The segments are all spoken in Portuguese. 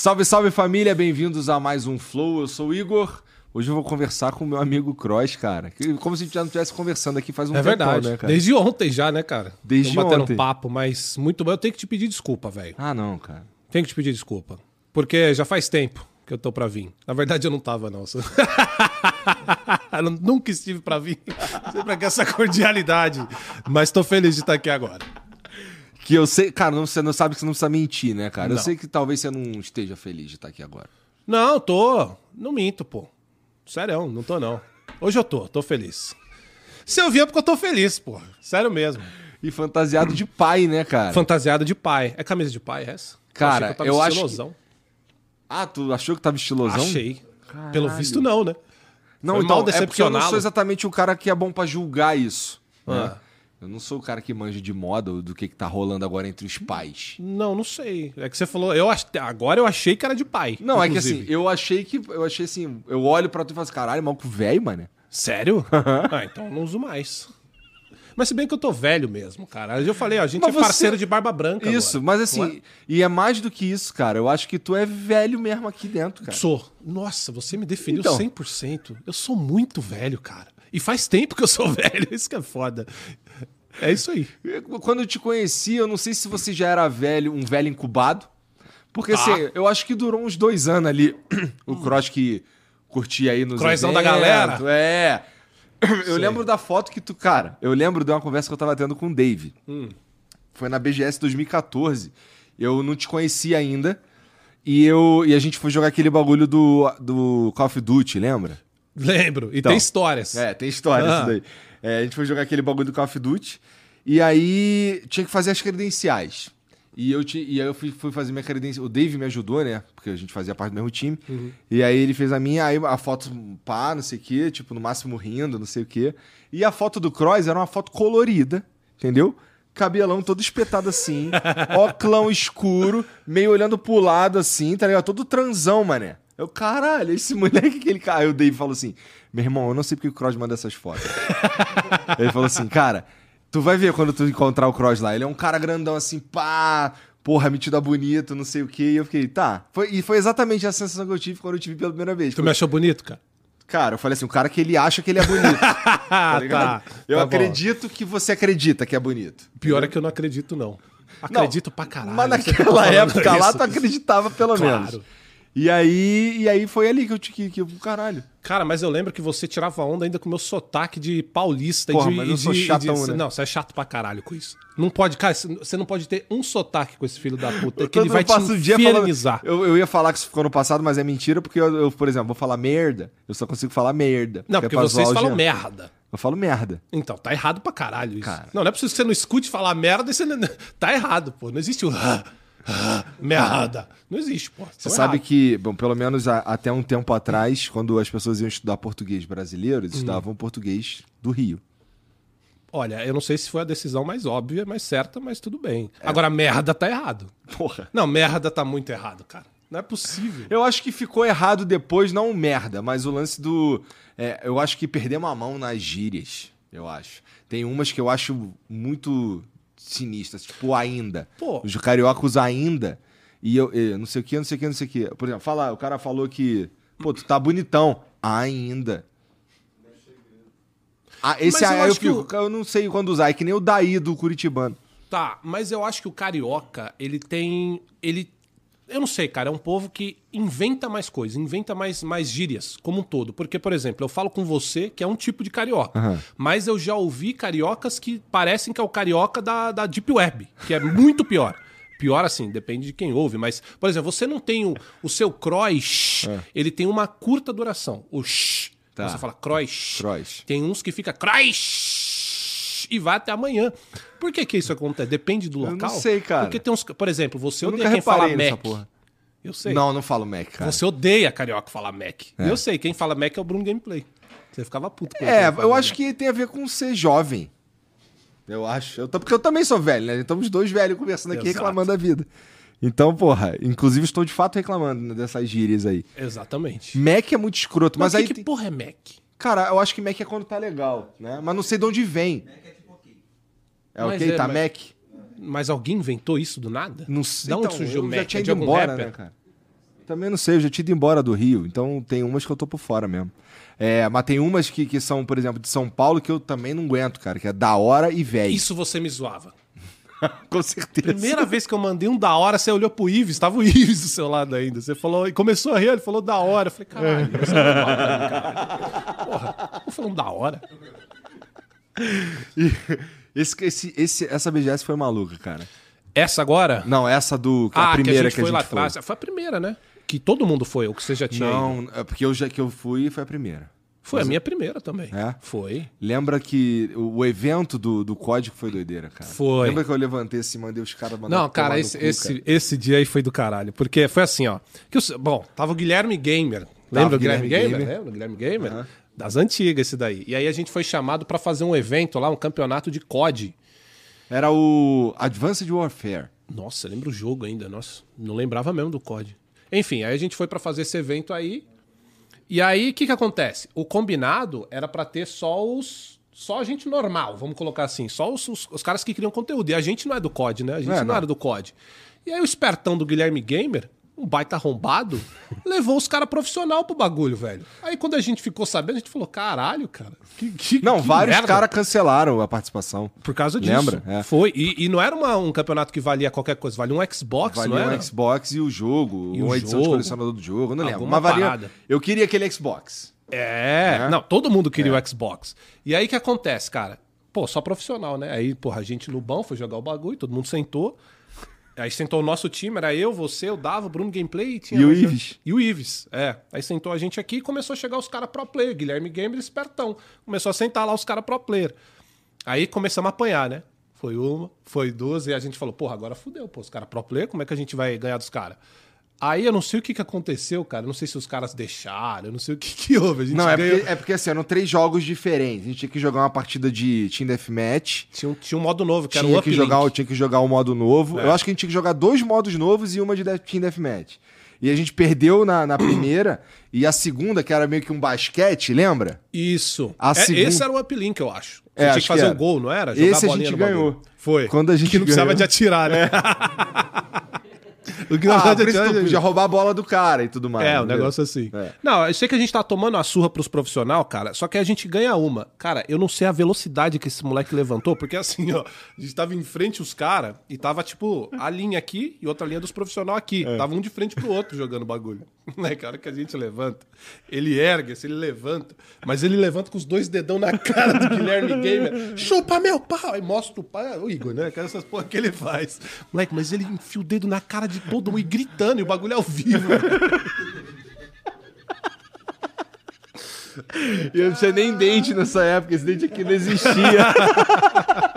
Salve, salve família, bem-vindos a mais um Flow. Eu sou o Igor. Hoje eu vou conversar com o meu amigo Cross, cara. Como se a gente já não estivesse conversando aqui faz um É tempão, verdade. né, cara? Desde ontem já, né, cara? Desde Tô batendo ontem. um papo, mas muito bom. Eu tenho que te pedir desculpa, velho. Ah, não, cara. Tenho que te pedir desculpa. Porque já faz tempo que eu tô pra vir. Na verdade, eu não tava, não. eu nunca estive pra vir. Sempre com essa cordialidade. Mas tô feliz de estar aqui agora. Que eu sei, cara, não, você não sabe que você não precisa mentir, né, cara? Eu Não. sei que talvez você não esteja feliz de estar aqui agora. Não, tô. Não minto, pô. Sério, não tô, não. Hoje eu tô, tô feliz. Se eu vier é porque eu tô feliz, pô. Sério mesmo. E fantasiado de pai, né, cara? Fantasiada de pai. É camisa de pai essa? Cara, eu tava acho que- estilosão. Ah, tu achou que tava estilosão? Achei. Pelo visto, não, né? Não, Foi irmão, mal é porque eu não sou exatamente o cara que é bom pra julgar isso. né? Eu não sou o cara que manja de moda ou do que, que tá rolando agora entre os pais. Não, não sei. É que você falou. Eu ach... Agora eu achei que era de pai. Não, é que inclusive. assim, eu achei que. Eu achei assim, eu olho pra tu e falo assim, caralho, maluco velho, mano. Sério? ah, então eu não uso mais. Mas se bem que eu tô velho mesmo, cara. Eu falei, ó, a gente Mas é você- parceiro de barba branca. Isso, agora. mas assim, e é mais do que isso, cara. Eu acho que tu é velho mesmo aqui dentro, é? cara. Sou. Nossa, você me definiu Então. 100%. Eu sou muito velho, cara. E faz tempo que eu sou velho. Isso que é foda. É isso aí. Quando eu te conheci, eu não sei se você já era velho, um velho incubado. Porque assim, Ah. eu acho que durou uns dois anos ali. o cross que curtia aí nos Crossão da galera. É. Eu Sei. lembro da foto que tu, cara, eu lembro de uma conversa que eu tava tendo com o Dave. Hum. Foi na BGS 2014. Eu não te conhecia ainda. E, eu, e a gente foi jogar aquele bagulho do, do Call of Duty, lembra? Lembro. E Então. tem histórias. É, tem história Ah. isso daí. É, a gente foi jogar aquele bagulho do Call of Duty. E aí tinha que fazer as credenciais. E, eu ti- e aí eu fui, fui fazer minha credencial. O Dave me ajudou, né? Porque a gente fazia parte do mesmo time. E aí ele fez a minha, aí a foto pá, não sei o quê, tipo, no máximo rindo, não sei o quê. E a foto do Cross era uma foto colorida, entendeu? Cabelão todo espetado assim, óclão escuro, meio olhando pro lado assim, tá ligado? Todo transão, mané. Eu, caralho, esse moleque que ele. Aí o Dave falou assim: meu irmão, eu não sei porque o Cross manda essas fotos. ele falou assim, cara, tu vai ver quando tu encontrar o Cross lá. Ele é um cara grandão assim, pá, porra, metido bonito, não sei o quê. E eu fiquei, tá. Foi, e foi exatamente a sensação que eu tive quando eu te vi pela primeira vez. Tu me achou bonito, cara? Cara, eu falei assim, o cara que ele acha que ele é bonito. Ah, ligado? Eu Tá bom. acredito que você acredita que é bonito. Pior é que eu não acredito, não. Acredito pra caralho. Mas tá naquela época lá, isso. tu acreditava pelo Claro. menos. E aí, e aí foi ali que eu te que, que caralho. Cara, mas eu lembro que você tirava onda ainda com o meu sotaque de paulista. e Porra, de, mas eu e sou de- e chatão, de- né? Não, você é chato pra caralho com isso. Não pode, cara, você não pode ter um sotaque com esse filho da puta, que ele vai te dia falando- infernizar. Eu, eu ia falar que isso ficou no passado, mas é mentira, porque eu, eu, por exemplo, vou falar merda. Eu só consigo falar merda. Não, que é porque pra vocês falam merda. Eu falo merda. Então, tá errado pra caralho isso. Cara. Não, não é preciso que você não escute falar merda e você não... Tá errado, pô. Não existe o... ah, merda. Não existe, pô. Você sabe que, bom, pelo menos a- até um tempo atrás, quando as pessoas iam estudar português brasileiro, Hum. eles estudavam português do Rio. Olha, eu não sei se foi a decisão mais óbvia, mais certa, mas tudo bem. É. Agora, merda tá errado. Porra. Não, merda tá muito errado, cara. Não é possível. Eu acho que ficou errado depois, não merda, mas o lance do. é, eu acho que perdemos a mão nas gírias, eu acho. Tem umas que eu acho muito sinistras, tipo ainda. Pô. Os carioca usam ainda. E eu, eh, não sei o que, não sei o que, não sei o que. Por exemplo, fala, o cara falou que. Pô, tu tá bonitão. Ainda. Ah, esse Mas eu aí eu, que fico, eu não sei quando usar, é que nem o Daí do Curitibano. Tá, mas eu acho que o carioca, ele tem. Ele. Eu não sei, cara, é um povo que inventa mais coisas, inventa mais, mais gírias, como um todo. Porque, por exemplo, eu falo com você, que é um tipo de carioca. Aham. Mas eu já ouvi cariocas que parecem que é o carioca da, da Deep Web, que é muito pior. Pior assim, depende de quem ouve. Mas, por exemplo, você não tem o, o seu croix, ele tem uma curta duração. O sh. Tá. Você fala. Croix. Tem uns que fica croix e vai até amanhã. Por que que isso acontece? Depende do Eu local? não sei, cara. Porque tem uns... Por exemplo, você Eu odeia nunca quem fala Mac. porra. Eu sei. Não, não falo Mac, cara. Você odeia carioca falar Mac. É. Eu sei, quem fala Mac é o Bruno Gameplay. Você ficava puto com É, eu acho que tem a ver com ser jovem. Eu acho. Eu tô- porque eu também sou velho, né? Estamos dois velhos conversando aqui Exato. reclamando da vida. Então, porra, inclusive estou de fato reclamando né, dessas gírias aí. Exatamente. Mac é muito escroto, mas, Mas, aí. que, que tem- porra é Mac? Cara, eu acho que Mac é quando tá legal, né? Mas não sei de onde vem. É Mas ok? é, tá mas- Mac? Mas alguém inventou isso do nada? Não sei. Da onde então, surgiu eu o já Mac? tinha É de ido embora, rapper? né, cara? Também não sei, eu já tinha ido embora do Rio, então tem umas que eu tô por fora mesmo. É, mas tem umas que, que são, por exemplo, de São Paulo que eu também não aguento, cara, que é da hora e velho. Isso você me zoava. Com certeza. Primeira vez que eu mandei um da hora, você olhou pro Ives, tava o Ives do seu lado ainda. Você falou, e começou a rir, ele falou da hora. Eu falei, caralho, você é pra mim, caralho. Porra, eu falando da hora. E esse, esse, esse, essa BGS foi maluca, cara. Essa agora? Não, essa do. A ah, primeira que a gente foi lá atrás. Foi a primeira, né? Que todo mundo foi, ou que você já tinha ido. Não, é porque eu já que eu fui foi a primeira. Foi a minha primeira também. É? Foi. Lembra que o, evento do, do código foi doideira, cara? Foi. Lembra que eu levantei assim, mandei os caras mandar Não, cara, esse, esse, esse dia aí foi do caralho. Porque foi assim, ó. Que o- bom, tava o Guilherme Gamer. Lembra o Guilherme, Guilherme Gamer? Gamer. Lembra o Guilherme Gamer? Aham. Das antigas, esse daí. E aí a gente foi chamado pra fazer um evento lá, um campeonato de COD. Era o Advanced Warfare. Nossa, lembra o jogo ainda. Nossa, não lembrava mesmo do COD. Enfim, aí a gente foi pra fazer esse evento aí. E aí, o que que acontece? O combinado era pra ter só os... Só a gente normal, vamos colocar assim. Só os, os, os caras que criam conteúdo. E a gente não é do COD, né? A gente É, não, não. era do COD. E aí o espertão do Guilherme Gamer, um baita arrombado, levou os caras profissional pro bagulho, velho. Aí quando a gente ficou sabendo, a gente falou, caralho, cara. Que, que- Não, que vários merda." caras cancelaram a participação. Por causa disso. Lembra? É. Foi. E, e não era uma- um campeonato que valia qualquer coisa, valia um Xbox, não Valia era? um Xbox e o jogo, E uma o edição de colecionador do jogo, não lembro. Mas valia. parada. Eu queria aquele Xbox. É, É. não, todo mundo queria o Xbox. E aí o que acontece, cara? Pô, só profissional, né? Aí, porra, a gente no bão foi jogar o bagulho, todo mundo sentou. Aí sentou o nosso time, era eu, você, o Dava, o Bruno Gameplay e tinha E o Ives. E o Ives, é. Aí sentou a gente aqui e começou a chegar os caras pro player. Guilherme Gamer espertão. Começou a sentar lá os caras pro player. Aí começamos a apanhar, né? Foi uma, foi duas, e a gente falou, porra, agora fudeu, pô, os caras pro player, como é que a gente vai ganhar dos caras? Aí eu não sei o que, que aconteceu, cara. Eu não sei se os caras deixaram, eu não sei o que, que houve. A gente Não, é ganhou- porque, é porque assim, eram três jogos diferentes. A gente tinha que jogar uma partida de Team Deathmatch. Tinha um, tinha um modo novo, que era o Tinha Uplink. que, jogar, o- tinha que jogar um modo novo. É. Eu acho que a gente tinha que jogar dois modos novos e uma de Death- Team Deathmatch. E a gente perdeu na, na primeira. e a segunda, que era meio que um basquete, lembra? Isso. A É, segunda- Esse era o uplink, eu acho. É, tinha que fazer que o era. gol, não era? Esse a bolinha gente no bagulho. ganhou. Foi. Quando a gente que não precisava ganhou. É. de atirar, né? o que não Ah, por isso tu podia roubar a bola do cara e tudo mais. É, um entendeu? negócio assim. É. Não, eu sei que a gente tá tomando uma surra pros profissional, cara, só que a gente ganha uma. Cara, eu não sei a velocidade que esse moleque levantou, porque assim, ó, a gente tava em frente os caras e tava, tipo, a linha aqui e outra linha dos profissional aqui. É. Tava um de frente pro outro jogando bagulho. Né, cara, que a gente levanta. Ele ergue, assim, ele levanta, mas ele levanta com os dois dedão na cara do Guilherme Gamer. Chupa meu pau! Aí mostra o pau, é o Igor, né? É essas porra que ele faz. Moleque, mas ele enfia o dedo na cara de todo mundo e gritando, e o bagulho é ao vivo. E eu não tinha nem dente nessa época, esse dente aqui não existia.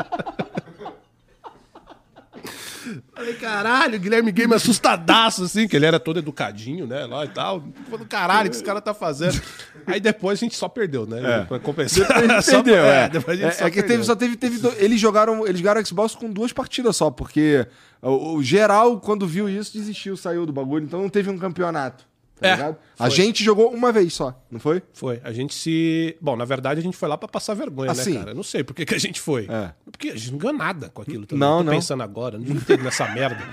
Falei, caralho, o Guilherme Game assustadaço, assim, que ele era todo educadinho, né, lá e tal. Falei, caralho, o que esse cara tá fazendo? Aí depois a gente só perdeu, né? Pra compensar. Só- Entendeu? É, depois a gente É- só é que teve, só teve, teve do- eles jogaram, eles jogaram Xbox com duas partidas só, porque o, o geral quando viu isso desistiu, saiu do bagulho, então não teve um campeonato, tá É, ligado? A foi. gente jogou uma vez só, não foi? Foi. A gente se. Bom, na verdade a gente foi lá pra passar vergonha, Assim. né, cara? Eu não sei por que, que a gente foi. É. Porque a gente não ganhou nada com aquilo também. Não, Tô não. pensando agora, não ido nessa merda.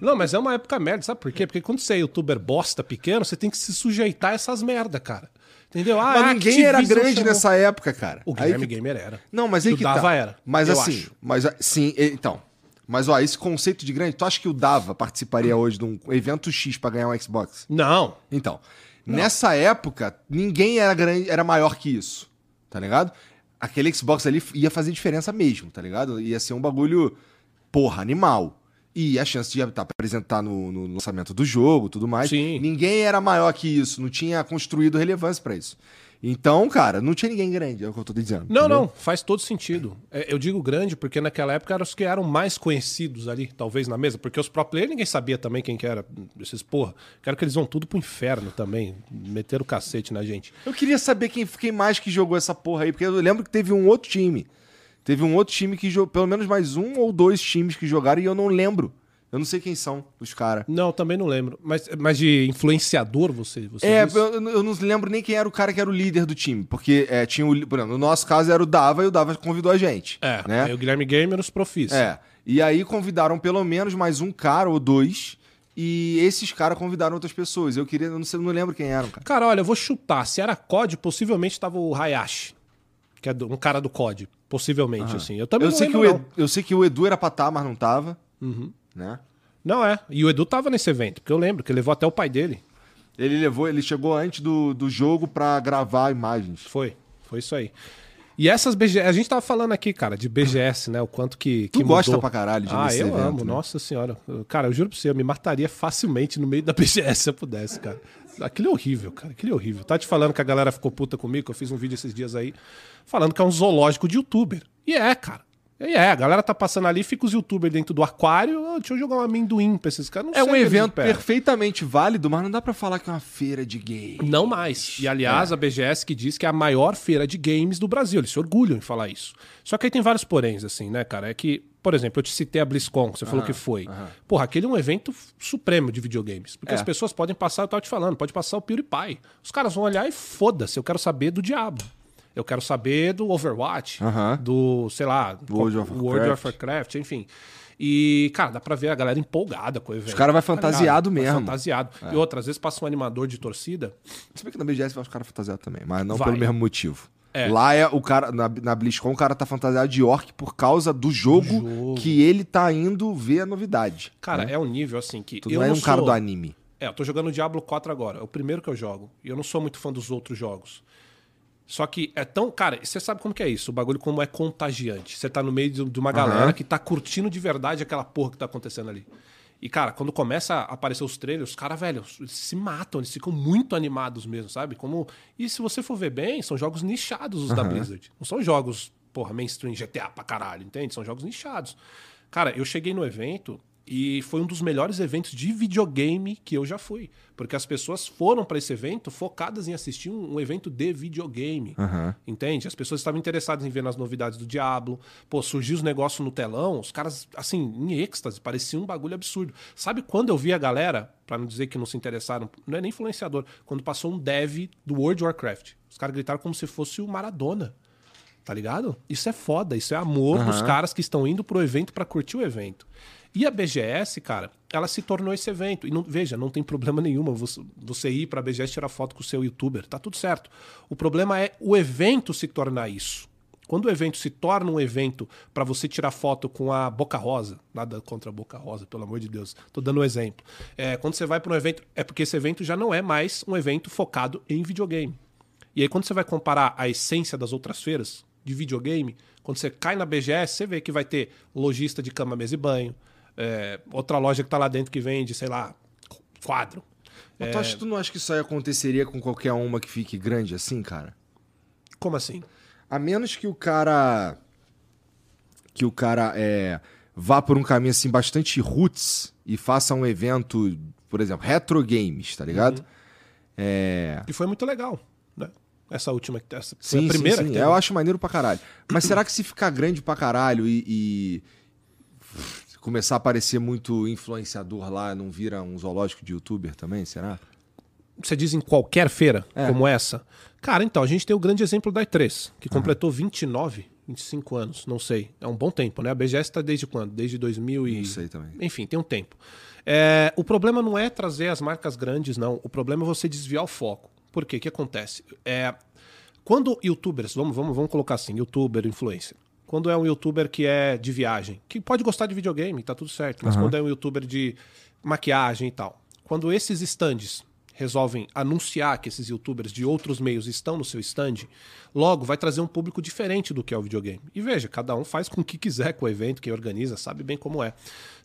Não, mas é uma época merda, sabe por quê? Porque quando você é youtuber bosta pequeno, você tem que se sujeitar a essas merda, cara. Entendeu? Ah, Mas a ninguém era grande chamou- nessa época, cara. O Aí Guilherme que- Gamer era. Não, mas aí que Dava tá. era, Mas assim, acho. mas sim, então. Mas ó, esse conceito de grande, tu acha que o Dava participaria hoje de um evento X pra ganhar um Xbox? Não. Então, nessa época, ninguém era grande, era maior que isso, tá ligado? Aquele Xbox ali ia fazer diferença mesmo, tá ligado? Ia ser um bagulho, porra, animal. E a chance de tá, apresentar no, no lançamento do jogo, tudo mais. Sim. Ninguém era maior que isso, não tinha construído relevância pra isso. Então, cara, não tinha ninguém grande, é o que eu tô dizendo. Não, entendeu? não, faz todo sentido. É, eu digo grande porque naquela época eram os que eram mais conhecidos ali, talvez na mesa, porque os pro players ninguém sabia também quem que era esses porra. Quero que eles vão tudo pro inferno também, meter o cacete na gente. Eu queria saber quem, quem mais que jogou essa porra aí, porque eu lembro que teve um outro time. Teve um outro time que jogou, pelo menos mais um ou dois times que jogaram e eu não lembro. Eu não sei quem são os caras. Não, também não lembro. Mas, mas de influenciador você, você É, eu, eu não lembro nem quem era o cara que era o líder do time, porque é, tinha o, por exemplo, no nosso caso era o Dava e o Dava convidou a gente. É, né? o Guilherme Gamer os profis. É. E aí convidaram pelo menos mais um cara ou dois E esses caras convidaram outras pessoas. Eu queria, eu não, sei, não lembro quem eram, cara. Cara, olha, eu vou chutar. Se era COD, possivelmente tava o Hayashi, que é um cara do COD. Possivelmente, assim. Eu também Eu não sei, que lembro, o não. Edu, eu sei que o Edu era pra estar, mas não tava. Né? Não é. E o Edu tava nesse evento, porque eu lembro que ele levou até o pai dele. Ele levou, ele chegou antes do, do jogo pra gravar imagens. Foi. Foi isso aí. E essas BGS, a gente tava falando aqui, cara, de BGS, né? O quanto que. Tu que gosta mudou. pra caralho de Ah, eu evento, amo, né? nossa senhora. Cara, eu juro pra você, eu me mataria facilmente no meio da BGS se eu pudesse, cara. Aquilo é horrível, cara. Aquilo é horrível. Tá te falando que a galera ficou puta comigo, que eu fiz um vídeo esses dias aí, falando que é um zoológico de youtuber. E é, cara. E é, a galera tá passando ali, fica os youtubers dentro do aquário. "Ah, deixa eu jogar um amendoim pra esses caras. Não É sei um que evento perfeitamente válido, mas não dá pra falar que é uma feira de game. Não mais. E aliás, É. a BGS que diz que é a maior feira de games do Brasil. Eles se orgulham em falar isso. Só que aí tem vários poréns, assim, né, cara? É que, por exemplo, eu te citei a BlizzCon, você falou que foi. Porra, aquele é um evento supremo de videogames. Porque É. as pessoas podem passar, eu tava te falando, pode passar o PewDiePie. Os caras vão olhar e foda-se, eu quero saber do diabo. Eu quero saber do Overwatch, do, sei lá, World of World of Warcraft. Enfim. E, cara, dá pra ver a galera empolgada com o evento. cara vai Tá ligado? fantasiado Vai mesmo. Fantasiado. E outras vezes passa um animador de torcida, Se bem que na BGS vai os caras fantasiados também, mas não Vai. pelo mesmo motivo. É. Lá é o cara, na, na BlizzCon, o cara tá fantasiado de orc por causa do jogo, jogo. que ele tá indo ver a novidade. Cara, né? é um nível assim que. Tu eu não é um cara sou- do anime. É, eu tô jogando Diablo 4 agora. É o primeiro que eu jogo. E eu não sou muito fã dos outros jogos. Só que é tão. Cara, você sabe como que é isso? O bagulho como é contagiante. Você tá no meio de uma galera Aham. que tá curtindo de verdade aquela porra que tá acontecendo ali. E, cara, quando começa a aparecer os trailers, os caras, velho, eles se matam, eles ficam muito animados mesmo, sabe? Como. E se você for ver bem, são jogos nichados os da Blizzard. Não são jogos, porra, mainstream, GTA pra caralho, entende? São jogos nichados. Cara, eu cheguei no evento e foi um dos melhores eventos de videogame que eu já fui. Porque as pessoas foram pra esse evento focadas em assistir um, um evento de videogame. Entende? As pessoas estavam interessadas em ver nas novidades do Diablo. Pô, surgiu os negócios no telão, os caras, assim, em êxtase, parecia um bagulho absurdo. Sabe quando eu vi a galera, pra não dizer que não se interessaram, não é nem influenciador, quando passou um dev do World of Warcraft. Os caras gritaram como se fosse o Maradona. Tá ligado? Isso é foda, isso é amor dos caras que estão indo pro evento pra curtir o evento. E a BGS, cara, ela se tornou esse evento. E não- veja, não tem problema nenhuma você, você ir pra BGS e tirar foto com o seu youtuber. Tá tudo certo. O problema é o evento se tornar isso. Quando o evento se torna um evento pra você tirar foto com a Boca Rosa, nada contra a Boca Rosa, pelo amor de Deus, tô dando um exemplo. É, quando você vai para um evento, é porque esse evento já não é mais um evento focado em videogame. E aí, quando você vai comparar a essência das outras feiras de videogame, quando você cai na BGS, você vê que vai ter lojista de cama, mesa e banho, é, outra loja que tá lá dentro que vende, sei lá, quadro. Mas tu, acha, tu não acha que isso aí aconteceria com qualquer uma que fique grande assim, cara? Como assim? A menos que o cara. Que o cara é, vá por um caminho assim bastante roots e faça um evento, por exemplo, retro games, tá ligado? É. E foi muito legal, né? Essa última, essa Sim, a primeira sim, que sim. Eu acho maneiro pra caralho. Mas será que se ficar grande pra caralho e, e começar a aparecer muito influenciador lá, não vira um zoológico de youtuber também, será? Você diz em qualquer feira É. como essa? Cara, então, a gente tem o grande exemplo da E3, que completou 29, 25 anos, não sei. É um bom tempo, né? A BGS tá desde quando? Desde 2000 e... Não sei também. Enfim, tem um tempo. É, o problema não é trazer as marcas grandes, não. O problema é você desviar o foco. Por quê? O que acontece? É, quando youtubers, vamos, vamos, vamos colocar assim, youtuber, influencer. Quando é um youtuber que é de viagem, que pode gostar de videogame, tá tudo certo. Mas quando é um youtuber de maquiagem e tal. Quando esses stands resolvem anunciar que esses youtubers de outros meios estão no seu stand, logo vai trazer um público diferente do que é o videogame. E veja, cada um faz com o que quiser com o evento, quem organiza sabe bem como é.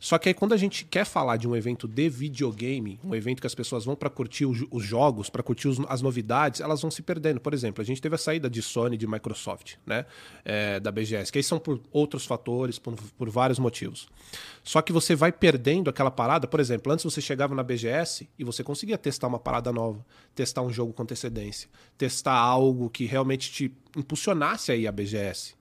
Só que aí quando a gente quer falar de um evento de videogame, um evento que as pessoas vão para curtir os, os jogos, para curtir os- as novidades, elas vão se perdendo. Por exemplo, a gente teve a saída de Sony, de Microsoft, né, é, da BGS, que aí são por outros fatores, por, por vários motivos. Só que você vai perdendo aquela parada, por exemplo, antes você chegava na BGS e você conseguia testar uma parada nova, testar um jogo com antecedência, testar algo que realmente te impulsionasse aí a BGS.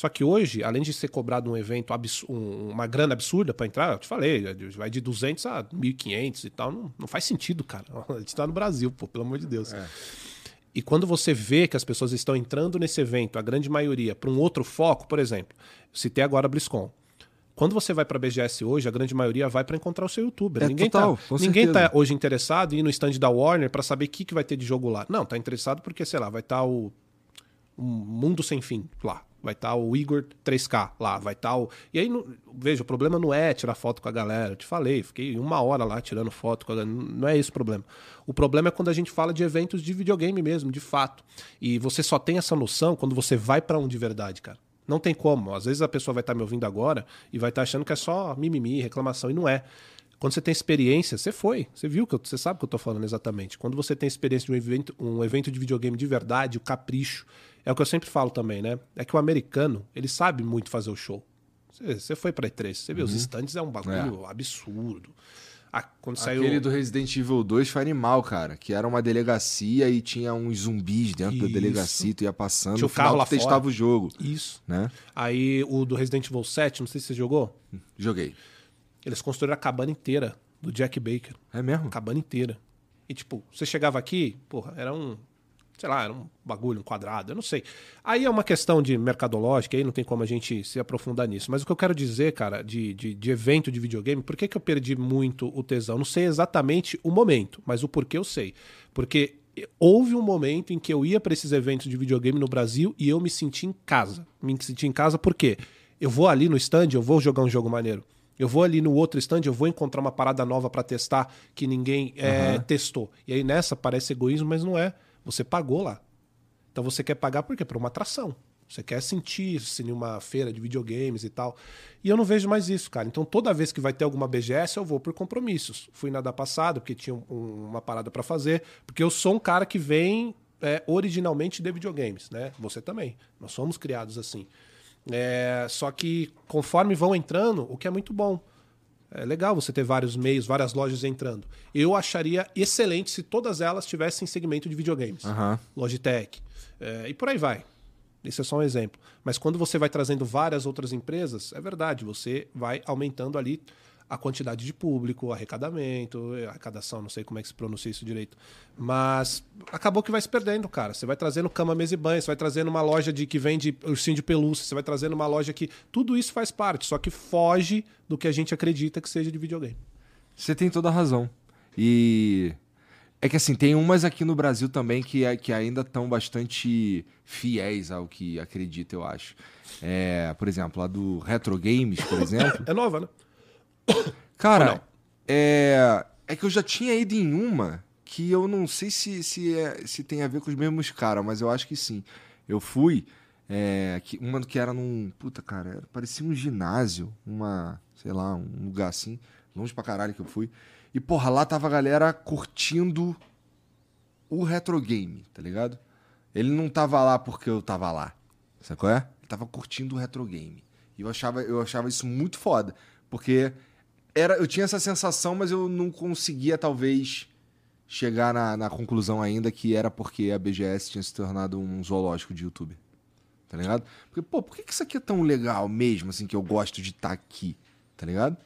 Só que hoje, além de ser cobrado um evento, um- uma grana absurda para entrar, eu te falei, vai de 200 a 1.500 e tal, não, não faz sentido, cara. A gente tá no Brasil, pô, pelo amor de Deus. E quando você vê que as pessoas estão entrando nesse evento, a grande maioria, para um outro foco, por exemplo, citei agora a BlizzCon. Quando você vai pra BGS hoje, a grande maioria vai para encontrar o seu youtuber. É, ninguém total, tá, ninguém tá hoje interessado em ir no stand da Warner para saber o que, que vai ter de jogo lá. Não, tá interessado porque, sei lá, vai estar o um Mundo Sem Fim lá. Vai estar o Igor 3K lá, vai estar o. E aí, não- veja, o problema não é tirar foto com a galera. Eu te falei, fiquei uma hora lá tirando foto com a galera. Não é esse o problema. O problema é quando a gente fala de eventos de videogame mesmo, de fato. E você só tem essa noção quando você vai pra um de verdade, cara. Não tem como. Às vezes a pessoa vai estar me ouvindo agora e vai estar achando que é só mimimi, reclamação, e não é. Quando você tem experiência, você foi. Você viu que eu- você sabe o que eu tô falando exatamente. Quando você tem experiência de um evento, um evento de videogame de verdade, o capricho, é o que eu sempre falo também, né? É que o americano, ele sabe muito fazer o show. Você, foi pra E3, você viu, os stands é um bagulho absurdo. Ah, quando saiu. Aquele do Resident Evil 2 foi animal, cara. Que era uma delegacia e tinha uns zumbis dentro da Isso. delegacia, tu ia passando. Tinha o carro lá testava fora. o jogo, Isso. né? Aí o do Resident Evil 7, não sei se você jogou, Joguei. eles construíram a cabana inteira do Jack Baker. É mesmo? A cabana inteira. E, tipo, você chegava aqui, porra, era um. Sei lá, era um bagulho, um quadrado, eu não sei. Aí é uma questão de mercadológica, aí não tem como a gente se aprofundar nisso. Mas o que eu quero dizer, cara, de, de, de evento de videogame, por que, que eu perdi muito o tesão? Não sei exatamente o momento, mas o porquê eu sei. Porque houve um momento em que eu ia para esses eventos de videogame no Brasil e eu me senti em casa. Me senti em casa porque eu vou ali no stand, eu vou jogar um jogo maneiro. Eu vou ali no outro stand, eu vou encontrar uma parada nova pra testar que ninguém é, testou. E aí nessa parece egoísmo, mas não é. Você pagou lá. Então você quer pagar por quê? Por uma atração. Você quer sentir-se em uma feira de videogames e tal. E eu não vejo mais isso, cara. Então toda vez que vai ter alguma BGS, eu vou por compromissos. Fui na da passada, porque tinha um- uma parada pra fazer. Porque eu sou um cara que vem é, originalmente de videogames, né? Você também. Nós somos criados assim. É, só que conforme vão entrando, o que é muito bom. É legal você ter vários meios, várias lojas entrando. Eu acharia excelente se todas elas tivessem segmento de videogames. Aham. Logitech. é, e por aí vai. Isso é só um exemplo. Mas quando você vai trazendo várias outras empresas, é verdade, você vai aumentando ali a quantidade de público, arrecadamento, arrecadação, não sei como é que se pronuncia isso direito. Mas acabou que vai se perdendo, cara. Você vai trazendo cama, mesa e banho, você vai trazendo uma loja de que vende ursinho de pelúcia, você vai trazendo uma loja que. Tudo isso faz parte, só que foge do que a gente acredita que seja de videogame. Você tem toda a razão. E é que assim, tem umas aqui no Brasil também que, é- que ainda estão bastante fiéis ao que acredito, eu acho. É, por exemplo, a do Retro Games, por exemplo. É nova, né? Cara, é, é que eu já tinha ido em uma que eu não sei se, se, é- se tem a ver com os mesmos caras, mas eu acho que sim. Eu fui, é, que, uma que era num. Puta, cara, era- parecia um ginásio, uma. Sei lá, um lugar assim, longe pra caralho que eu fui. E, porra, lá tava a galera curtindo o retro game, tá ligado? Ele não tava lá porque eu tava lá. Sabe qual é? Ele tava curtindo o retro game. E eu achava, eu achava isso muito foda. Porque era, eu tinha essa sensação, mas eu não conseguia, talvez, chegar na, na conclusão ainda que era porque a BGS tinha se tornado um zoológico de YouTube. Tá ligado? Porque, pô, por que que isso aqui é tão legal mesmo, assim, que eu gosto de estar aqui? Tá ligado?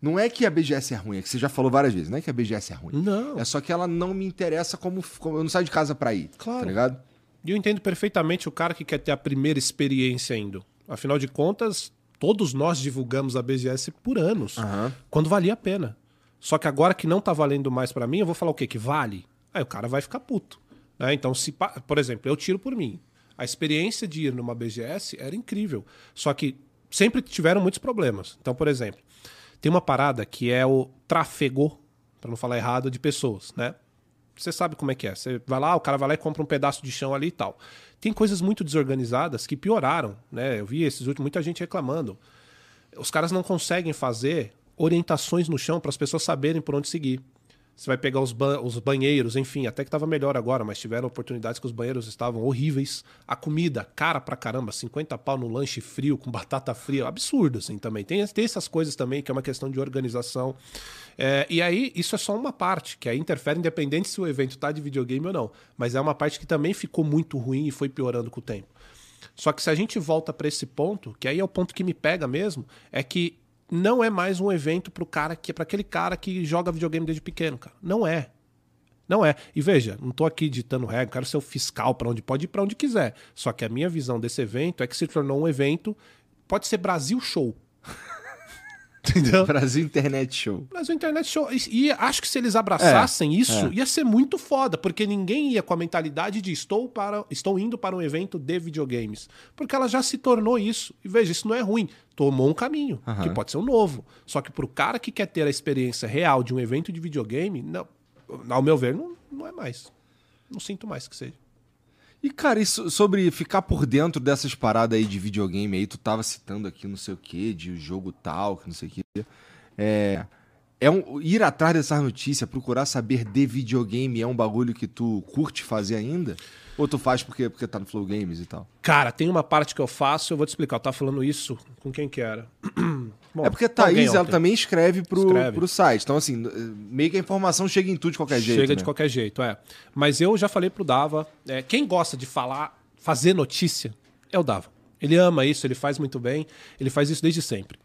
Não é que a BGS é ruim, é que você já falou várias vezes, não é que a BGS é ruim. Não. É só que ela não me interessa como, como eu não saio de casa pra ir. Claro. Tá ligado? E eu entendo perfeitamente o cara que quer ter a primeira experiência indo. Afinal de contas, todos nós divulgamos a BGS por anos, Aham. quando valia a pena. Só que agora que não tá valendo mais pra mim, eu vou falar o quê? Que vale? Aí o cara vai ficar puto. né? Então, se, por exemplo, eu tiro por mim. A experiência de ir numa BGS era incrível. Só que sempre tiveram muitos problemas. Então, por exemplo, tem uma parada que é o trafego, pra não falar errado, de pessoas, né? Você sabe como é que é. Você vai lá, o cara vai lá e compra um pedaço de chão ali e tal. Tem coisas muito desorganizadas que pioraram, né? Eu vi esses últimos, muita gente reclamando. Os caras não conseguem fazer orientações no chão para as pessoas saberem por onde seguir. Você vai pegar os, os banheiros, enfim, até que estava melhor agora, mas tiveram oportunidades que os banheiros estavam horríveis. A comida, cara pra caramba, 50 pau no lanche frio, com batata fria, absurdo, assim, também. Tem, tem essas coisas também, que é uma questão de organização. É, e aí, isso é só uma parte, que aí interfere, independente se o evento tá de videogame ou não. Mas é uma parte que também ficou muito ruim e foi piorando com o tempo. Só que se a gente volta para esse ponto, que aí é o ponto que me pega mesmo, é que não é mais um evento pro cara que para aquele cara que joga videogame desde pequeno, cara. Não é. Não é. E veja, não tô aqui ditando regra, quero ser o fiscal para onde pode ir para onde quiser. Só que a minha visão desse evento é que se tornou um evento, pode ser Brasil Show. Entendeu? Brasil Internet Show. Brasil Internet Show. E, e acho que se eles abraçassem É, isso, é. ia ser muito foda, porque ninguém ia com a mentalidade de estou, para, estou indo para um evento de videogames. Porque ela já se tornou isso. E veja, isso não é ruim. Tomou um caminho, que pode ser um novo. Só que pro cara que quer ter a experiência real de um evento de videogame, não, ao meu ver, não, não é mais. Não sinto mais que seja. E, cara, isso sobre ficar por dentro dessas paradas aí de videogame aí, tu tava citando aqui não sei o que, de jogo tal, que não sei o que. É. É um, ir atrás dessas notícias, procurar saber de videogame é um bagulho que tu curte fazer ainda? Ou tu faz porque, porque tá no Flow Games e tal? Cara, tem uma parte que eu faço, eu vou te explicar. Eu tava falando isso com quem que era. Bom, é porque a Thaís, ela também escreve pro, Escreve. pro site. Então, assim, meio que a informação chega em tudo de qualquer jeito. Chega né? de qualquer jeito, é. Mas eu já falei pro Dava, é, quem gosta de falar, fazer notícia, é o Dava. Ele ama isso, ele faz muito bem, ele faz isso desde sempre.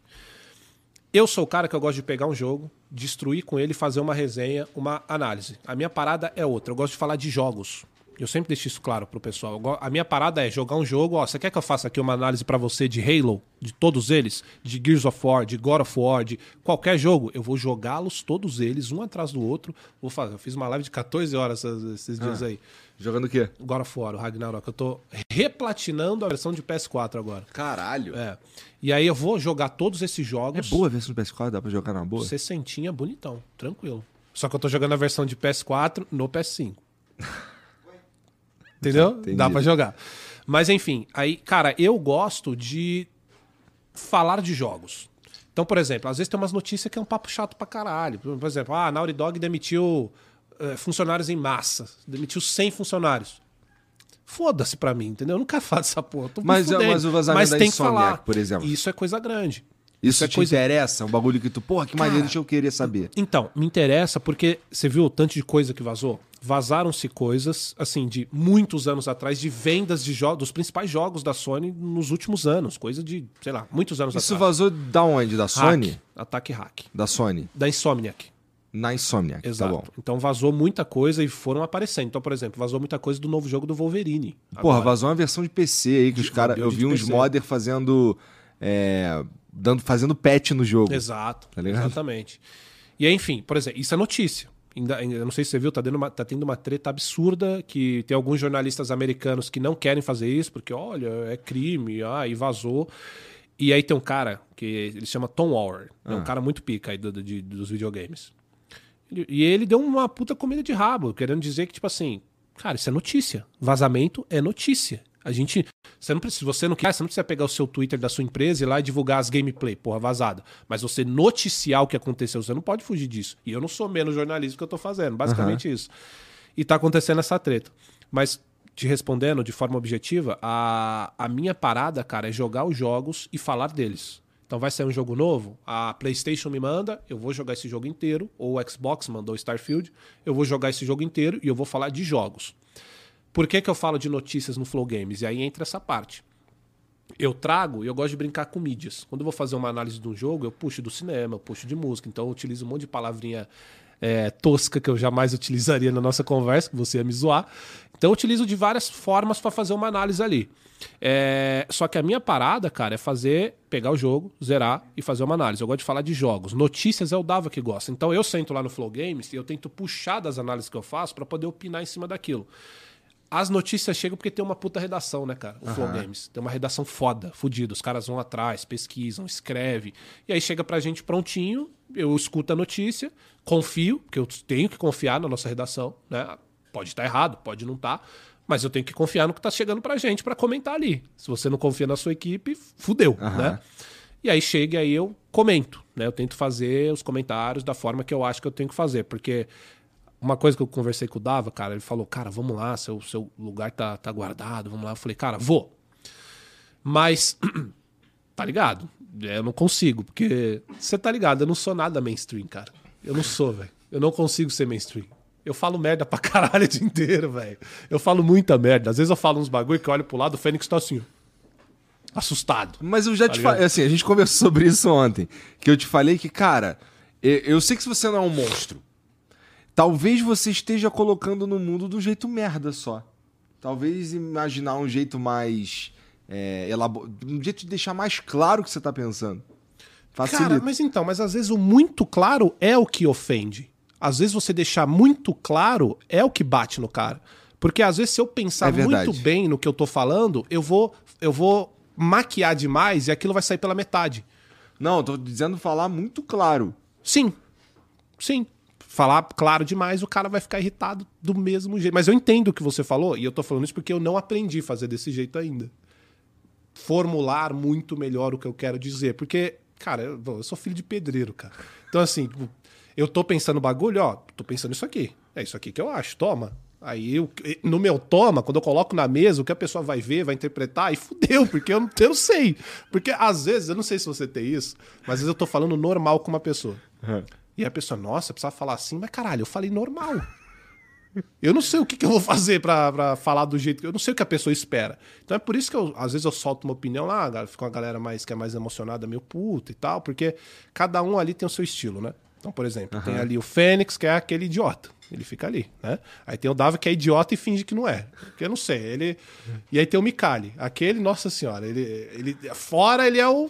Eu sou o cara que eu gosto de pegar um jogo, destruir com ele, fazer uma resenha, uma análise. A minha parada é outra, eu gosto de falar de jogos. Eu sempre deixo isso claro pro pessoal. A minha parada é jogar um jogo, ó, você quer que eu faça aqui uma análise pra você de Halo, de todos eles, de Gears of War, de God of War, de qualquer jogo, eu vou jogá-los todos eles, um atrás do outro. Vou fazer. Eu fiz uma live de 14 horas esses, dias aí. Jogando o quê? God of War, o Ragnarok. Eu tô replatinando a versão de PS4 agora. Caralho. É, É. E aí eu vou jogar todos esses jogos. boa a versão do PS4, dá pra jogar na boa? Sessentinha bonitão, tranquilo. Só que eu tô jogando a versão de PS4 no PS5. Entendeu? Entendi. Dá pra jogar. Mas enfim, aí, cara, eu gosto de falar de jogos. Então, por exemplo, às vezes tem umas notícias que é um papo chato pra caralho. Por exemplo, ah, a Naughty Dog demitiu eh, funcionários em massa. Demitiu 100 funcionários. Foda-se pra mim, entendeu? Eu quero falar dessa porra. Mas- mas o vazamento Mas da tem Insomniac, falar. por exemplo. Isso é coisa grande. Isso é te coisa- interessa? Um bagulho que tu, porra, que maneiro, deixa eu querer saber. Então, me interessa porque você viu o tanto de coisa que vazou? Vazaram-se coisas, assim, de muitos anos atrás, de vendas de jogos, dos principais jogos da Sony nos últimos anos. Coisa de, sei lá, muitos anos Isso atrás. vazou da onde? Da Sony? Hack, ataque hack. Da Sony. Da Insomniac. Na Insomniac, Exato. tá bom. Então vazou muita coisa e foram aparecendo. Então, por exemplo, vazou muita coisa do novo jogo do Wolverine. Porra, agora. vazou uma versão de PC aí que os De- caras. uma Eu vi uns modder fazendo. é, dando, fazendo patch no jogo. Exato. Tá ligado? Exatamente. E aí, enfim, por exemplo, isso é notícia. Ainda, ainda- eu não sei se você viu, tá, uma- tá tendo uma treta absurda que tem alguns jornalistas americanos que não querem fazer isso, porque, olha, é crime, ah, e vazou. E aí tem um cara que ele chama Tom Waller, é um Ah. cara muito pica aí do- do- de- dos videogames. E ele deu uma puta comida de rabo, querendo dizer que, tipo assim, cara, isso é notícia. Vazamento é notícia. A gente. Você não precisa, você não quer, você não precisa pegar o seu Twitter da sua empresa e ir lá e divulgar as gameplay, porra, vazada. Mas você noticiar o que aconteceu, você não pode fugir disso. E eu não sou menos jornalista que eu tô fazendo, basicamente isso. E tá acontecendo essa treta. Mas, te respondendo de forma objetiva, a, a minha parada, cara, é jogar os jogos e falar deles. Então vai sair um jogo novo, a PlayStation me manda, eu vou jogar esse jogo inteiro, ou o Xbox mandou Starfield, eu vou jogar esse jogo inteiro e eu vou falar de jogos. Por que, que eu falo de notícias no Flow Games? E aí entra essa parte. Eu trago e eu gosto de brincar com mídias. Quando eu vou fazer uma análise de um jogo, eu puxo do cinema, eu puxo de música. Então eu utilizo um monte de palavrinha é, tosca que eu jamais utilizaria na nossa conversa, que você ia me zoar. Então eu utilizo de várias formas para fazer uma análise ali. É, só que a minha parada, cara, é fazer, pegar o jogo, zerar e fazer uma análise. Eu gosto de falar de jogos. Notícias é o Dava que gosta. Então eu sento lá no Flow Games e eu tento puxar das análises que eu faço para poder opinar em cima daquilo. As notícias chegam porque tem uma puta redação, né, cara? O Flow Games. Tem uma redação foda, fodida. Os caras vão atrás, pesquisam, escrevem. E aí chega pra gente prontinho, eu escuto a notícia, confio, porque eu tenho que confiar na nossa redação, né? Pode estar errado, pode não estar, mas eu tenho que confiar no que tá chegando pra gente pra comentar ali. Se você não confia na sua equipe, fudeu, né? E aí chega e aí eu comento, né? Eu tento fazer os comentários da forma que eu acho que eu tenho que fazer, porque uma coisa que eu conversei com o Dava, cara, ele falou, cara, vamos lá, seu, seu lugar tá, tá guardado, vamos lá. Eu falei, cara, vou. Mas, tá ligado? É, Eu não consigo, porque você tá ligado, eu não sou nada mainstream, cara. Eu não sou, velho. Eu não consigo ser mainstream. Eu falo merda pra caralho o dia inteiro, velho. Eu falo muita merda. Às vezes eu falo uns bagulho que eu olho pro lado, o Fênix tá assim, assustado. Mas eu já te ligado? falei, assim, a gente conversou sobre isso ontem. Que eu te falei que, cara, eu, eu sei que você não é um monstro. Talvez você esteja colocando no mundo do jeito merda só. Talvez imaginar um jeito mais. É, elabo- um jeito de deixar mais claro o que você tá pensando. Facilita. Cara, mas então, mas às vezes o muito claro é o que ofende. Às vezes você deixar muito claro é o que bate no cara. Porque às vezes se eu pensar É muito bem no que eu tô falando, eu vou eu vou maquiar demais e aquilo vai sair pela metade. Não, eu tô dizendo falar muito claro. Sim. Sim. Falar claro demais, o cara vai ficar irritado do mesmo jeito. Mas eu entendo o que você falou, e eu tô falando isso porque eu não aprendi a fazer desse jeito ainda. Formular muito melhor o que eu quero dizer. Porque, cara, eu, eu sou filho de pedreiro, cara. Então, assim, eu tô pensando bagulho, ó, tô pensando isso aqui. É isso aqui que eu acho, toma. Aí, eu- no meu toma, quando eu coloco na mesa, o que a pessoa vai ver, vai interpretar, e fudeu, porque eu não, eu sei. Porque às vezes, eu não sei se você tem isso, mas às vezes eu tô falando normal com uma pessoa. E a pessoa, nossa, precisava falar assim, mas caralho, eu falei normal. Eu não sei o que, que eu vou fazer pra, pra falar do jeito que. Eu não sei o que a pessoa espera. Então é por isso que eu, às vezes eu solto uma opinião lá, fica uma galera mais, que é mais emocionada, meio puta e tal, porque cada um ali tem o seu estilo, né? Então, por exemplo, tem ali o Fênix, que é aquele idiota. Ele fica ali, né? Aí tem o Davi, que é idiota e finge que não é. Porque eu não sei. Ele... E aí tem o Mikali. Aquele, nossa senhora, ele, ele. Fora ele é o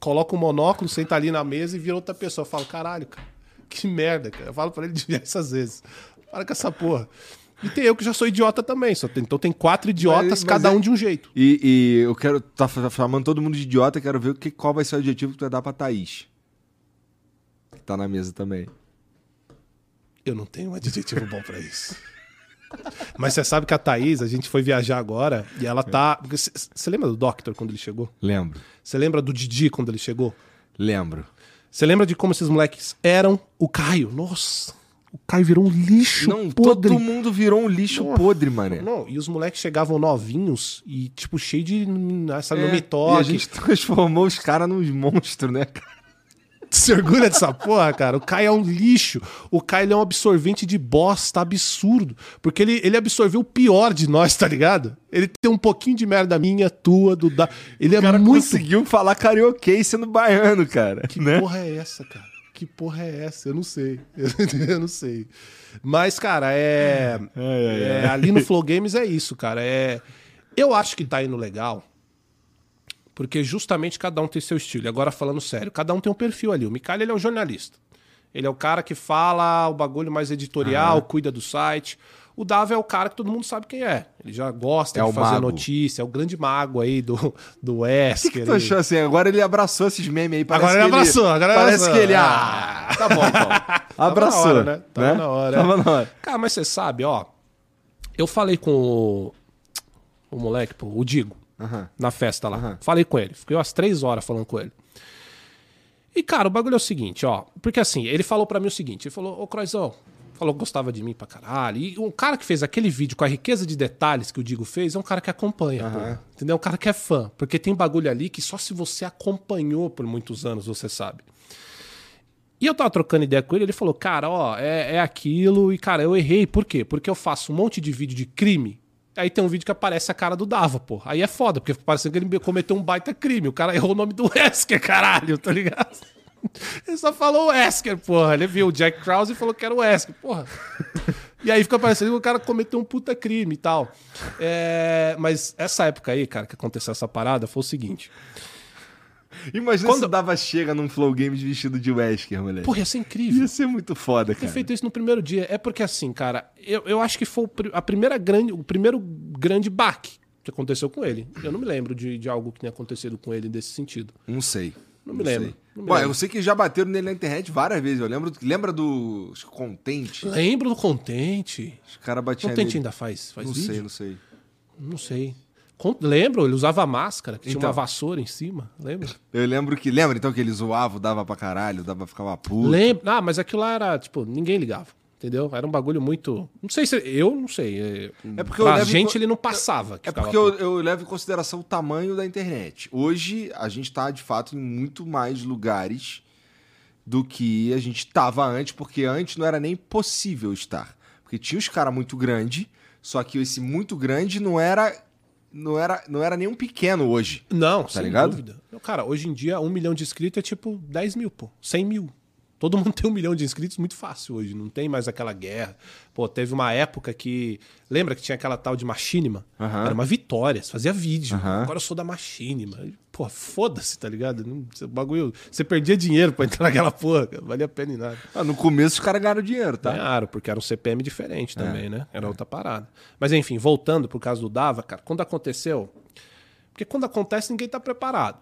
coloca um monóculo, senta ali na mesa e vira outra pessoa. Eu falo, caralho, cara, que merda, cara. Eu falo pra ele diversas vezes. Para com essa porra. E tem eu que já sou idiota também. Só tem- então tem quatro idiotas, Mas- mas cada é- um de um jeito. E, e eu quero. Tá chamando todo mundo de idiota, quero ver o que, qual vai ser o adjetivo que tu vai dar pra Thaís. Que tá na mesa também. Eu não tenho um adjetivo bom pra isso. Mas você sabe que a Thaís, a gente foi viajar agora e ela tá. Você lembra do Doctor quando ele chegou? Lembro. Você lembra do Didi quando ele chegou? Lembro. Você lembra de como esses moleques eram o Caio? Nossa, o Caio virou um lixo Não, podre. todo mundo virou um lixo podre, mané. Não, e os moleques chegavam novinhos e, tipo, cheio de. Sabe, no É, me e a gente transformou os caras nos monstros, né, cara? Se orgulha dessa porra, cara. O Caio é um lixo. O ele é um absorvente de bosta absurdo. Porque ele, ele absorveu o pior de nós, tá ligado? Ele tem um pouquinho de merda minha, tua, do da. Ele é O cara muito. conseguiu falar carioquês sendo baiano, cara. Que né? porra é essa, cara? Que porra é essa? Eu não sei. Eu não sei. Mas, cara, é. é, ali no Flow Games é isso, cara. É. Eu acho que tá indo legal. Porque justamente cada um tem seu estilo. E agora falando sério, cada um tem um perfil ali. O Mikael ele é um jornalista. Ele é o cara que fala o bagulho mais editorial, cuida do site. O Davi é o cara que todo mundo sabe quem é. Ele já gosta É de fazer mago. notícia, é o grande mago aí do, do O que, Wesker. que tu achou assim? Agora ele abraçou esses memes aí. Parece Agora ele que abraçou, agora ele Parece abraçou. que ele. Ah, tá bom então. Abraçou. hora, né? Tava na hora. Tava na hora. Cara, mas você sabe, ó. Eu falei com o, o moleque, pô, o Digo, Aham. na festa lá. Aham. Falei com ele. Fiquei umas três horas falando com ele. E, cara, o bagulho é o seguinte, ó. Porque assim, ele falou pra mim o seguinte: ele falou, ô Croizão, falou que gostava de mim pra caralho. E o cara que fez aquele vídeo com a riqueza de detalhes que o Digo fez é um cara que acompanha, pô. Entendeu? Um cara que é fã. Porque tem bagulho ali que só se você acompanhou por muitos anos você sabe. E eu tava trocando ideia com ele, ele falou, cara, ó, é, é aquilo, e cara, eu errei, por quê? Porque eu faço um monte de vídeo de crime, aí tem um vídeo que aparece a cara do Dava, pô. Aí é foda, porque parece que ele cometeu um baita crime, o cara errou o nome do Wesker, caralho, tá ligado? Ele só falou Wesker, porra. Ele viu o Jack Krause e falou que era o Wesker, porra. E aí fica parecendo que o cara cometeu um puta crime e tal. É, mas essa época aí, cara, que aconteceu essa parada, foi o seguinte. Imagina Quando- se Dava chega num Flow Games vestido de Wesker, moleque. Porra, ia ser incrível. Ia ser muito foda, ter cara. feito isso no primeiro dia. É porque assim, cara, eu, eu acho que foi a primeira grande, o primeiro grande baque que aconteceu com ele. Eu não me lembro de, de algo que tenha acontecido com ele nesse sentido. Não sei. Não me lembro, sei. não me Ué, lembro. eu sei que já bateram nele na internet várias vezes. Eu lembro. Lembra do Contente? Lembro do Contente. Os caras batiam Contente ainda faz, faz Não vídeo? sei, não sei. Não sei. Lembro, ele usava máscara, que tinha Então. uma vassoura em cima. Lembra? Eu lembro que. Lembra então que ele zoava, dava pra caralho, dava ficava puto. Lembro. Ah, mas aquilo lá era, tipo, ninguém ligava. Entendeu? Era um bagulho muito. Não sei se. Eu não sei. É, É porque pra gente co- ele não passava. que É porque eu, eu levo em consideração o tamanho da internet. Hoje, a gente tá, de fato, em muito mais lugares do que a gente tava antes, porque antes não era nem possível estar. Porque tinha os caras muito grandes, só que esse muito grande não era, não era, não era nem um pequeno hoje. Não, sem ligado? dúvida. Cara, hoje em dia, um milhão de inscritos é tipo 10 mil, pô. 100 mil. Todo mundo tem um milhão de inscritos muito fácil hoje. Não tem mais aquela guerra. Pô, teve uma época que. Lembra que tinha aquela tal de Machinima? Era uma vitória. Você fazia vídeo. Agora eu sou da Machinima. Pô, foda-se, tá ligado? Não, você, bagulho, você perdia dinheiro pra entrar naquela porra, cara, valia a pena em nada. Ah, no começo os caras ganharam dinheiro, tá? Ganharam, porque era um CPM diferente também, é, né? Era é. outra parada. Mas enfim, voltando pro caso do Dava, cara, quando aconteceu. Porque quando acontece, ninguém tá preparado.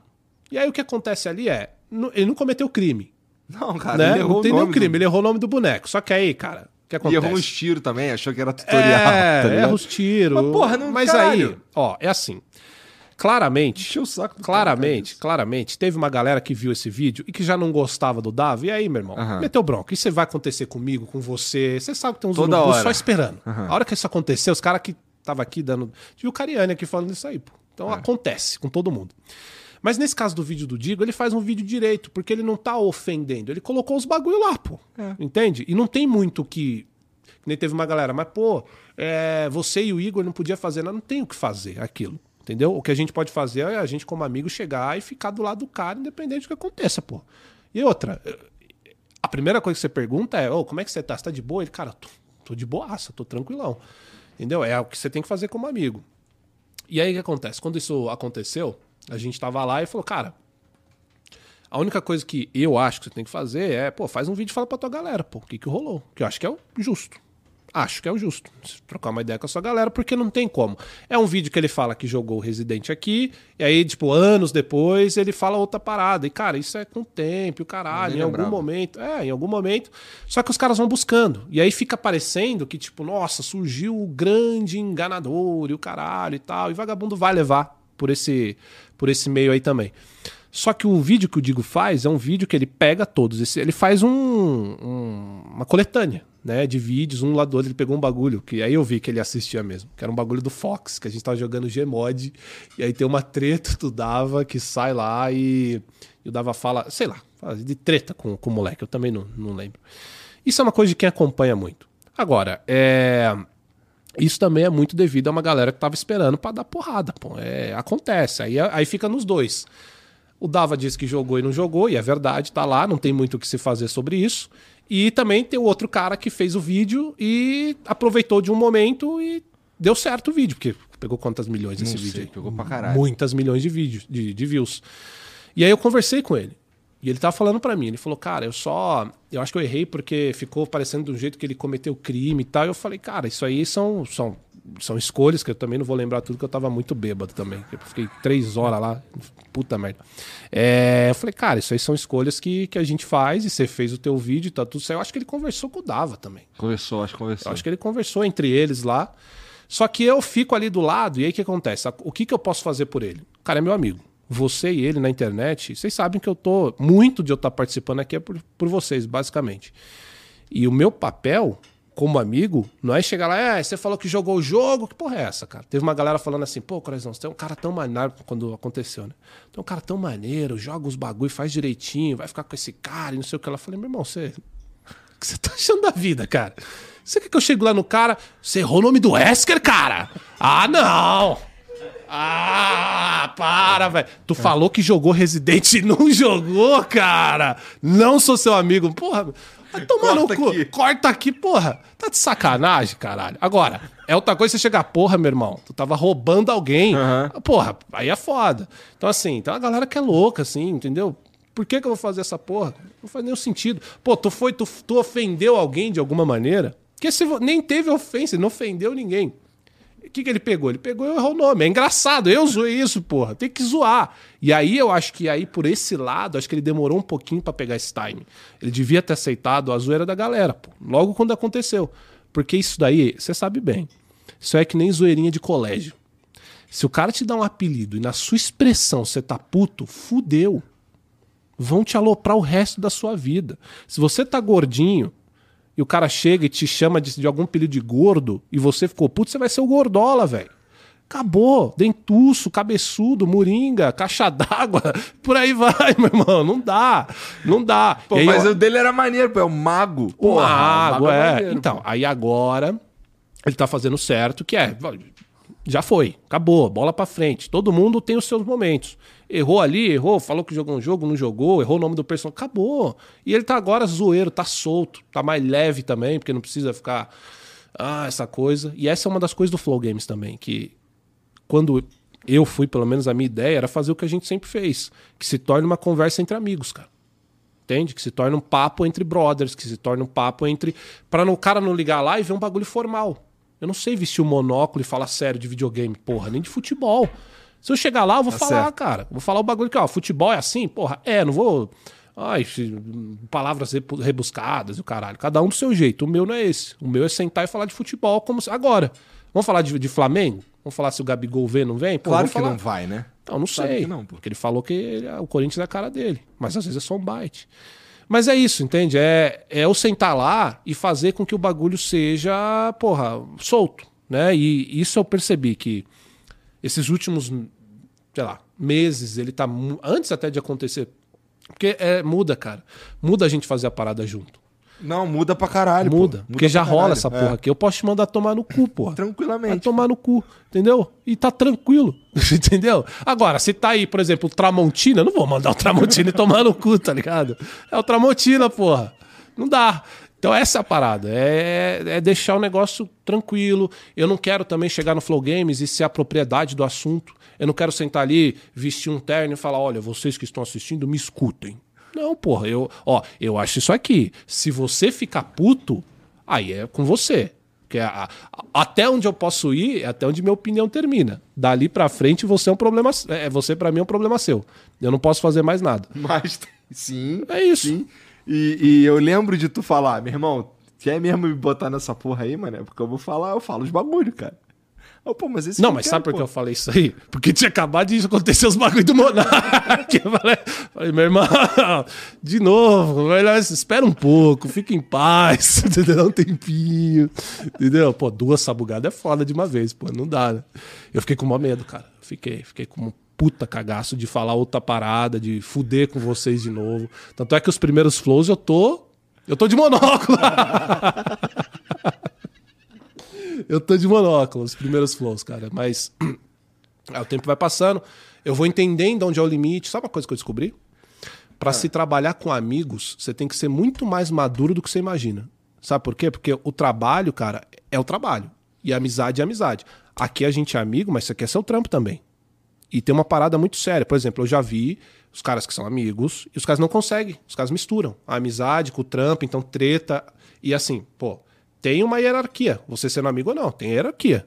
E aí o que acontece ali é. Ele não cometeu crime. Não, cara, né? não tem nenhum crime, do... ele errou o nome do boneco. Só que aí, cara, o que acontece? E errou uns tiros também, achou que era tutorial. É, tá erra os tiros. Mas, porra, não Mas caralho. aí, ó, é assim. Claramente, claramente, cara, claramente, teve uma galera que viu esse vídeo e que já não gostava do Davi. E aí, meu irmão, uhum. meteu bronca. Isso vai acontecer comigo, com você. Você sabe que tem uns Toda urubus só esperando. Uhum. A hora que isso aconteceu, os caras que tava aqui dando. Tive o Cariani aqui falando isso aí, pô. Então é. acontece com todo mundo. Mas nesse caso do vídeo do Digo, ele faz um vídeo direito, porque ele não tá ofendendo. Ele colocou os bagulho lá, pô. É. Entende? E não tem muito que. Nem teve uma galera, mas, pô, é, você e o Igor não podia fazer nada. Não tem o que fazer aquilo. Entendeu? O que a gente pode fazer é a gente, como amigo, chegar e ficar do lado do cara, independente do que aconteça, pô. E outra, a primeira coisa que você pergunta é: oh, como é que você tá? Você tá de boa? Ele, cara, tô, tô de boaça, tô tranquilão. Entendeu? É o que você tem que fazer como amigo. E aí o que acontece? Quando isso aconteceu, a gente tava lá e falou, cara, a única coisa que eu acho que você tem que fazer é, pô, faz um vídeo e fala pra tua galera, pô, o que que rolou. Que eu acho que é o justo. Acho que é o justo. Trocar uma ideia com a sua galera, porque não tem como. É um vídeo que ele fala que jogou o Resident aqui, e aí, tipo, anos depois, ele fala outra parada. E, cara, isso é com o tempo, o caralho, em algum momento. É, em algum momento. Só que os caras vão buscando. E aí fica parecendo que, tipo, nossa, surgiu o grande enganador e o caralho e tal. E vagabundo vai levar por esse, por esse meio aí também. Só que o vídeo que o Digo faz é um vídeo que ele pega todos. Ele faz um, um, uma coletânea né, de vídeos. Um lado do outro ele pegou um bagulho, que aí eu vi que ele assistia mesmo, que era um bagulho do Fox, que a gente tava jogando Gmod. E aí tem uma treta do Dava que sai lá e, e o Dava fala, sei lá, de treta com, com o moleque. Eu também não, não lembro. Isso é uma coisa de quem acompanha muito. Agora, é. Isso também é muito devido a uma galera que tava esperando para dar porrada. Pô. É, acontece. Aí, aí fica nos dois. O Dava disse que jogou e não jogou, e é verdade, tá lá, não tem muito o que se fazer sobre isso. E também tem o outro cara que fez o vídeo e aproveitou de um momento e deu certo o vídeo, porque pegou quantas milhões esse vídeo aí? Pegou pra caralho. Muitas milhões de vídeos, de, de views. E aí eu conversei com ele. E ele tava falando para mim, ele falou, cara, eu só. Eu acho que eu errei porque ficou parecendo do jeito que ele cometeu crime e tal. E eu falei, cara, isso aí são, são, são escolhas que eu também não vou lembrar tudo, que eu tava muito bêbado também. Eu fiquei três horas lá, puta merda. É, eu falei, cara, isso aí são escolhas que, que a gente faz e você fez o teu vídeo e tá tudo certo. Eu acho que ele conversou com o Dava também. Conversou, acho que conversou. Eu acho que ele conversou entre eles lá. Só que eu fico ali do lado e aí o que acontece? O que, que eu posso fazer por ele? O cara é meu amigo você e ele na internet, vocês sabem que eu tô. Muito de eu estar participando aqui é por, por vocês, basicamente. E o meu papel, como amigo, não é chegar lá, é, você falou que jogou o jogo, que porra é essa, cara? Teve uma galera falando assim, pô, Corazão, você tem um cara tão maneiro, quando aconteceu, né? Tem um cara tão maneiro, joga os bagulho, faz direitinho, vai ficar com esse cara e não sei o que. Ela falei, meu irmão, você. O que você tá achando da vida, cara? Você quer que eu chegue lá no cara, você errou o nome do Wesker, cara? Ah, não! Ah, para, velho. Tu é. falou que jogou Resident e não jogou, cara. Não sou seu amigo. Porra, vai tomar no cu. Aqui. Corta aqui, porra. Tá de sacanagem, caralho. Agora, é outra coisa você chegar, porra, meu irmão, tu tava roubando alguém. Uhum. Porra, aí é foda. Então, assim, tem uma galera que é louca, assim, entendeu? Por que, que eu vou fazer essa porra? Não faz nenhum sentido. Pô, tu foi, tu, tu ofendeu alguém de alguma maneira? Porque se, nem teve ofensa, não ofendeu ninguém. O que, que ele pegou? Ele pegou e errou o nome. É engraçado, eu zoei isso, porra. Tem que zoar. E aí eu acho que aí, por esse lado, acho que ele demorou um pouquinho para pegar esse time. Ele devia ter aceitado a zoeira da galera, pô. Logo quando aconteceu. Porque isso daí, você sabe bem. Isso é que nem zoeirinha de colégio. Se o cara te dá um apelido e na sua expressão você tá puto, fudeu. Vão te aloprar o resto da sua vida. Se você tá gordinho, e o cara chega e te chama de, de algum apelido de gordo e você ficou puto, você vai ser o gordola, velho. Acabou. Dentuço, cabeçudo, moringa, caixa d'água, por aí vai, meu irmão. Não dá. Não dá. Pô, mas eu... o dele era maneiro, pô. É o mago. O mago é. é maneiro, então, pô. aí agora ele tá fazendo certo, que é. Já foi. Acabou. Bola pra frente. Todo mundo tem os seus momentos. Errou ali, errou, falou que jogou um jogo, não jogou, errou o nome do personagem, acabou. E ele tá agora zoeiro, tá solto, tá mais leve também, porque não precisa ficar. Ah, essa coisa. E essa é uma das coisas do Flow Games também, que quando eu fui, pelo menos a minha ideia era fazer o que a gente sempre fez, que se torne uma conversa entre amigos, cara. Entende? Que se torne um papo entre brothers, que se torne um papo entre. Pra o cara não ligar lá e ver um bagulho formal. Eu não sei vestir o um monóculo e falar sério de videogame, porra, nem de futebol. Se eu chegar lá, eu vou tá falar, certo. cara. Vou falar o bagulho que, ó, futebol é assim, porra. É, não vou. Ai, palavras rebuscadas e o caralho. Cada um do seu jeito. O meu não é esse. O meu é sentar e falar de futebol como se... Agora. Vamos falar de, de Flamengo? Vamos falar se o Gabigol vem ou não vem? Pô, claro que falar. não vai, né? Não, não sei. Não, porque ele falou que ele, o Corinthians é a cara dele. Mas às vezes é só um bite. Mas é isso, entende? É, é eu sentar lá e fazer com que o bagulho seja, porra, solto. Né? E isso eu percebi que esses últimos, sei lá, meses, ele tá. Antes até de acontecer. Porque é, muda, cara. Muda a gente fazer a parada junto. Não, muda pra caralho. Muda. muda porque já rola caralho. essa porra é. aqui. Eu posso te mandar tomar no cu, porra. Tranquilamente. Vai tomar no cu, entendeu? E tá tranquilo, entendeu? Agora, se tá aí, por exemplo, o Tramontina, eu não vou mandar o Tramontina e tomar no cu, tá ligado? É o Tramontina, porra. Não dá. Então essa é a parada, é, é deixar o negócio tranquilo. Eu não quero também chegar no Flow Games e ser a propriedade do assunto. Eu não quero sentar ali, vestir um terno e falar: olha, vocês que estão assistindo, me escutem. Não, porra, eu, ó, eu acho isso aqui. Se você ficar puto, aí é com você. Que a, até onde eu posso ir, é até onde minha opinião termina. Dali para frente, você é um problema, é você para mim é um problema seu. Eu não posso fazer mais nada. Mas sim. É isso. Sim. E, e eu lembro de tu falar, meu irmão, quer mesmo me botar nessa porra aí, mano? Porque eu vou falar, eu falo os bagulho, cara. Oh, pô, mas esse não, mas sabe por que eu falei isso aí? Porque tinha acabado de acontecer os bagulho do Monark. Eu falei, falei, meu irmão, de novo, espera um pouco, fica em paz, dá um tempinho. Entendeu? Pô, duas sabugadas é foda de uma vez, pô, não dá, né? Eu fiquei com maior medo, cara. Fiquei, fiquei com um puta cagaço de falar outra parada, de fuder com vocês de novo. Tanto é que os primeiros flows eu tô. Eu tô de monóculo. eu tô de monóculo, os primeiros flows, cara. Mas aí o tempo vai passando, eu vou entendendo onde é o limite. Sabe uma coisa que eu descobri? Para ah. se trabalhar com amigos, você tem que ser muito mais maduro do que você imagina. Sabe por quê? Porque o trabalho, cara, é o trabalho. E a amizade é amizade. Aqui a gente é amigo, mas você quer ser o trampo também. E tem uma parada muito séria. Por exemplo, eu já vi os caras que são amigos e os caras não conseguem. Os caras misturam a amizade com o trampo, então treta. E assim, pô, tem uma hierarquia. Você sendo amigo ou não, tem hierarquia.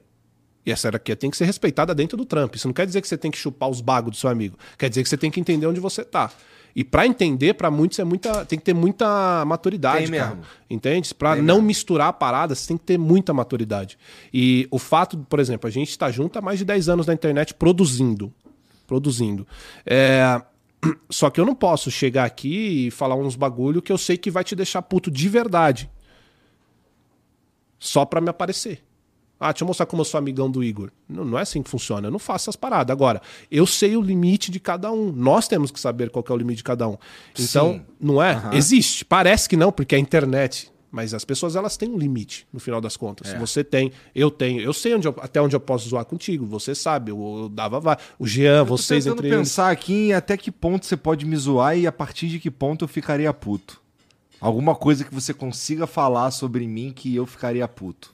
E essa hierarquia tem que ser respeitada dentro do Trump. Isso não quer dizer que você tem que chupar os bagos do seu amigo. Quer dizer que você tem que entender onde você tá. E para entender, para muitos é muita, tem que ter muita maturidade, tem cara. Mesmo. Entende? Para não mesmo. misturar paradas, tem que ter muita maturidade. E o fato, por exemplo, a gente está junto há mais de 10 anos na internet produzindo, produzindo. É... Só que eu não posso chegar aqui e falar uns bagulho que eu sei que vai te deixar puto de verdade só para me aparecer. Ah, deixa eu mostrar como eu sou amigão do Igor. Não, não é assim que funciona. Eu não faço essas paradas. Agora, eu sei o limite de cada um. Nós temos que saber qual é o limite de cada um. Então, Sim. não é? Uhum. Existe. Parece que não, porque é a internet. Mas as pessoas elas têm um limite, no final das contas. É. Você tem, eu tenho. Eu sei onde eu, até onde eu posso zoar contigo. Você sabe, eu, eu dava vai. O Jean, vocês entre pensar eles. aqui em até que ponto você pode me zoar e a partir de que ponto eu ficaria puto. Alguma coisa que você consiga falar sobre mim que eu ficaria puto.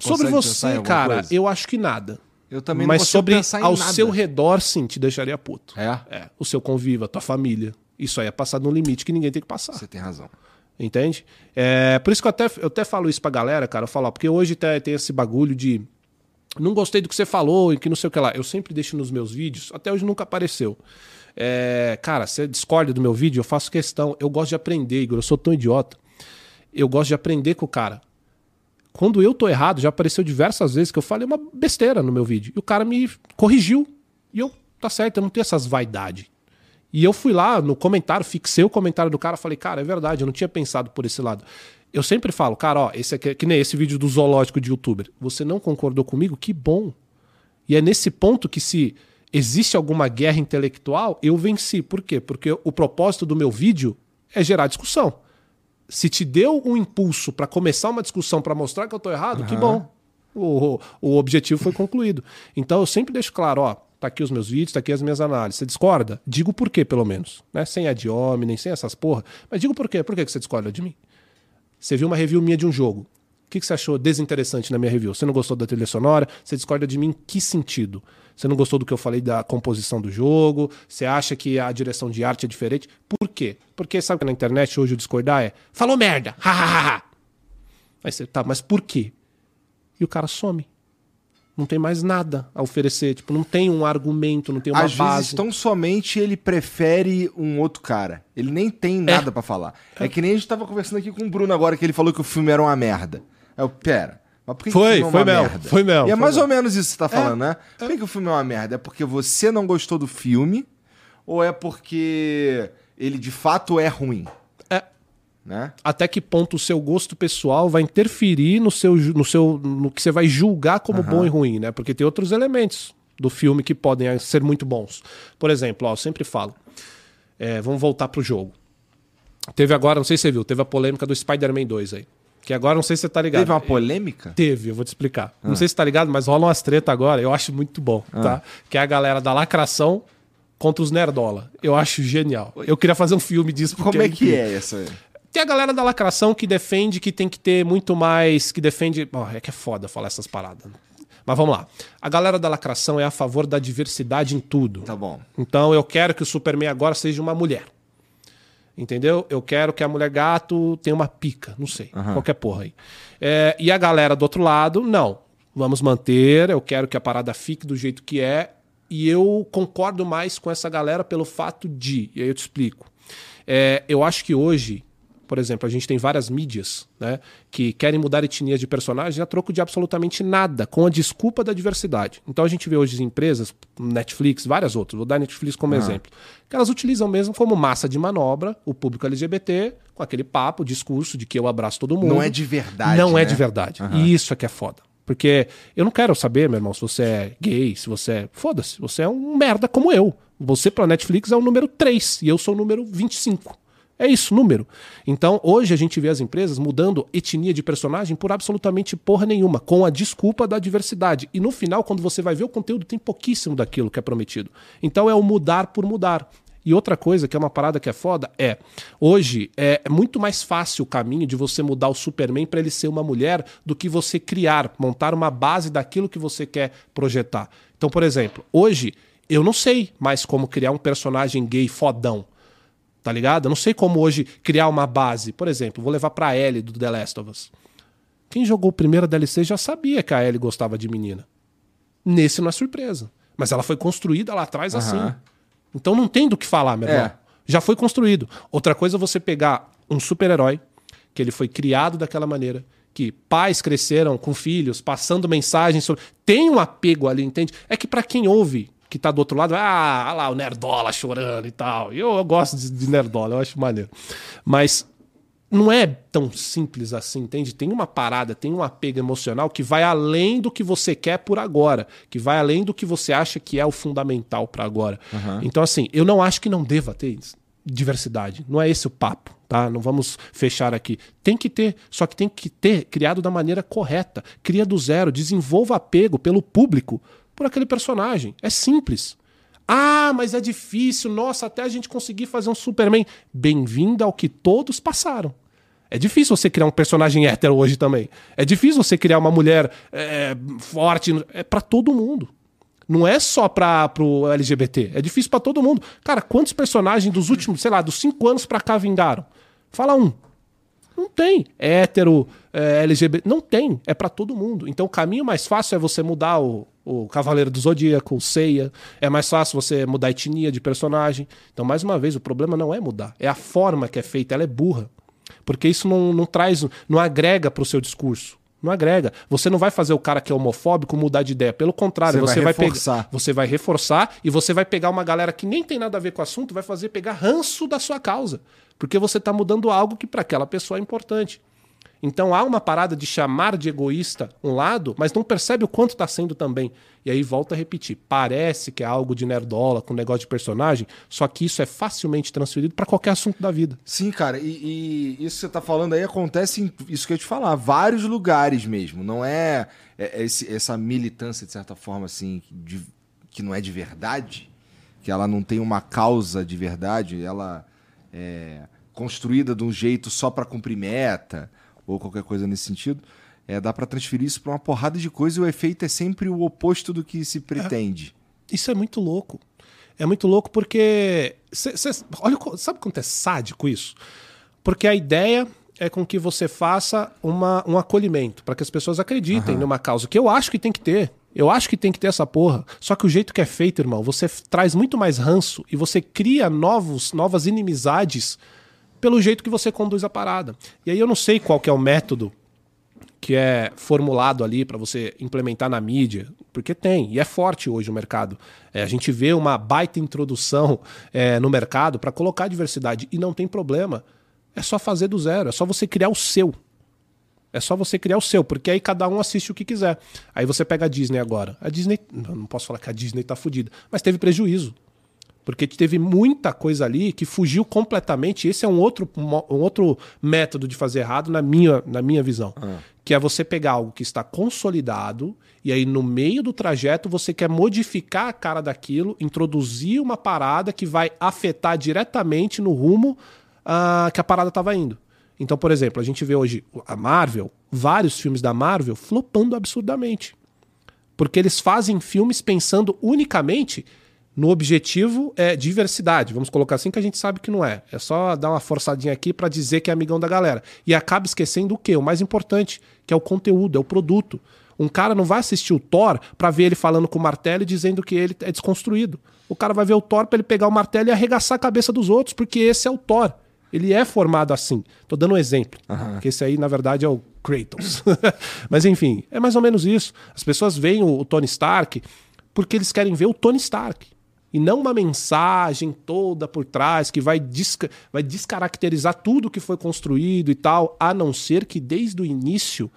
sobre você, cara, coisa? eu acho que nada. Eu também Mas sobre ao nada. seu redor, sim, te deixaria puto. É? É. O seu convívio, a tua família. Isso aí é passar no limite que ninguém tem que passar. Você tem razão. Entende? É, por isso que eu até, eu até falo isso pra galera, cara. Eu falo, porque hoje tem, tem esse bagulho de. Não gostei do que você falou e que não sei o que lá. Eu sempre deixo nos meus vídeos, até hoje nunca apareceu. É, cara, você discorda do meu vídeo, eu faço questão. Eu gosto de aprender, Igor. Eu sou tão idiota. Eu gosto de aprender com o cara. Quando eu tô errado, já apareceu diversas vezes que eu falei uma besteira no meu vídeo. E o cara me corrigiu. E eu, tá certo, eu não tenho essas vaidades. E eu fui lá no comentário, fixei o comentário do cara, falei, cara, é verdade, eu não tinha pensado por esse lado. Eu sempre falo, cara, ó, esse aqui, que nem esse vídeo do zoológico de youtuber. Você não concordou comigo? Que bom. E é nesse ponto que se existe alguma guerra intelectual, eu venci. Por quê? Porque o propósito do meu vídeo é gerar discussão. Se te deu um impulso para começar uma discussão para mostrar que eu estou errado, uhum. que bom. O, o objetivo foi concluído. Então eu sempre deixo claro, ó, tá aqui os meus vídeos, tá aqui as minhas análises. Você discorda? Digo por quê, pelo menos. Né? Sem ad hominem, sem essas porra. Mas digo por quê. Por que você discorda de mim? Você viu uma review minha de um jogo. O que você achou desinteressante na minha review? Você não gostou da trilha sonora? Você discorda de mim em que sentido? Você não gostou do que eu falei da composição do jogo? Você acha que a direção de arte é diferente? Por quê? Porque sabe que na internet hoje o discordar é falou merda, hahaha. Aí você tá, mas por quê? E o cara some. Não tem mais nada a oferecer. Tipo, não tem um argumento, não tem uma Às base. vezes, tão somente ele prefere um outro cara. Ele nem tem nada pra falar. É. que nem a gente tava conversando aqui com o Bruno agora, que ele falou que o filme era uma merda. Aí eu, pera, mas por que, Foi, que o filme é foi uma mesmo, merda? foi mesmo, E é mais mesmo. ou menos isso que você tá falando, né? Por que, que o filme é uma merda? É porque você não gostou do filme? Ou é porque ele de fato é ruim? É. Né? Até que ponto o seu gosto pessoal vai interferir no seu, no seu no que você vai julgar como bom e ruim, né? Porque tem outros elementos do filme que podem eh, ser muito bons. Por exemplo, ó, eu sempre falo. é, vamos voltar pro jogo. Teve agora, não sei se você viu, teve a polêmica do Spider-Man 2 aí. Que agora não sei se você tá ligado. Teve uma polêmica? Teve, eu vou te explicar. Não sei se tá ligado, mas rolam umas treta agora, eu acho muito bom, tá? Que é a galera da lacração contra os nerdola. Eu acho genial. Eu queria fazer um filme disso Como é que incrível. é essa aí? Tem a galera da lacração que defende que tem que ter muito mais. Que defende. Ó, é que é foda falar essas paradas. Mas vamos lá. A galera da lacração é a favor da diversidade em tudo. Tá bom. Então eu quero que o Superman agora seja uma mulher. Entendeu? Eu quero que a mulher gato tenha uma pica. Não sei. Qualquer porra aí. É, e a galera do outro lado, não. Vamos manter. Eu quero que a parada fique do jeito que é. E eu concordo mais com essa galera pelo fato de. E aí eu te explico. É, eu acho que hoje, por exemplo, a gente tem várias mídias né, que querem mudar etnias de personagens a troco de absolutamente nada, com a desculpa da diversidade. Então a gente vê hoje empresas, Netflix, várias outras, vou dar Netflix como exemplo, que elas utilizam mesmo como massa de manobra o público LGBT, com aquele papo, discurso de que eu abraço todo mundo. Não é de verdade. Não né? é de verdade. E isso é que é foda. Porque eu não quero saber, meu irmão, se você é gay, se você é. Foda-se, você é um merda como eu. Você pra Netflix é o número 3 e eu sou o número 25. É isso, número. Então, hoje a gente vê as empresas mudando etnia de personagem por absolutamente porra nenhuma, com a desculpa da diversidade. E no final, quando você vai ver o conteúdo, tem pouquíssimo daquilo que é prometido. Então é o mudar por mudar. E outra coisa que é uma parada que é foda é, hoje é muito mais fácil o caminho de você mudar o Superman para ele ser uma mulher do que você criar, montar uma base daquilo que você quer projetar. Então, por exemplo, hoje eu não sei mais como criar um personagem gay fodão. Tá ligado? Eu não sei como hoje criar uma base. Por exemplo, vou levar pra Ellie do The Last of Us. Quem jogou o primeiro DLC já sabia que a Ellie gostava de menina. Nesse não é surpresa. Mas ela foi construída lá atrás assim. Aham. Então não tem do que falar, meu irmão. É. Já foi construído. Outra coisa é você pegar um super-herói, que ele foi criado daquela maneira, que pais cresceram com filhos, passando mensagens sobre. Tem um apego ali, entende? É que pra quem ouve, que tá do outro lado, ah, lá o Nerdola chorando e tal. E Eu, eu gosto de, de Nerdola, eu acho maneiro. Mas não é tão simples assim, entende? Tem uma parada, tem um apego emocional que vai além do que você quer por agora, que vai além do que você acha que é o fundamental pra agora. Então, assim, eu não acho que não deva ter diversidade. Não é esse o papo, tá? Não vamos fechar aqui. Tem que ter, só que tem que ter criado da maneira correta. Cria do zero, desenvolva apego pelo público por aquele personagem. É simples. Ah, mas é difícil. Nossa, até a gente conseguir fazer um Superman. Bem-vindo ao que todos passaram. É difícil você criar um personagem hétero hoje também. É difícil você criar uma mulher é, forte. É para todo mundo. Não é só para pro LGBT. É difícil para todo mundo. Cara, quantos personagens dos últimos, sei lá, dos cinco anos pra cá vingaram? Fala um. Não tem. Hétero, é, LGBT. Não tem. É para todo mundo. Então o caminho mais fácil é você mudar o, o Cavaleiro do Zodíaco, o Seiya. É mais fácil você mudar a etnia de personagem. Então, mais uma vez, o problema não é mudar. É a forma que é feita. Ela é burra. Porque isso não, não traz, não agrega pro seu discurso. Não agrega. Você não vai fazer o cara que é homofóbico mudar de ideia. Pelo contrário, Você você, vai vai, pegar. Você vai reforçar e você vai pegar uma galera que nem tem nada a ver com o assunto, vai fazer pegar ranço da sua causa. Porque você está mudando algo que para aquela pessoa é importante. Então há uma parada de chamar de egoísta um lado, mas não percebe o quanto está sendo também. E aí volta a repetir. Parece que é algo de nerdola, com negócio de personagem, só que isso é facilmente transferido para qualquer assunto da vida. Sim, cara, e, e isso que você tá falando aí acontece em isso que eu te falar, vários lugares mesmo. Não é, é- é esse- essa militância, de certa forma, assim, de- que não é de verdade, que ela não tem uma causa de verdade, ela é construída de um jeito só para cumprir meta, ou qualquer coisa nesse sentido. É, dá para transferir isso para uma porrada de coisa e o efeito é sempre o oposto do que se pretende. Isso é muito louco. É muito louco porque. Cê, cê, olha, sabe quanto é sádico isso? Porque a ideia é com que você faça uma, um acolhimento, para que as pessoas acreditem uhum. numa causa, que eu acho que tem que ter. Eu acho que tem que ter essa porra. Só que o jeito que é feito, irmão, você traz muito mais ranço e você cria novos, novas inimizades pelo jeito que você conduz a parada. E aí eu não sei qual que é o método que é formulado ali para você implementar na mídia, porque tem, e é forte hoje o mercado. É, a gente vê uma baita introdução é, no mercado para colocar diversidade, e não tem problema. É só fazer do zero, é só você criar o seu. É só você criar o seu, porque aí cada um assiste o que quiser. Aí você pega a Disney agora. A Disney, não posso falar que a Disney tá fodida, mas teve prejuízo. Porque teve muita coisa ali que fugiu completamente. Esse é um outro, um outro método de fazer errado, na minha, na minha visão. Ah. Que é você pegar algo que está consolidado e aí no meio do trajeto você quer modificar a cara daquilo, introduzir uma parada que vai afetar diretamente no rumo uh, que a parada estava indo. Então, por exemplo, a gente vê hoje a Marvel, vários filmes da Marvel flopando absurdamente. Porque eles fazem filmes pensando unicamente no objetivo é diversidade. Vamos colocar assim que a gente sabe que não é. É só dar uma forçadinha aqui para dizer que é amigão da galera. E acaba esquecendo o quê? O mais importante, que é o conteúdo, é o produto. Um cara não vai assistir o Thor para ver ele falando com o martelo e dizendo que ele é desconstruído. O cara vai ver o Thor para ele pegar o martelo e arregaçar a cabeça dos outros, porque esse é o Thor. Ele é formado assim. Tô dando um exemplo. Uhum. Que esse aí, na verdade, é o Kratos. Mas enfim, é mais ou menos isso. As pessoas veem o, o Tony Stark porque eles querem ver o Tony Stark e não uma mensagem toda por trás que vai, desca vai descaracterizar tudo que foi construído e tal, a não ser que desde o início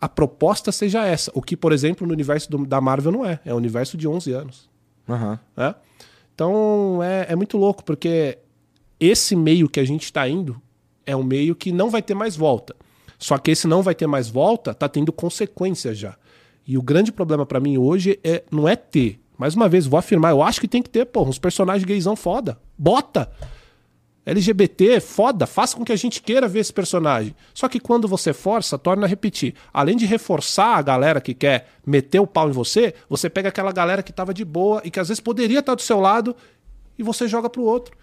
a proposta seja essa. O que, por exemplo, no universo do, da Marvel não é. É um universo de 11 anos. Uhum. É? Então é, é muito louco, porque esse meio que a gente está indo é um meio que não vai ter mais volta. Só que esse não vai ter mais volta, tá tendo consequências já. E o grande problema para mim hoje é não é ter, mais uma vez, vou afirmar, eu acho que tem que ter, pô, uns personagens gaysão foda. Bota! LGBT, foda, faça com que a gente queira ver esse personagem. Só que quando você força, torna a repetir. Além de reforçar a galera que quer meter o pau em você, você pega aquela galera que tava de boa e que às vezes poderia estar do seu lado e você joga pro outro.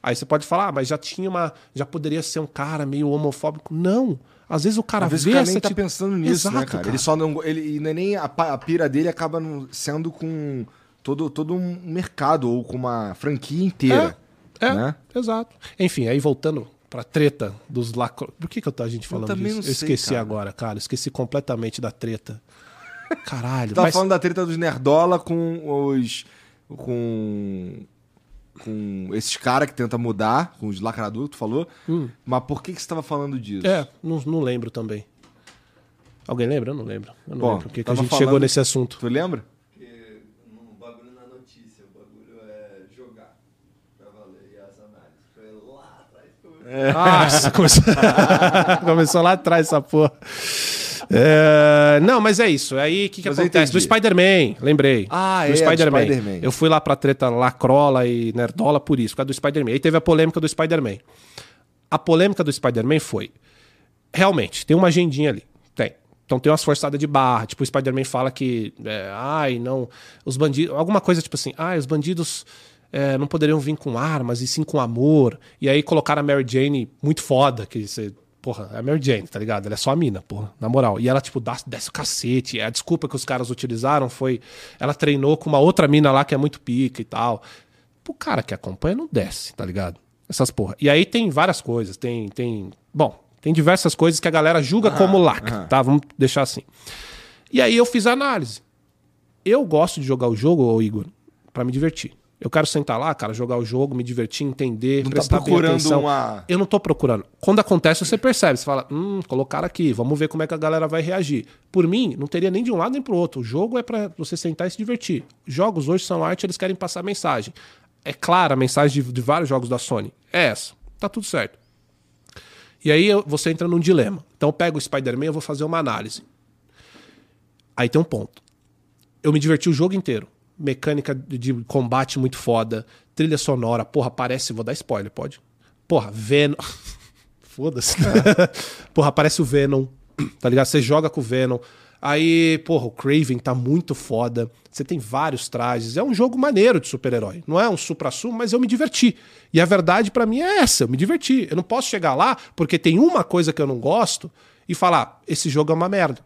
Aí você pode falar, ah, mas já tinha uma. Já poderia ser um cara meio homofóbico. Não. Às vezes o cara Às vezes vê o cara nem tá pensando nisso, né, Exato, né, cara? cara? Ele só não. Ele, é nem a, a pira dele acaba sendo com todo, todo um mercado ou com uma franquia inteira. É, é né? exato. Enfim, aí voltando pra treta dos lacro... Por que, que eu, a gente falando eu disso? eu esqueci cara. agora, cara. Esqueci completamente da treta. Caralho. Tava mas... falando da treta dos Nerdola com os. com. com esses caras que tentam mudar, com os lacradores, tu falou. Hum. Mas por que, que você tava falando disso? É, não, não lembro também. Alguém lembra? Eu não lembro. Eu não Bom, lembro. Por que, que a gente falando... chegou nesse assunto? Tu lembra? É. Nossa, começou... começou lá atrás essa porra. É... Não, mas é isso. Aí o que, que acontece? Do Spider-Man, lembrei. Ah, do é, Spider-Man. Spider eu fui lá pra treta Lacrola e Nerdola por isso, por causa do Spider-Man. Aí teve a polêmica do Spider-Man. A polêmica do Spider-Man foi. Realmente, tem uma agendinha ali. Tem. Então tem umas forçadas de barra. Tipo, o Spider-Man fala que. É, ai, não. Os bandidos. Alguma coisa tipo assim. Ai, os bandidos é, não poderiam vir com armas e sim com amor. E aí colocaram a Mary Jane muito foda, que você. Porra, é a Mary Jane, tá ligado? Ela é só a mina, porra, na moral. E ela, tipo, dá, desce o cacete. A desculpa que os caras utilizaram foi. Ela treinou com uma outra mina lá que é muito pica e tal. O cara que acompanha não desce, tá ligado? Essas porra. E aí tem várias coisas. Tem. tem bom, tem diversas coisas que a galera julga ah, como lacre, ah. tá? Vamos deixar assim. E aí eu fiz a análise. Eu gosto de jogar o jogo, Igor, para me divertir. Eu quero sentar lá, cara, jogar o jogo, me divertir, entender, não tá prestar tá procurando atenção. Uma... Eu não tô procurando. Quando acontece, você percebe, você fala, hum, colocar aqui, vamos ver como é que a galera vai reagir. Por mim, não teria nem de um lado nem pro outro. O jogo é para você sentar e se divertir. Jogos hoje são arte, eles querem passar mensagem. É clara a mensagem de, de vários jogos da Sony. É essa. Tá tudo certo. E aí você entra num dilema. Então eu pego o Spider-Man e vou fazer uma análise. Aí tem um ponto. Eu me diverti o jogo inteiro mecânica de combate muito foda, trilha sonora, porra, parece, vou dar spoiler, pode? Porra, Venom. Foda-se. É. porra, parece o Venom, tá ligado? Você joga com o Venom. Aí, porra, o Craven tá muito foda. Você tem vários trajes. É um jogo maneiro de super-herói. Não é um supra-sumo, mas eu me diverti. E a verdade para mim é essa, eu me diverti. Eu não posso chegar lá porque tem uma coisa que eu não gosto e falar, esse jogo é uma merda.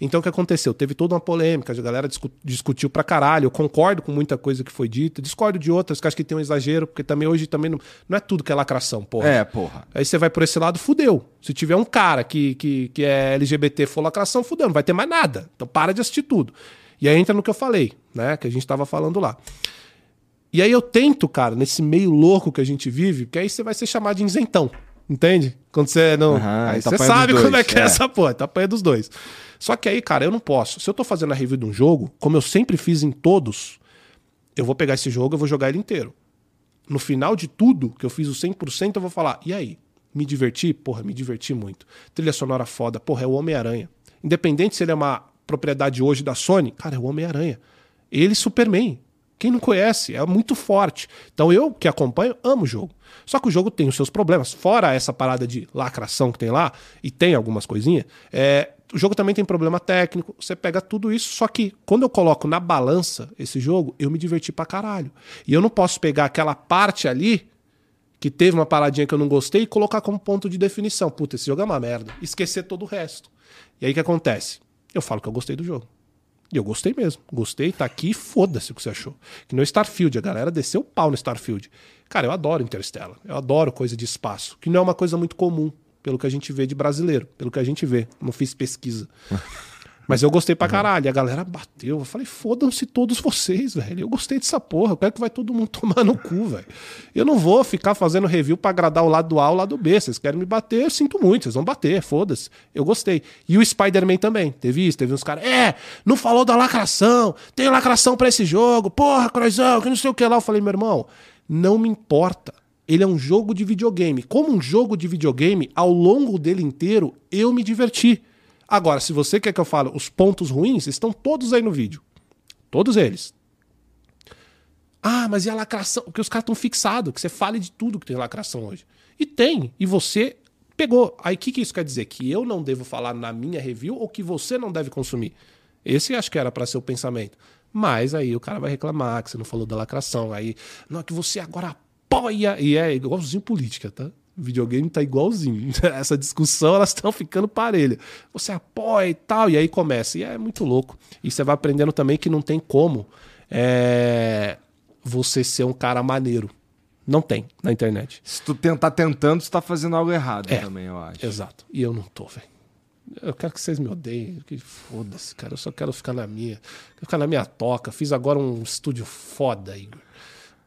Então o que aconteceu? Teve toda uma polêmica, a galera discu discutiu pra caralho. Eu concordo com muita coisa que foi dita, discordo de outras que acho que tem um exagero, porque também hoje também não, não é tudo que é lacração, porra. É, porra. Aí você vai por esse lado, fudeu. Se tiver um cara que, que, que é LGBT for lacração, fudeu, não vai ter mais nada. Então para de assistir tudo. E aí entra no que eu falei, né? Que a gente tava falando lá. E aí eu tento, cara, nesse meio louco que a gente vive, porque aí você vai ser chamado de isentão. Entende? Quando você não. Uhum, aí você sabe como é que é, é essa porra, tá apanha dos dois. Só que aí, cara, eu não posso. Se eu tô fazendo a review de um jogo, como eu sempre fiz em todos, eu vou pegar esse jogo e vou jogar ele inteiro. No final de tudo, que eu fiz o 100%, eu vou falar, e aí? Me diverti? Porra, me diverti muito. Trilha sonora foda, porra, é o Homem-Aranha. Independente se ele é uma propriedade hoje da Sony, cara, é o Homem-Aranha. Ele Superman. Quem não conhece, é muito forte. Então eu que acompanho, amo o jogo. Só que o jogo tem os seus problemas. Fora essa parada de lacração que tem lá, e tem algumas coisinhas, é, o jogo também tem problema técnico. Você pega tudo isso, só que quando eu coloco na balança esse jogo, eu me diverti pra caralho. E eu não posso pegar aquela parte ali que teve uma paradinha que eu não gostei e colocar como ponto de definição. Puta, esse jogo é uma merda. Esquecer todo o resto. E aí o que acontece? Eu falo que eu gostei do jogo. E eu gostei mesmo. Gostei, tá aqui, foda-se o que você achou. Que no Starfield, a galera desceu o pau no Starfield. Cara, eu adoro Interstellar. Eu adoro coisa de espaço, que não é uma coisa muito comum, pelo que a gente vê de brasileiro, pelo que a gente vê. Não fiz pesquisa. Mas eu gostei pra uhum. caralho. E a galera bateu. Eu falei, fodam-se todos vocês, velho. Eu gostei dessa porra. Eu quero que vai todo mundo tomar no cu, velho. Eu não vou ficar fazendo review para agradar o lado A ou o lado B. Vocês querem me bater, eu sinto muito. Vocês vão bater, foda-se. Eu gostei. E o Spider-Man também. Teve isso, teve uns caras. É, não falou da lacração. Tem lacração para esse jogo. Porra, Croizão, que não sei o que lá. Eu falei, meu irmão, não me importa. Ele é um jogo de videogame. Como um jogo de videogame, ao longo dele inteiro, eu me diverti. Agora, se você quer que eu fale os pontos ruins, estão todos aí no vídeo. Todos eles. Ah, mas e a lacração? Porque os caras estão fixados, que você fale de tudo que tem lacração hoje. E tem, e você pegou. Aí o que, que isso quer dizer? Que eu não devo falar na minha review ou que você não deve consumir? Esse acho que era para ser o pensamento. Mas aí o cara vai reclamar que você não falou da lacração. Aí, não, é que você agora apoia. E é igualzinho política, tá? O videogame tá igualzinho. Essa discussão, elas estão ficando parelha. Você apoia e tal, e aí começa. E é muito louco. E você vai aprendendo também que não tem como é, você ser um cara maneiro. Não tem na internet. Se tu tentar tentando, você tá fazendo algo errado é, também, eu acho. Exato. E eu não tô, velho. Eu quero que vocês me odeiem. Que foda-se, cara. Eu só quero ficar na minha. Quero ficar na minha toca. Fiz agora um estúdio foda, Igor.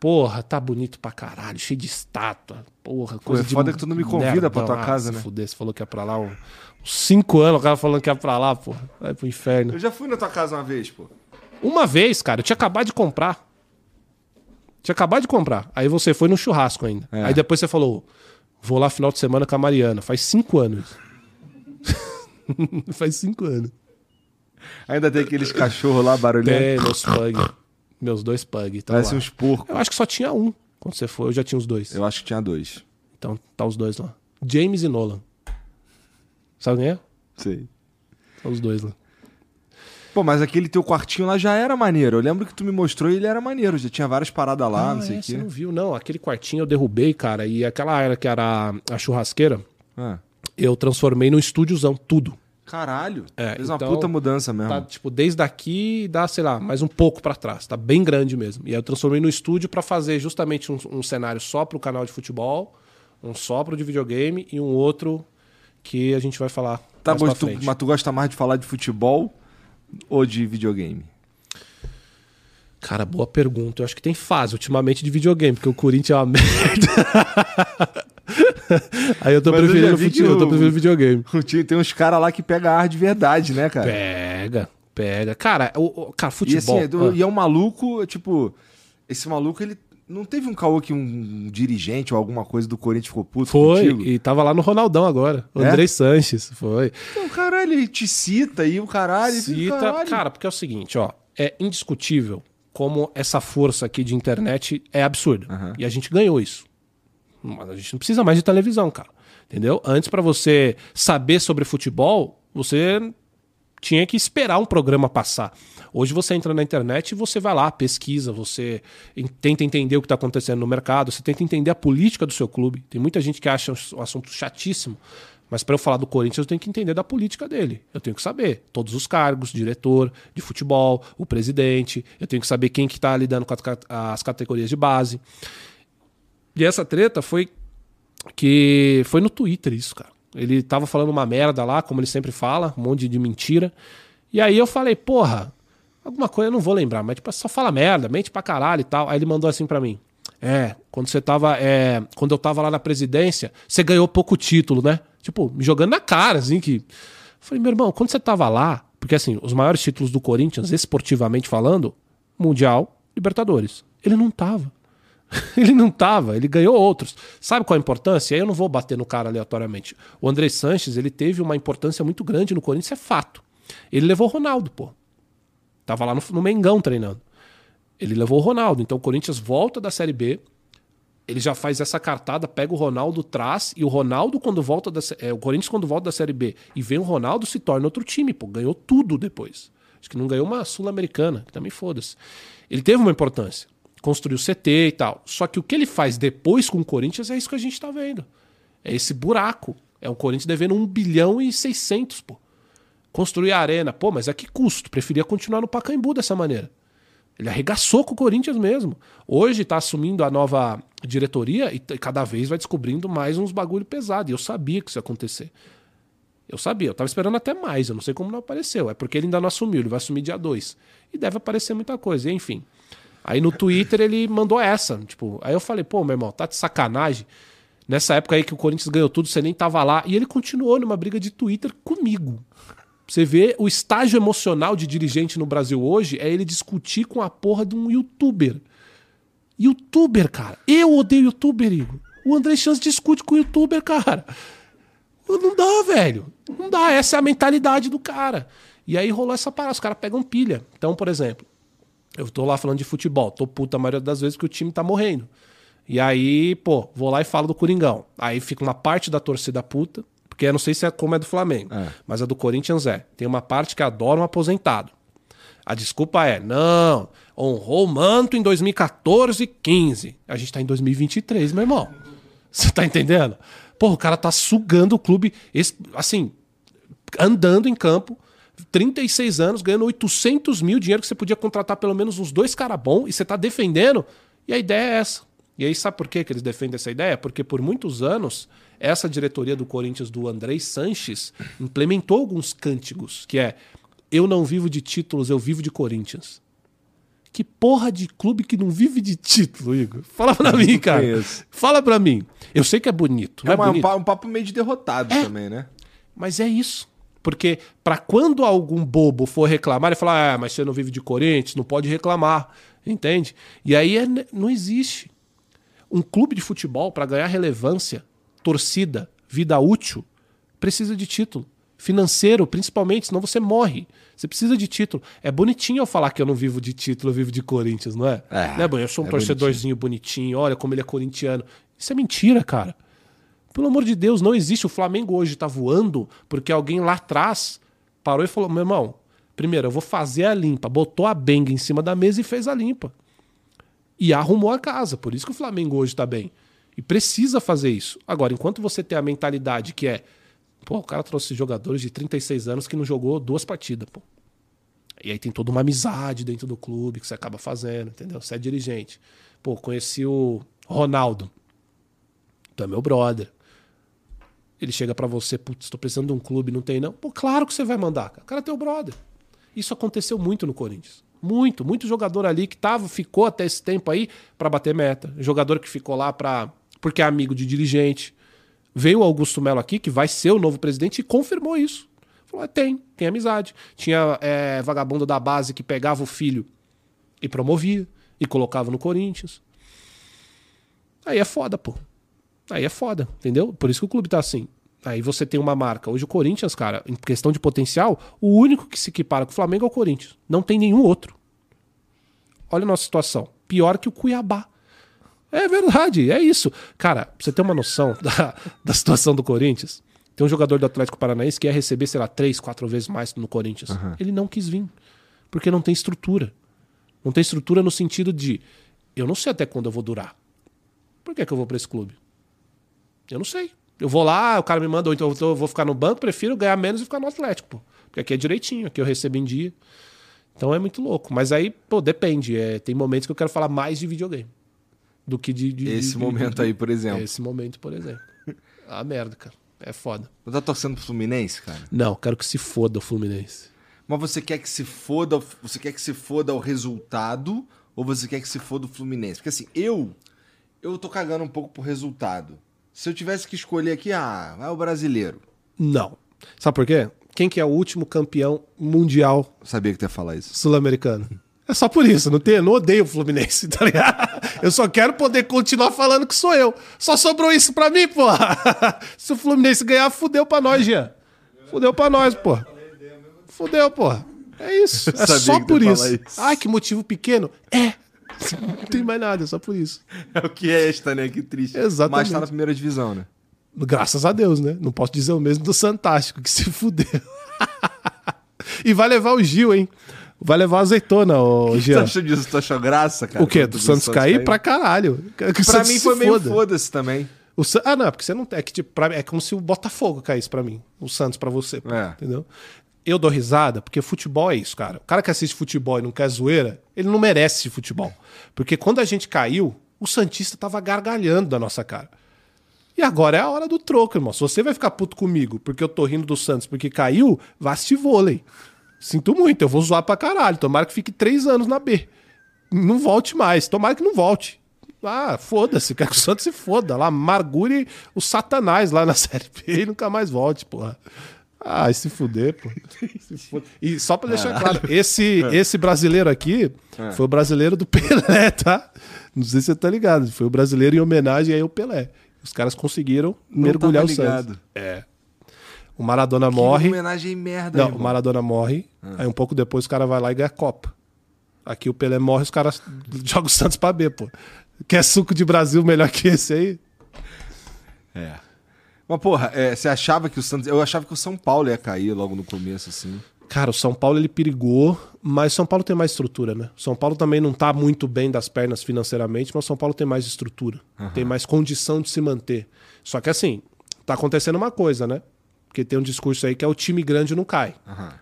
Porra, tá bonito pra caralho, cheio de estátua. Porra, coisa Pô, é de. Foda que tu não me convida pra tua casa, né? Fuder, você falou que ia pra lá uns cinco anos, o cara falando que ia pra lá, pô. Vai pro inferno. Eu já fui na tua casa uma vez, pô. Uma vez, cara, eu tinha acabado de comprar. Tinha acabado de comprar. Aí você foi no churrasco ainda. É. Aí depois você falou: vou lá final de semana com a Mariana. Faz cinco anos. Faz cinco anos. Ainda tem aqueles cachorros lá barulhando. Tem, meus pug. Meus dois pug. Parece lá. uns porcos. Eu acho que só tinha um quando você foi. Eu já tinha os dois. Eu acho que tinha dois. Então tá os dois lá. James e Nolan. Sabe quem é? Sei. São os dois lá. Pô, mas aquele teu quartinho lá já era maneiro. Eu lembro que tu me mostrou e ele era maneiro. Já tinha várias paradas lá, ah, não sei o é, quê. Você não viu, não. Aquele quartinho eu derrubei, cara. E aquela área que era a churrasqueira, ah. eu transformei num estúdiozão, tudo. Caralho. É, Fez uma então, puta mudança mesmo. Tá, tipo, desde aqui dá, sei lá, mais um pouco para trás. Tá bem grande mesmo. E aí eu transformei no estúdio para fazer justamente um, um, cenário só pro canal de futebol, um só pro de videogame e um outro que a gente vai falar. Tá bom, tu, mas tu gosta mais de falar de futebol ou de videogame? Cara, boa pergunta. Eu acho que tem fase ultimamente de videogame, porque o Corinthians é uma merda. Aí eu tô Mas preferindo eu futebol, eu tô preferindo videogame. Tem uns caras lá que pega ar de verdade, né, cara? Pega, pega. Cara, o, o cara, futebol. E, assim, é ah. e é um maluco, tipo, esse maluco, ele não teve um caô que um dirigente ou alguma coisa do Corinthians ficou puto Foi, contigo? e tava lá no Ronaldão agora. O é? Andrei Sanches, foi. Então, caralho, ele te cita aí, o caralho. Cita, caralho. cara, porque é o seguinte, ó. É indiscutível como essa força aqui de internet é absurda. Uhum. E a gente ganhou isso. Mas a gente não precisa mais de televisão, cara. Entendeu? Antes, para você saber sobre futebol, você tinha que esperar um programa passar. Hoje você entra na internet e você vai lá, pesquisa, você tenta entender o que está acontecendo no mercado, você tenta entender a política do seu clube. Tem muita gente que acha um assunto chatíssimo, mas para eu falar do Corinthians, eu tenho que entender da política dele. Eu tenho que saber todos os cargos, diretor de futebol, o presidente. Eu tenho que saber quem que está lidando com as categorias de base. E essa treta foi que foi no Twitter isso, cara. Ele tava falando uma merda lá, como ele sempre fala, um monte de mentira. E aí eu falei, porra, alguma coisa eu não vou lembrar, mas tipo, só fala merda, mente pra caralho e tal. Aí ele mandou assim para mim: É, quando você tava. É, quando eu tava lá na presidência, você ganhou pouco título, né? Tipo, me jogando na cara, assim, que. Eu falei, meu irmão, quando você tava lá, porque assim, os maiores títulos do Corinthians, esportivamente falando, Mundial, Libertadores. Ele não tava. ele não tava, ele ganhou outros. Sabe qual a importância? Eu não vou bater no cara aleatoriamente. O André Sanches, ele teve uma importância muito grande no Corinthians, é fato. Ele levou o Ronaldo, pô. Tava lá no, no Mengão treinando. Ele levou o Ronaldo. Então o Corinthians volta da Série B, ele já faz essa cartada, pega o Ronaldo, traz, e o Ronaldo, quando volta da. É, o Corinthians, quando volta da Série B e vem o Ronaldo, se torna outro time, pô. Ganhou tudo depois. Acho que não ganhou uma Sul-Americana, que também foda-se. Ele teve uma importância. Construiu CT e tal. Só que o que ele faz depois com o Corinthians é isso que a gente tá vendo. É esse buraco. É o Corinthians devendo 1 bilhão e 600, pô. Construir a arena. Pô, mas a que custo? Preferia continuar no Pacaembu dessa maneira. Ele arregaçou com o Corinthians mesmo. Hoje está assumindo a nova diretoria e cada vez vai descobrindo mais uns bagulho pesado. E eu sabia que isso ia acontecer. Eu sabia, eu estava esperando até mais, eu não sei como não apareceu. É porque ele ainda não assumiu, ele vai assumir dia 2. E deve aparecer muita coisa, e, enfim. Aí no Twitter ele mandou essa, tipo, aí eu falei, pô, meu irmão, tá de sacanagem. Nessa época aí que o Corinthians ganhou tudo, você nem tava lá. E ele continuou numa briga de Twitter comigo. Você vê o estágio emocional de dirigente no Brasil hoje é ele discutir com a porra de um youtuber. Youtuber, cara. Eu odeio youtuber, Igor. O André Chance discute com o youtuber, cara. Não dá, velho. Não dá. Essa é a mentalidade do cara. E aí rolou essa parada. Os caras pegam pilha. Então, por exemplo, eu tô lá falando de futebol. Tô puta a maioria das vezes que o time tá morrendo. E aí, pô, vou lá e falo do Coringão. Aí fica uma parte da torcida puta porque eu não sei se é como é do Flamengo, é. mas a do Corinthians é. Tem uma parte que adora um aposentado. A desculpa é, não, honrou o manto em 2014 e 15. A gente tá em 2023, meu irmão. Você tá entendendo? Pô, o cara tá sugando o clube, assim, andando em campo, 36 anos, ganhando 800 mil, dinheiro que você podia contratar pelo menos uns dois caras bons, e você tá defendendo, e a ideia é essa. E aí, sabe por que eles defendem essa ideia? Porque por muitos anos essa diretoria do Corinthians do Andrei Sanches implementou alguns cânticos, que é eu não vivo de títulos, eu vivo de Corinthians. Que porra de clube que não vive de título, Igor? Fala pra mim, cara. Fala pra mim. Eu sei que é bonito. É, é bonito. um papo meio de derrotado é, também, né? Mas é isso. Porque para quando algum bobo for reclamar, ele falar, ah, mas você não vive de Corinthians, não pode reclamar. Entende? E aí é, não existe. Um clube de futebol, para ganhar relevância, torcida, vida útil, precisa de título. Financeiro, principalmente, senão você morre. Você precisa de título. É bonitinho eu falar que eu não vivo de título, eu vivo de Corinthians, não é? É, né, Eu sou um é torcedorzinho bonitinho. bonitinho, olha como ele é corintiano. Isso é mentira, cara. Pelo amor de Deus, não existe. O Flamengo hoje tá voando porque alguém lá atrás parou e falou: meu irmão, primeiro, eu vou fazer a limpa. Botou a benga em cima da mesa e fez a limpa. E arrumou a casa. Por isso que o Flamengo hoje tá bem. E precisa fazer isso. Agora, enquanto você tem a mentalidade que é, pô, o cara trouxe jogadores de 36 anos que não jogou duas partidas, pô. E aí tem toda uma amizade dentro do clube que você acaba fazendo, entendeu? Você é dirigente. Pô, conheci o Ronaldo. Tu é meu brother. Ele chega para você, putz, tô precisando de um clube, não tem não. Pô, claro que você vai mandar, cara. O cara é teu brother. Isso aconteceu muito no Corinthians. Muito, muito jogador ali que tava, ficou até esse tempo aí para bater meta. Jogador que ficou lá para porque é amigo de dirigente. Veio o Augusto Melo aqui, que vai ser o novo presidente, e confirmou isso. Falou: é, tem, tem amizade. Tinha é, vagabundo da base que pegava o filho e promovia, e colocava no Corinthians. Aí é foda, pô. Aí é foda, entendeu? Por isso que o clube tá assim. Aí você tem uma marca. Hoje o Corinthians, cara, em questão de potencial, o único que se equipara com o Flamengo é o Corinthians. Não tem nenhum outro. Olha a nossa situação. Pior que o Cuiabá. É verdade, é isso. Cara, pra você ter uma noção da, da situação do Corinthians, Tem um jogador do Atlético Paranaense que ia receber, sei lá, três, quatro vezes mais no Corinthians. Ele não quis vir. Porque não tem estrutura. Não tem estrutura no sentido de eu não sei até quando eu vou durar. Por que, que eu vou para esse clube? Eu não sei. Eu vou lá, o cara me manda, ou então eu vou ficar no banco, prefiro ganhar menos e ficar no Atlético, pô. Porque aqui é direitinho, aqui eu recebo em dia. Então é muito louco. Mas aí, pô, depende. É, tem momentos que eu quero falar mais de videogame do que de. de Esse de- momento de- aí, por exemplo. Esse momento, por exemplo. Ah, merda, cara. É foda. Você tá torcendo pro Fluminense, cara? Não, quero que se foda o Fluminense. Mas você quer que se foda, você quer que se foda o resultado ou você quer que se foda o Fluminense? Porque assim, eu eu tô cagando um pouco pro resultado. Se eu tivesse que escolher aqui, ah, vai o brasileiro. Não. Sabe por quê? Quem que é o último campeão mundial sabia que tu ia falar isso. sul-americano? É só por isso, não, tem, não odeio o Fluminense, tá ligado? Eu só quero poder continuar falando que sou eu. Só sobrou isso pra mim, porra. Se o Fluminense ganhar, fudeu pra nós, Jean. Fudeu pra nós, porra. Fudeu, porra. É isso. É só por isso. isso. Ai, que motivo pequeno. É. Não tem mais nada, é só por isso. É o que é esta, né? Que triste. Exatamente. Mas tá na primeira divisão, né? Graças a Deus, né? Não posso dizer o mesmo do Santástico, que se fudeu. e vai levar o Gil, hein? Vai levar a azeitona, ô Tu Jean. achou disso? Tu achou graça, cara? O quê? Do viu Santos cair? Pra caralho. Que Pra Santos mim foi meio foda. foda-se também. O San- Ah, não, é porque você não. É que, tipo, pra é como se o Botafogo caísse pra mim. O Santos pra você. É. Entendeu? Eu dou risada, porque futebol é isso, cara. O cara que assiste futebol e não quer zoeira, ele não merece futebol. Porque quando a gente caiu, o Santista tava gargalhando da nossa cara. E agora é a hora do troco, irmão. Se você vai ficar puto comigo porque eu tô rindo do Santos porque caiu, vá assistir vôlei. Sinto muito, eu vou zoar pra caralho. Tomara que fique três anos na B. Não volte mais. Tomara que não volte. Ah, foda-se, quer que o Santos se foda. Lá, amargure o Satanás lá na Série B e nunca mais volte, porra. Ah, se fuder, pô. Se fuder. E só pra deixar claro, esse, esse brasileiro aqui foi o brasileiro do Pelé, tá? Não sei se você tá ligado. Foi o brasileiro em homenagem aí ao Pelé. Os caras conseguiram mergulhar o. Santos. É. O Maradona Que morre. homenagem merda, Não, o Maradona morre. Aí um pouco depois o cara vai lá e ganha a Copa. Aqui o Pelé morre, os caras jogam o Santos pra B, pô. Quer suco de Brasil melhor que esse aí? É. Mas, porra, é, você achava que o Santos. Eu achava que o São Paulo ia cair logo no começo, assim. Cara, o São Paulo ele perigou, mas São Paulo tem mais estrutura, né? São Paulo também não tá muito bem das pernas financeiramente, mas o São Paulo tem mais estrutura, tem mais condição de se manter. Só que assim, tá acontecendo uma coisa, né? Porque tem um discurso aí que é o time grande não cai.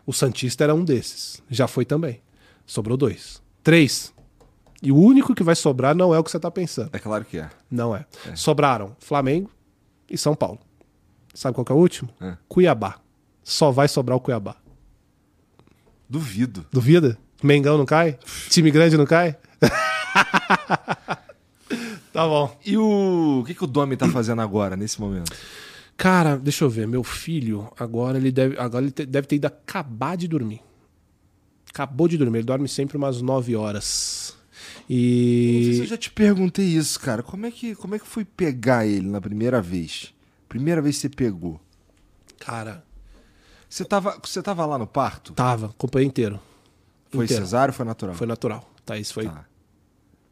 O Santista era um desses. Já foi também. Sobrou dois. Três. E o único que vai sobrar não é o que você tá pensando. É claro que é. Não é. Sobraram Flamengo e São Paulo. Sabe qual que é o último? É. Cuiabá. Só vai sobrar o Cuiabá. Duvido. Duvida? Mengão não cai? Time grande não cai? tá bom. E o. O que, que o Domi tá fazendo agora, nesse momento? Cara, deixa eu ver. Meu filho, agora ele deve, agora ele te- deve ter ido acabar de dormir. Acabou de dormir. Ele dorme sempre umas 9 horas. Não sei se eu E. já te perguntei isso, cara. Como é que, como é que foi pegar ele na primeira vez? Primeira vez que você pegou. Cara, Você tava, você tava lá no parto? tava, acompanhei inteiro. Foi inteiro. cesárea ou foi natural? Foi natural. Thaís foi Tá.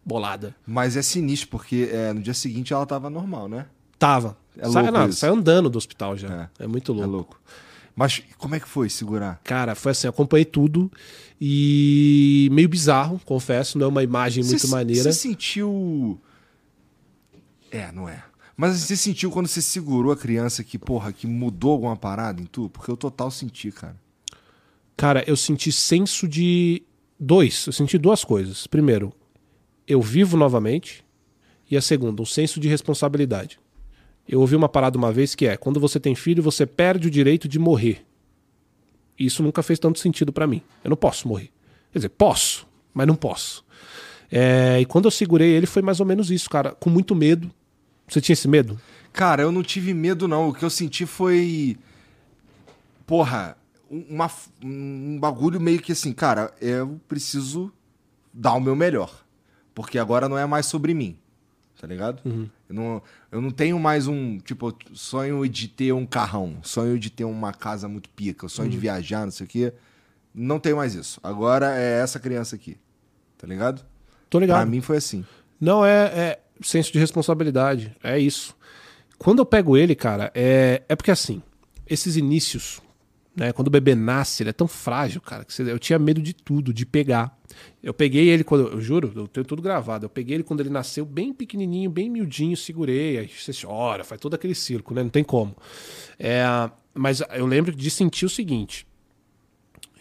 bolada. Mas é sinistro, porque é, no dia seguinte ela tava normal, né? Tava. É Sai, não, saiu andando do hospital já. É. É, muito louco. É louco. Mas como é que foi segurar? Cara, foi assim, acompanhei tudo e meio bizarro, confesso, não é uma imagem muito maneira. Você sentiu. É, não é. Mas você sentiu quando você segurou a criança que, porra, que mudou alguma parada em tu? Porque eu total senti, cara. Cara, eu senti senso de dois, eu senti duas coisas. Primeiro, eu vivo novamente e a segunda, um senso de responsabilidade. Eu ouvi uma parada uma vez que é, quando você tem filho, você perde o direito de morrer. Isso nunca fez tanto sentido pra mim. Eu não posso morrer. Quer dizer, posso, mas não posso. É, e quando eu segurei ele foi mais ou menos isso, cara, com muito medo. Você tinha esse medo? Cara, eu não tive medo, não. O que eu senti foi. Porra, um- uma, um bagulho meio que assim, cara, eu preciso dar o meu melhor. Porque agora não é mais sobre mim. Tá ligado? Eu, não, eu não tenho mais um. Tipo, sonho de ter um carrão, sonho de ter uma casa muito pica, sonho de viajar, não sei o quê. Não tenho mais isso. Agora é essa criança aqui. Tá ligado? Tô ligado. Pra mim foi assim. Não, é, é senso de responsabilidade. É isso. Quando eu pego ele, cara, é, é porque assim, esses inícios, né? Quando o bebê nasce, ele é tão frágil, cara, que eu tinha medo de tudo, de pegar. Eu peguei ele quando. Eu juro, eu tenho tudo gravado. Eu peguei ele quando ele nasceu, bem pequenininho, bem miudinho, segurei. Aí você chora, faz todo aquele circo, né? Não tem como. É, mas eu lembro de sentir o seguinte: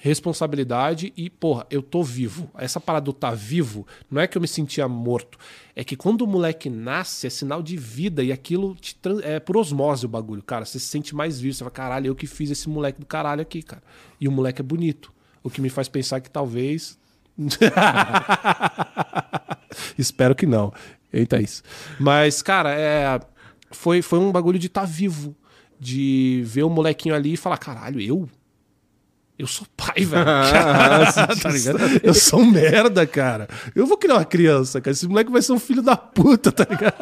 responsabilidade e, porra, eu tô vivo. Essa parada do tá vivo não é que eu me sentia morto. É que quando o moleque nasce, é sinal de vida e aquilo é por osmose o bagulho, cara. Você se sente mais vivo. Você fala, caralho, eu que fiz esse moleque do caralho aqui, cara. E o moleque é bonito. O que me faz pensar que talvez. Espero que não. Eita, isso. Mas, cara, é... foi, foi um bagulho de tá vivo. De ver o molequinho ali e falar, caralho, eu? Eu sou pai, velho. tá ligado? Eu sou um merda, cara. Eu vou criar uma criança, cara. Esse moleque vai ser um filho da puta, tá ligado?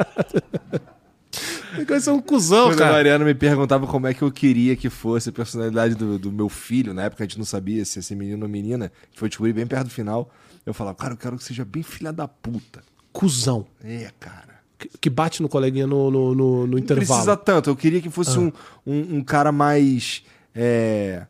Vai ser um cuzão, Quando a cara. Mariana me perguntava como é que eu queria que fosse a personalidade do, do meu filho, na época a gente não sabia se ia ser menino ou menina, a gente foi descobrir bem perto do final. Eu falava, cara, eu quero que seja bem filha da puta. Cuzão. É, cara. Que- Que bate no coleguinha no, no, no- no Não intervalo. precisa tanto, eu queria que Ah. fosse um, um, um cara mais. É,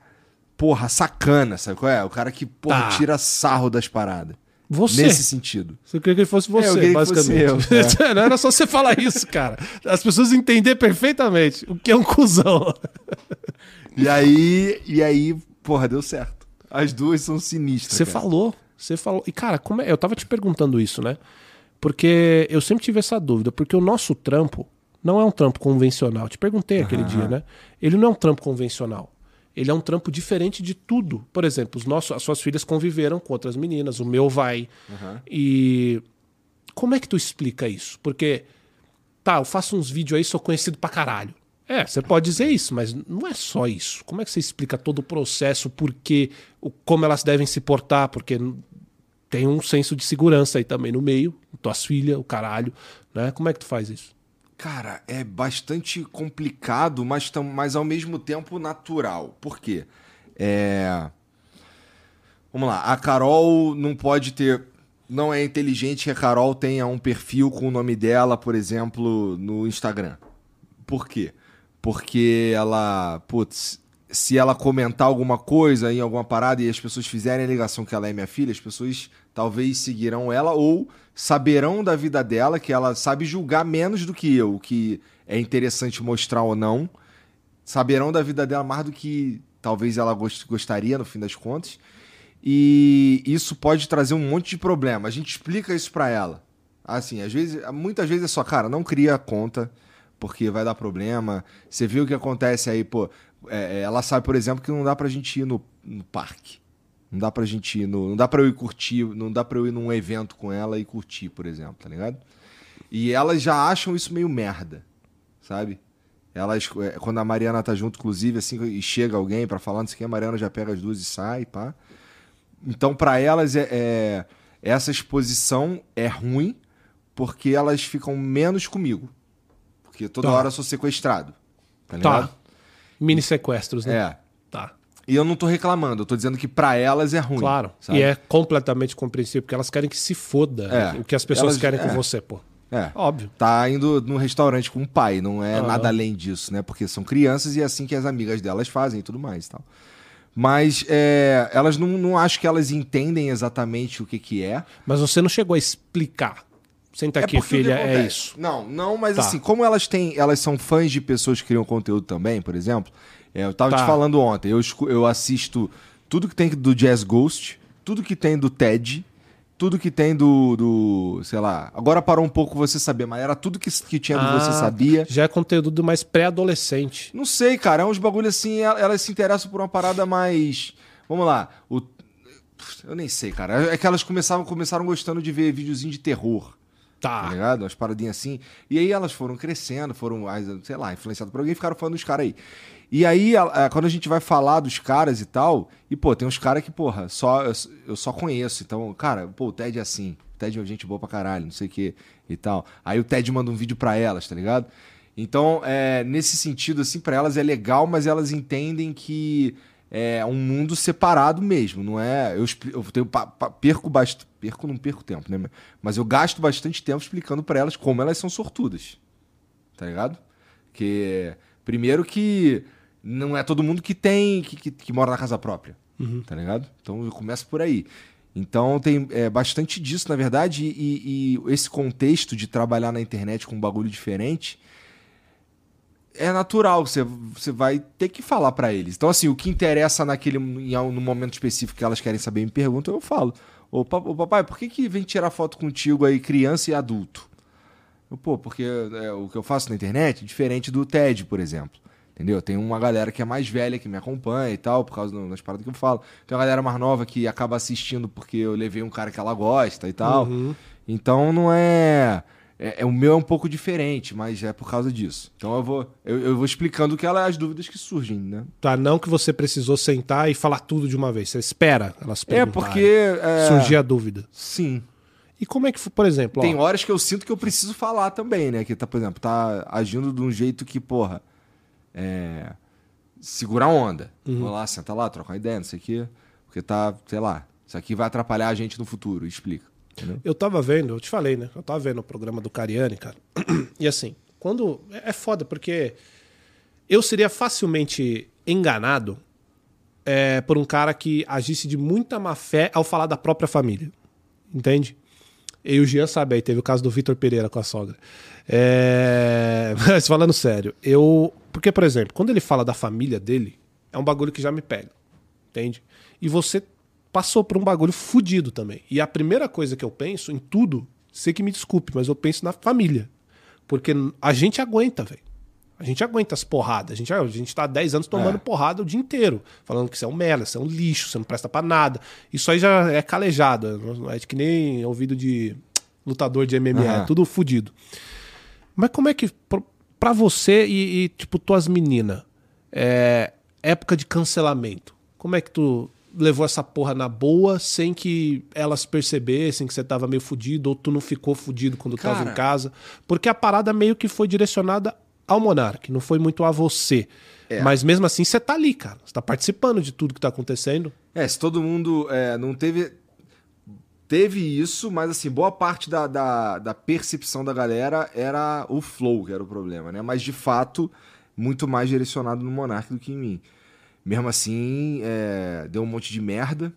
porra, sacana, sabe qual é? O cara que, porra, Tá. tira sarro das paradas. Você. Nesse sentido. Você queria que ele fosse você, É, queria que basicamente. fosse eu, Não era só você falar isso, cara. As pessoas entender perfeitamente o que é um cuzão. E aí, e aí, porra, deu certo. As duas são sinistras. Você cara. falou, você falou. E, cara, como é? eu tava te perguntando isso, né? Porque eu sempre tive essa dúvida, porque o nosso trampo não é um trampo convencional. Te perguntei aquele dia, né? Ele não é um trampo convencional. Ele é um trampo diferente de tudo. Por exemplo, os nossos, as suas filhas conviveram com outras meninas, o meu vai. E como é que tu explica isso? Porque, tá, eu faço uns vídeos aí, sou conhecido pra caralho. É, você pode dizer isso, mas não é só isso. Como é que você explica todo o processo, por quê, o, como elas devem se portar? Porque tem um senso de segurança aí também no meio, tuas filhas, o caralho, né? Como é que tu faz isso? Cara, é bastante complicado, mas, mas ao mesmo tempo natural. Por quê? É... Vamos lá, a Carol não pode ter. Não é inteligente que a Carol tenha um perfil com o nome dela, por exemplo, no Instagram. Por quê? Porque ela, putz, se ela comentar alguma coisa em alguma parada e as pessoas fizerem a ligação que ela é minha filha, as pessoas talvez seguirão ela ou saberão da vida dela que ela sabe julgar menos do que eu, o que é interessante mostrar ou não. Saberão da vida dela mais do que talvez ela gost- gostaria no fim das contas. E isso pode trazer um monte de problema. A gente explica isso pra ela. Assim, às vezes, muitas vezes é só, cara, não cria conta, porque vai dar problema. Você viu o que acontece aí, pô. é, é, ela sabe, por exemplo, que não dá pra gente ir no, no parque. Não dá pra gente ir no. Não dá pra eu ir curtir, não dá pra eu ir num evento com ela e curtir, por exemplo, tá ligado? E elas já acham isso meio merda, sabe? Elas, é, quando a Mariana tá junto, inclusive, assim, e chega alguém pra falar, não sei o que, a Mariana já pega as duas e sai, pá. Então, pra elas, é, é- essa exposição é ruim porque elas ficam menos comigo. Porque toda Tá. hora eu sou sequestrado. Tá ligado? Tá. Mini sequestros, né? É. E eu não tô reclamando, eu tô dizendo que pra elas é ruim. Claro. sabe? E é completamente compreensível, porque elas querem que se foda É. o que as pessoas Elas- querem é. com você, pô. É. Óbvio. Tá indo num restaurante com o pai, não é nada além disso, né? Porque são crianças e é assim que as amigas delas fazem e tudo mais e tal. Mas é, elas não, não acho que elas entendem exatamente o que, que é. Mas você não chegou a explicar. Senta aqui, porque o que filha, é isso. Não, não, mas Tá. assim, como elas têm, elas são fãs de pessoas que criam conteúdo também, por exemplo, é, eu tava Tá. te falando ontem, eu, eu assisto tudo que tem do Jazz Ghost, tudo que tem do TED, tudo que tem do, do sei lá, agora parou um pouco você saber, mas era tudo que, que tinha do Você Ah, Sabia. Já é conteúdo mais pré-adolescente. Não sei, cara, é uns bagulho assim, el- elas se interessam por uma parada mais, vamos lá, o eu nem sei, cara. É que elas começavam, começaram gostando de ver videozinho de terror tá Tá. ligado? Umas paradinhas assim. E aí elas foram crescendo, foram, sei lá, influenciadas por alguém e ficaram falando dos caras aí. E aí, a- a- quando a gente vai falar dos caras e tal, e pô, tem uns caras que, porra, só, eu, eu só conheço. Então, cara, pô, o Ted é assim. O Ted é gente boa pra caralho, não sei o que e tal. Aí o Ted manda um vídeo pra elas, tá ligado? Então, é, nesse sentido, assim, pra elas é legal, mas elas entendem que é um mundo separado mesmo, não é? Eu, eu tenho, pa- pa- perco bastante. Perco, não perco tempo, né? Mas eu gasto bastante tempo explicando pra elas como elas são sortudas. Tá ligado? Que. Primeiro que. Não é todo mundo que tem, que, que, que mora na casa própria, tá ligado? Então eu começo por aí. Então tem é, bastante disso, na verdade, e, e esse contexto de trabalhar na internet com um bagulho diferente é natural, você, você vai ter que falar pra eles. Então, assim, o que interessa naquele em, no momento específico que elas querem saber e me perguntam, eu falo. Ô, papai, por que, que vem tirar foto contigo aí, criança e adulto? Eu, Pô, porque é, o que eu faço na internet é diferente do TED, por exemplo. Entendeu? Tem uma galera que é mais velha que me acompanha e tal, por causa das paradas que eu falo. Tem uma galera mais nova que acaba assistindo porque eu levei um cara que ela gosta e tal. Então não é, é. é- O meu é um pouco diferente, mas é por causa disso. Então eu vou, eu, eu vou explicando que ela, as dúvidas que surgem, né? Tá, não que você precisou sentar e falar tudo de uma vez. Você espera elas É perguntarem. porque. É, Surgir a dúvida. Sim. E como é que por exemplo, ó, Tem horas que eu sinto que eu preciso falar também, né? Que tá, por exemplo, tá agindo de um jeito que, porra. É. Segurar a onda. Vou lá, senta lá, troca uma ideia, não sei o quê. Porque tá, sei lá, isso aqui vai atrapalhar a gente no futuro. Explica. Entendeu? Eu tava vendo, eu te falei, né? Eu tava vendo o programa do Cariani, cara. E assim, quando. É é foda, porque eu seria facilmente enganado é, por um cara que agisse de muita má fé ao falar da própria família. Entende? E o Jean sabe aí, teve o caso do Vitor Pereira com a sogra. É... Mas falando sério, eu. Porque, por exemplo, quando ele fala da família dele, é um bagulho que já me pega. Entende? E você passou por um bagulho fudido também. E a primeira coisa que eu penso em tudo, sei que me desculpe, mas eu penso na família. Porque a gente aguenta, velho. A gente aguenta as porradas. A gente, a gente tá há 10 anos tomando É. porrada o dia inteiro. Falando que você é um merda, você é um lixo, você não presta pra nada. Isso aí já é calejado. não É que nem ouvido de lutador de MMA. Aham. É tudo fudido. Mas como é que. Pra você e, e, tipo, tuas meninas, é, época de cancelamento, como é que tu levou essa porra na boa sem que elas percebessem que você tava meio fudido ou tu não ficou fudido quando tava Cara. em casa? Porque a parada meio que foi direcionada ao Monark, não foi muito a você. É. Mas mesmo assim você tá ali, cara. Você tá participando de tudo que tá acontecendo. É, se todo mundo é, não teve. Teve isso, mas assim, boa parte da, da, da percepção da galera era o flow que era o problema, né? Mas de fato, muito mais direcionado no Monark do que em mim. Mesmo assim, é, deu um monte de merda,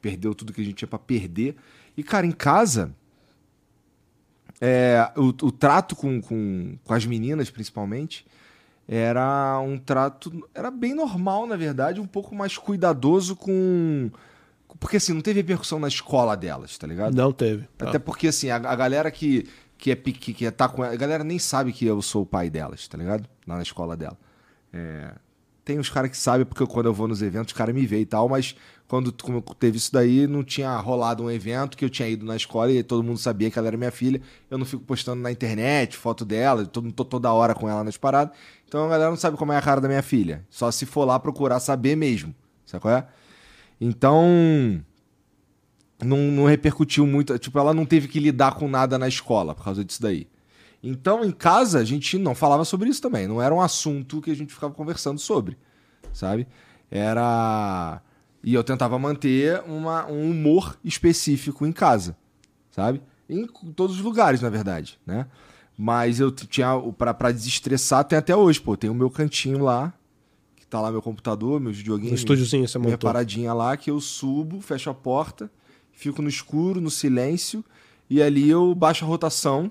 perdeu tudo que a gente tinha pra perder. E, cara, em casa, é, o, o trato com, com, com as meninas, principalmente, era um trato. Era bem normal, na verdade, um pouco mais cuidadoso com. Porque assim, não teve repercussão na escola delas, tá ligado? Não teve. Tá. Até porque, assim, a, a galera que, que, é, pique- que, tá com ela, a galera nem sabe que eu sou o pai delas, tá ligado? Lá na escola dela. É, tem uns caras que sabem, porque quando eu vou nos eventos, os caras me veem e tal, mas quando como teve isso daí, não tinha rolado um evento que eu tinha ido na escola e todo mundo sabia que ela era minha filha. Eu não fico postando na internet foto dela, eu tô, tô toda hora com ela nas paradas. Então a galera não sabe como é a cara da minha filha. Só se for lá procurar saber mesmo. Sabe qual é? Então não, não repercutiu muito. Tipo, ela não teve que lidar com nada na escola por causa disso daí. Então, em casa, a gente não falava sobre isso também. Não era um assunto que a gente ficava conversando sobre, sabe? Era. E eu tentava manter uma, um humor específico em casa, sabe? Em todos os lugares, na verdade, né? Mas eu tinha. pra desestressar, tem até hoje, pô. Tem o meu cantinho lá, que tá lá meu computador, meus videogames estúdiozinho você minha montou. paradinha lá que eu subo, fecho a porta, fico no escuro, no silêncio, e ali eu baixo a rotação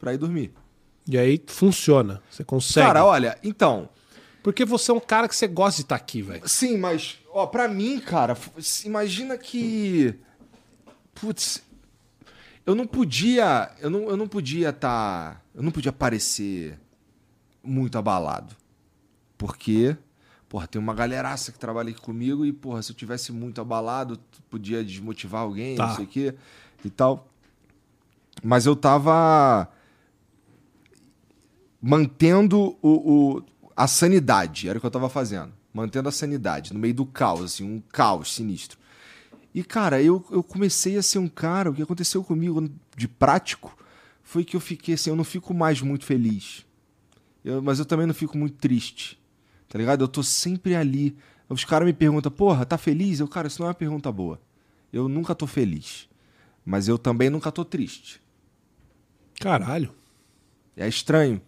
pra ir dormir. E aí funciona. Você consegue. Cara, olha, então, Porque você é um cara que você gosta de estar aqui, velho. sim, mas, ó, pra mim, cara, imagina que. Putz, eu não podia. Eu não, eu não podia estar. eu não podia parecer muito abalado. Porque. Porra, tem uma galeraça que trabalha aqui comigo e, porra, se eu tivesse muito abalado, podia desmotivar alguém, Tá. não sei o quê e tal. Mas eu tava mantendo o, o- a sanidade, era o que eu tava fazendo. Mantendo a sanidade, no meio do caos, assim, um caos sinistro. E, cara, eu, eu comecei a ser um cara, o que aconteceu comigo de prático foi que eu fiquei assim, eu não fico mais muito feliz. Eu- mas eu também não fico muito triste. Tá ligado? Eu tô sempre ali. Os caras me perguntam, porra, tá feliz? Eu, cara, isso não é uma pergunta boa. Eu nunca tô feliz. Mas eu também nunca tô triste. Caralho. É estranho.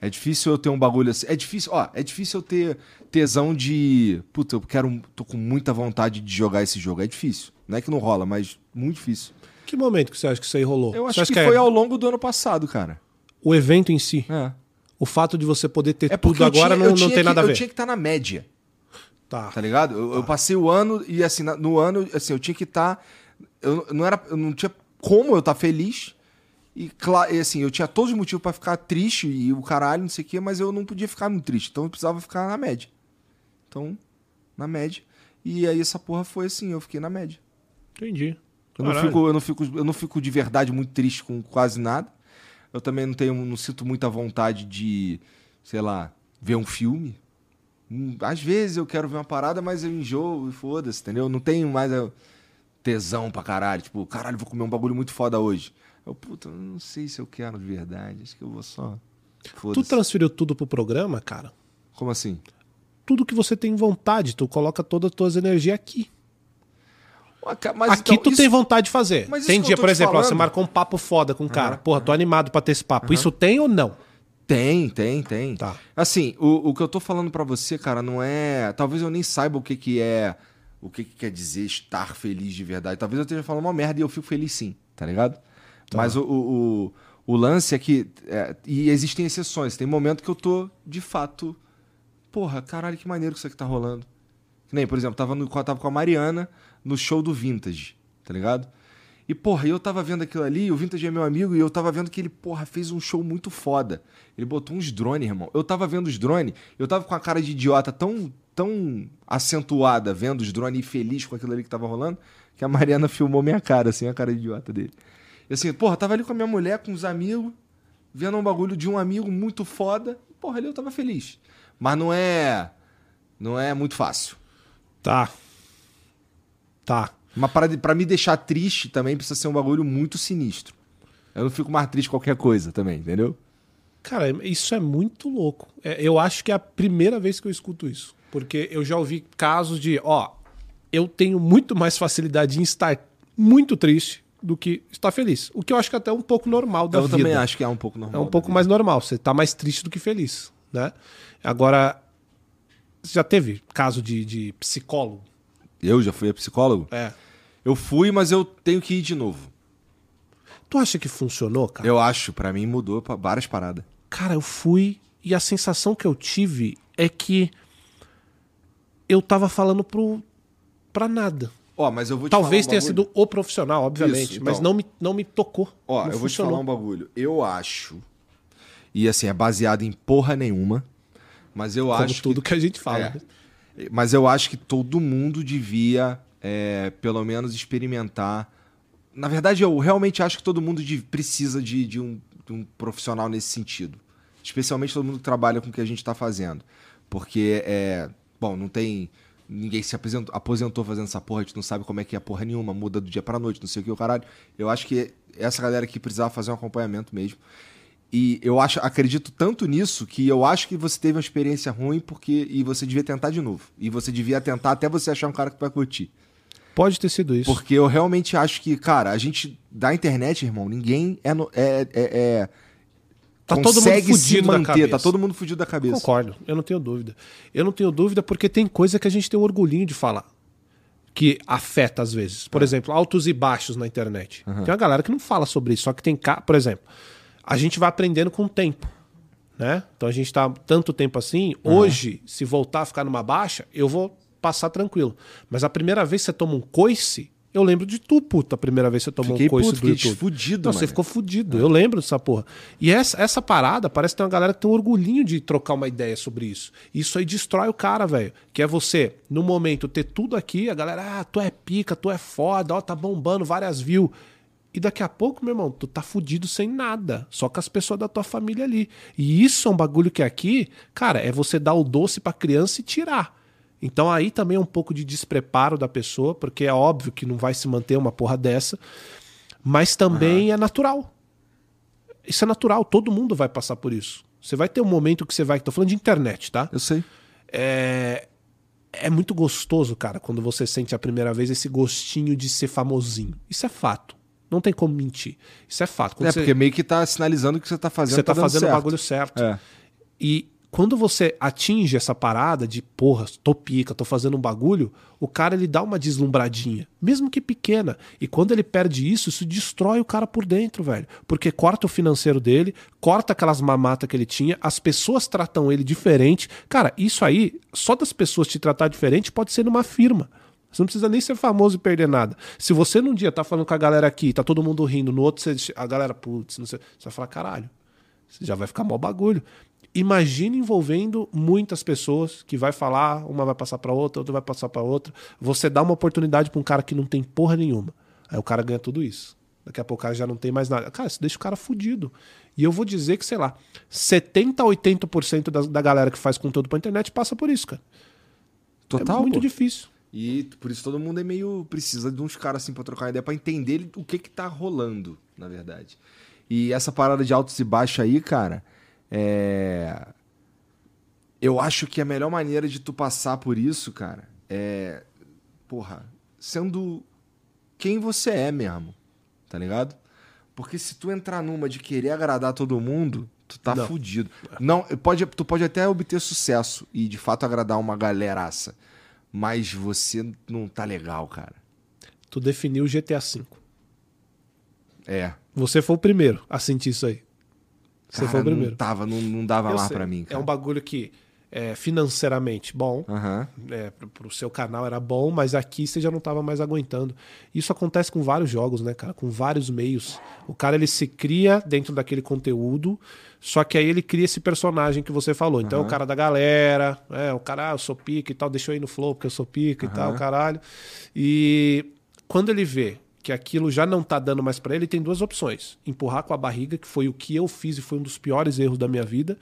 É difícil eu ter um bagulho assim. É difícil, ó, é difícil eu ter tesão de. Puta, eu quero. tô com muita vontade de jogar esse jogo. É difícil. Não é que não rola, mas muito difícil. Que momento que você acha que isso aí rolou? Eu acho acha que, é foi ao longo do ano passado, cara. O evento em si. É. O fato de você poder ter É tudo agora tinha- não, não tem que- nada a ver. Eu tinha que estar na média. Tá. Tá ligado? Eu, eu passei o ano e assim, no ano, assim, eu tinha que estar. eu não era. Eu não tinha como eu estar feliz. E, claro, assim, eu tinha todos os motivos pra ficar triste e o caralho, não sei o quê, mas eu não podia ficar muito triste. Então eu precisava ficar na média. Então, na média. E aí essa porra foi assim, eu fiquei na média. Entendi. Eu não, fico, eu, não fico, eu não fico de verdade muito triste com quase nada. Eu também não tenho, não sinto muita vontade de, sei lá, ver um filme. Hum, Às vezes eu quero ver uma parada, mas eu enjoo e foda-se, entendeu? Não tenho mais tesão pra caralho. Tipo, caralho, vou comer um bagulho muito foda hoje. Eu, puta, não sei se eu quero de verdade. Acho que eu vou só. Tu transferiu tudo pro programa, cara? Como assim? Tudo que você tem vontade, tu coloca todas as tuas energias aqui. Mas aqui então, tu isso- tem vontade de fazer. Mas tem dia, por te exemplo, ó, você marcou um papo foda com o cara. Porra, tô animado pra ter esse papo. Isso tem ou não? Tem, tem, tem. Tá. Assim, o, o que eu tô falando pra você, cara, não é. Talvez eu nem saiba o que, que é. O que, que quer dizer estar feliz de verdade. Talvez eu esteja falando uma merda e eu fico feliz sim, tá ligado? Mas o, o, o, o lance é que. é, e existem exceções. Tem momento que eu tô, de fato. Porra, caralho, que maneiro que isso aqui tá rolando. Que nem, por exemplo, tava, no, tava com a Mariana no show do Vintage, tá ligado? E, porra, eu tava vendo aquilo ali, o Vintage é meu amigo, e eu tava vendo que ele, porra, fez um show muito foda. Ele botou uns drones, irmão. Eu tava vendo os drones, eu tava com a cara de idiota tão, tão acentuada, vendo os drones e feliz com aquilo ali que tava rolando, que a Mariana filmou minha cara, assim, a cara de idiota dele. E assim, porra, tava ali com a minha mulher, com os amigos, vendo um bagulho de um amigo muito foda. Porra, ali eu tava feliz. Mas não é. Não é muito fácil. Tá. Tá. Mas para, pra me deixar triste também precisa ser um bagulho muito sinistro. Eu não fico mais triste qualquer coisa também, entendeu? Cara, isso é muito louco. É, eu acho que é a primeira vez que eu escuto isso. Porque eu já ouvi casos de, ó, eu tenho muito mais facilidade em estar muito triste do que estar feliz. O que eu acho que é até um pouco normal da eu vida. também acho que é um pouco normal. É um pouco mais normal. Você tá mais triste do que feliz, né? Agora, você já teve caso de, de psicólogo? Eu já fui a psicólogo? É. Eu fui, mas eu tenho que ir de novo. Tu acha que funcionou, cara? Eu acho, pra mim mudou pra várias paradas. Cara, eu fui e a sensação que eu tive é que eu tava falando pro, pra nada. Ó, mas eu vou te Talvez falar um tenha bagulho. sido o profissional, obviamente, Isso, mas então. não me, não me tocou. Ó, eu vou te funcionou. falar um bagulho. Eu acho. E assim, é baseado em porra nenhuma. Mas eu Como acho tudo que. que... a gente fala. É. Mas eu acho que todo mundo devia, é, pelo menos, experimentar. Na verdade, eu realmente acho que todo mundo de- precisa de, de um, de um profissional nesse sentido. Especialmente todo mundo que trabalha com o que a gente está fazendo. Porque, é, bom, não tem. Ninguém se aposentou, aposentou fazendo essa porra, a gente não sabe como é que é porra nenhuma, muda do dia pra noite, não sei o que, o caralho. Eu acho que essa galera aqui precisava fazer um acompanhamento mesmo. E eu acho, acredito tanto nisso que eu acho que você teve uma experiência ruim porque e você devia tentar de novo. E você devia tentar até você achar um cara que vai curtir. Pode ter sido isso. Porque eu realmente acho que, cara, a gente da internet, irmão, ninguém é no- é, é, é- Tá todo mundo fudido da manter, cabeça. tá todo mundo fudido da cabeça. Concordo, eu não tenho dúvida. Eu não tenho dúvida porque tem coisa que a gente tem um orgulhinho de falar. Que afeta às vezes. É. Por exemplo, altos e baixos na internet. Tem uma galera que não fala sobre isso. Só que tem. ca- Por exemplo, a gente vai aprendendo com o tempo. Né? Então a gente tá tanto tempo assim. Hoje, se voltar a ficar numa baixa, eu vou passar tranquilo. Mas a primeira vez que você toma um coice, eu lembro de tu, puta, a primeira vez que você tomou Fiquei um coice puto, do fiquei YouTube. fudido, Não, você ficou fudido. Eu lembro dessa porra. E essa, essa parada, parece que tem uma galera que tem um orgulhinho de trocar uma ideia sobre isso. Isso aí destrói o cara, velho. Que é você, no momento, ter tudo aqui, a galera, ah, tu é pica, tu é foda, ó, tá bombando várias views. E daqui a pouco, meu irmão, tu tá fudido sem nada. Só com as pessoas da tua família ali. E isso é um bagulho que aqui, cara, é você dar o doce pra criança e tirar. Então aí também é um pouco de despreparo da pessoa, porque é óbvio que não vai se manter uma porra dessa. Mas também é natural. Isso é natural, todo mundo vai passar por isso. Você vai ter um momento que você vai. Tô falando de internet, tá? Eu sei. É, é muito gostoso, cara, quando você sente a primeira vez esse gostinho de ser famosinho. Isso é fato. Não tem como mentir. Isso é fato. Quando é você, porque meio que tá sinalizando que você tá fazendo você tá dando fazendo o certo. bagulho certo. É. E quando você atinge essa parada de, porra, tô pica, tô fazendo um bagulho, o cara ele dá uma deslumbradinha, mesmo que pequena. E quando ele perde isso, isso destrói o cara por dentro, velho. Porque corta o financeiro dele, corta aquelas mamatas que ele tinha, as pessoas tratam ele diferente. Cara, isso aí, só das pessoas te tratar diferente pode ser numa firma. Você não precisa nem ser famoso e perder nada. Se você num dia tá falando com a galera aqui, tá todo mundo rindo, no outro você, a galera, putz, não sei, você vai falar, caralho, você já vai ficar mal bagulho. Imagina envolvendo muitas pessoas que vai falar, uma vai passar para outra, outra vai passar para outra. Você dá uma oportunidade para um cara que não tem porra nenhuma. Aí o cara ganha tudo isso. Daqui a pouco o cara já não tem mais nada. Cara, isso deixa o cara fudido. E eu vou dizer que, sei lá, 70 a 80% da, da galera que faz conteúdo pra internet passa por isso, cara. Total. É muito pô. difícil. E por isso todo mundo é meio. precisa de uns caras assim pra trocar ideia, pra entender o que que tá rolando, na verdade. E essa parada de altos e baixos aí, cara, é. Eu acho que a melhor maneira de tu passar por isso, cara, é. Porra, sendo quem você é mesmo, tá ligado? Porque se tu entrar numa de querer agradar todo mundo, tu tá Não. fudido. Não, pode, tu pode até obter sucesso e de fato agradar uma galeraça, mas você não tá legal, cara. Tu definiu o GTA V. É. Você foi o primeiro a sentir isso aí. Você Cara, foi o primeiro. Não tava, não, não dava Eu lá pra mim, É cara. um bagulho que é financeiramente bom, Aham. é, pro, pro seu canal era bom, mas aqui você já não tava mais aguentando. Isso acontece com vários jogos, né, cara? Com vários meios. O cara ele se cria dentro daquele conteúdo, só que aí ele cria esse personagem que você falou. Então é o cara da galera, é, o cara, ah, eu sou pica e tal, deixa eu ir no flow porque eu sou pica e tal, caralho. E quando ele vê que aquilo já não tá dando mais pra ele, tem duas opções: empurrar com a barriga, que foi o que eu fiz e foi um dos piores erros da minha vida,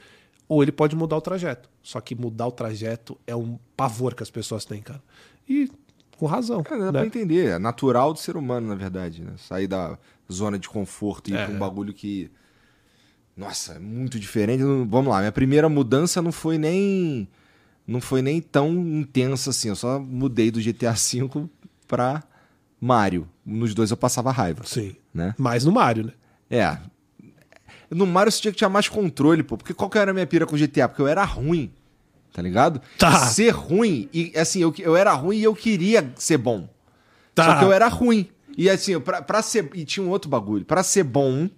ou ele pode mudar o trajeto. Só que mudar o trajeto é um pavor que as pessoas têm, cara. E com razão. Cara, dá né? pra entender. É natural do ser humano, na verdade, né? Sair da zona de conforto e ir É. pra um bagulho que. Nossa, é muito diferente. Vamos lá, minha primeira mudança não foi nem. Não foi nem tão intensa assim. Eu só mudei do GTA V pra Mario. Nos dois eu passava raiva, Sim. né? Mais no Mario, né? É. No Mario você tinha que ter mais controle, pô. Porque qual que era a minha pira com GTA? Porque eu era ruim. Tá ligado? Tá. Ser ruim. E assim, eu, eu era ruim e eu queria ser bom. Tá. Só que eu era ruim. E assim, pra, pra ser. E tinha um outro bagulho. Pra ser bom,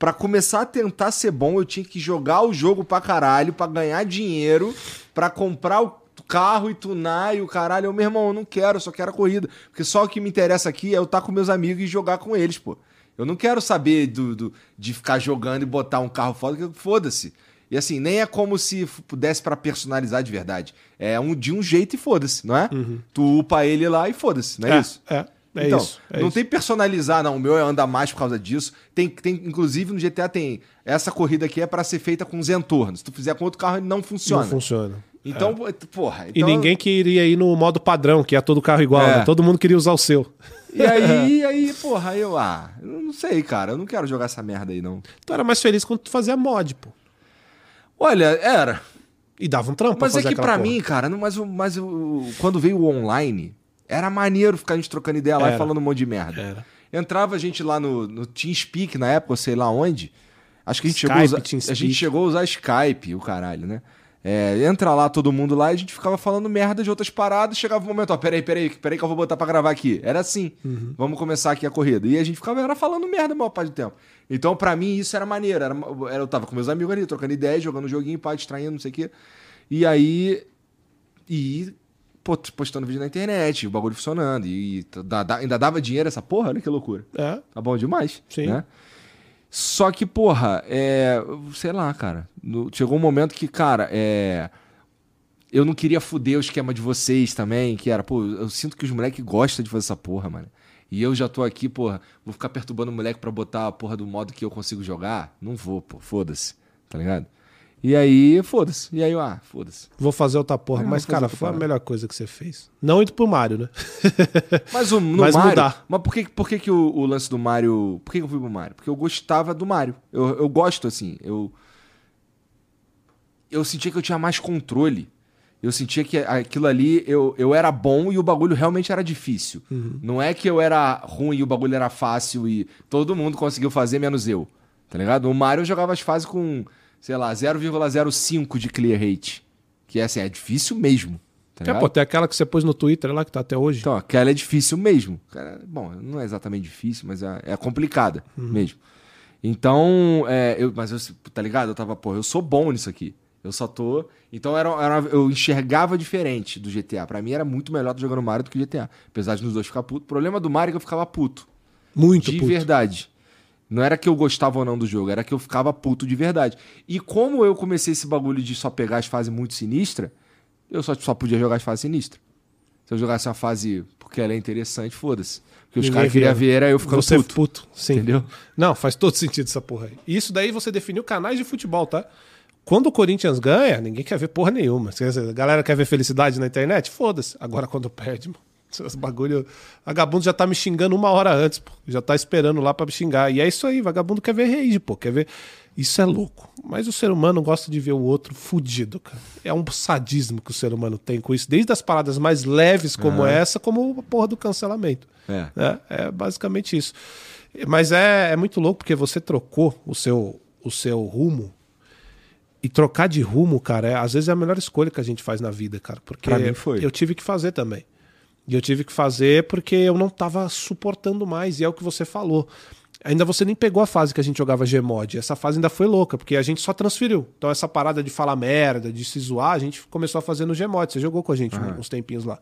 pra começar a tentar ser bom, eu tinha que jogar o jogo pra caralho, pra ganhar dinheiro, pra comprar o carro e tunar e o caralho. Eu, meu irmão, eu não quero, eu só quero a corrida. Porque só o que me interessa aqui é eu estar com meus amigos e jogar com eles, pô. Eu não quero saber do, do- de ficar jogando e botar um carro foda, que foda-se. E assim, nem é como se pudesse pra personalizar de verdade. É um de um jeito e foda-se, não é? Tu upa ele lá e foda-se, não é, isso? É, é então, isso. é não isso. tem personalizar, não. O meu anda mais por causa disso. Tem, tem, inclusive, no GTA tem. Essa corrida aqui é pra ser feita com Zentorno. Se tu fizer com outro carro, ele não funciona. Não funciona. Então, porra. E então- ninguém queria ir no modo padrão, que é todo carro igual, É. né? Todo mundo queria usar o seu. E aí, aí, porra, eu, ah, eu não sei, cara. Eu não quero jogar essa merda aí, não. Tu era mais feliz quando tu fazia mod, pô. Olha, era. E dava um trampo Mas é que pra porra. mim, cara, não, mas, mas quando veio o online, era maneiro ficar a gente trocando ideia lá e Era. falando um monte de merda. Era. Entrava a gente lá no, no TeamSpeak na época, sei lá onde. Acho que a gente, Skype, chegou a, usar, a gente chegou a usar Skype, o caralho, né? É, entra lá todo mundo lá e a gente ficava falando merda de outras paradas. Chegava um momento, ó, peraí, peraí, peraí que eu vou botar pra gravar aqui. Era assim, Uhum. vamos começar aqui a corrida. E a gente ficava era falando merda a maior parte do tempo. Então, pra mim, isso era maneiro. Era, eu tava com meus amigos ali, trocando ideia, jogando joguinho, pá, distraindo, não sei o quê. E aí. E. pô, postando vídeo na internet, o bagulho funcionando. E, dá- dá- ainda dava dinheiro essa porra, olha que loucura. É. Tá bom demais. Sim. Né? Só que, porra, é. Sei lá, cara. no- chegou um momento que, cara, é. Eu não queria fuder o esquema de vocês também, que era, pô, eu sinto que os moleques gostam de fazer essa porra, mano. E eu já tô aqui, porra, vou ficar perturbando o moleque pra botar a porra do modo que eu consigo jogar? Não vou, pô, foda-se, tá ligado? E aí, foda-se. E aí, ah, foda-se. Vou fazer outra porra. É, Mas, cara, foi a melhor coisa que você fez. Não indo pro Mario, né? Mas o, no Mas Mario, mudar. Mas por que, por que, que o, o lance do Mario. Por que, que eu fui pro Mario? Porque eu gostava do Mario. Eu, eu gosto, assim. Eu. Eu sentia que eu tinha mais controle. Eu sentia que aquilo ali eu, eu era bom e o bagulho realmente era difícil. Não é que eu era ruim e o bagulho era fácil e todo mundo conseguiu fazer, menos eu. Tá ligado? O Mario eu jogava as fases com sei lá, 0,05 de clear rate. Que é assim, é difícil mesmo. Tá É, pô, tem aquela que você pôs no Twitter lá, que tá até hoje. Então, aquela é difícil mesmo. Bom, não é exatamente difícil, mas é, é complicada mesmo. Então, é, eu, mas eu, tá ligado? Eu tava, pô, eu sou bom nisso aqui. Eu só tô. Então era, era- eu enxergava diferente do GTA. Pra mim era muito melhor jogando Mario do que GTA. Apesar de nos dois ficar puto. O problema do Mario é que eu ficava puto. Muito de puto. verdade. Não era que eu gostava ou não do jogo, era que eu ficava puto de verdade. E como eu comecei esse bagulho de só pegar as fases muito sinistras, eu só, só podia jogar as fases sinistras. Se eu jogasse uma fase porque ela é interessante, foda-se. Porque os caras queriam ver era eu ficando Você puto. puto. Sim. Entendeu? Não, faz todo sentido essa porra aí. Isso daí você definiu canais de futebol, tá? Quando o Corinthians ganha, ninguém quer ver porra nenhuma. A galera quer ver felicidade na internet? Foda-se. Agora quando perde, mano. Esses bagulho. Vagabundo já tá me xingando uma hora antes, pô. Já tá esperando lá pra me xingar. E é isso aí, vagabundo quer ver rage, pô. Quer ver. Isso é louco. Mas o ser humano gosta de ver o outro fudido, cara. É um sadismo que o ser humano tem com isso. Desde as paradas mais leves como essa, como a porra do cancelamento. É. É, é basicamente isso. Mas é, é muito louco porque você trocou o seu, o seu rumo. E trocar de rumo, cara, é, às vezes é a melhor escolha que a gente faz na vida, cara. Porque eu tive que fazer também. E eu tive que fazer porque eu não tava suportando mais. E é o que você falou. Ainda você nem pegou a fase que a gente jogava Gmod. Essa fase ainda foi louca, porque a gente só transferiu. Então essa parada de falar merda, de se zoar, a gente começou a fazer no Gmod. Você jogou com a gente uns tempinhos lá.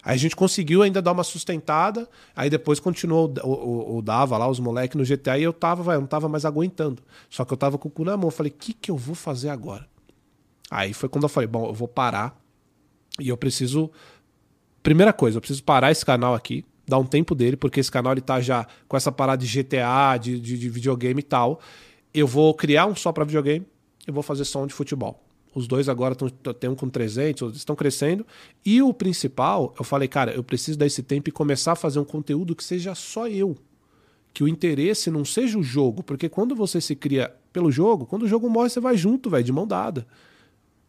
Aí a gente conseguiu ainda dar uma sustentada, aí depois continuou o, o, o Dava lá, os moleques no GTA, e eu tava, vai, eu não tava mais aguentando. Só que eu tava com o cu na mão. Eu falei, o que, que eu vou fazer agora? Aí foi quando eu falei, bom, eu vou parar e eu preciso. Primeira coisa, eu preciso parar esse canal aqui, dar um tempo dele, porque esse canal ele tá já com essa parada de GTA, de, de, de videogame e tal. Eu vou criar um só pra videogame e vou fazer som de futebol. Os dois agora tem um com 300, outros estão crescendo. E o principal, eu falei, cara, eu preciso dar esse tempo e começar a fazer um conteúdo que seja só eu. Que o interesse não seja o jogo, porque quando você se cria pelo jogo, quando o jogo morre, você vai junto, velho, de mão dada.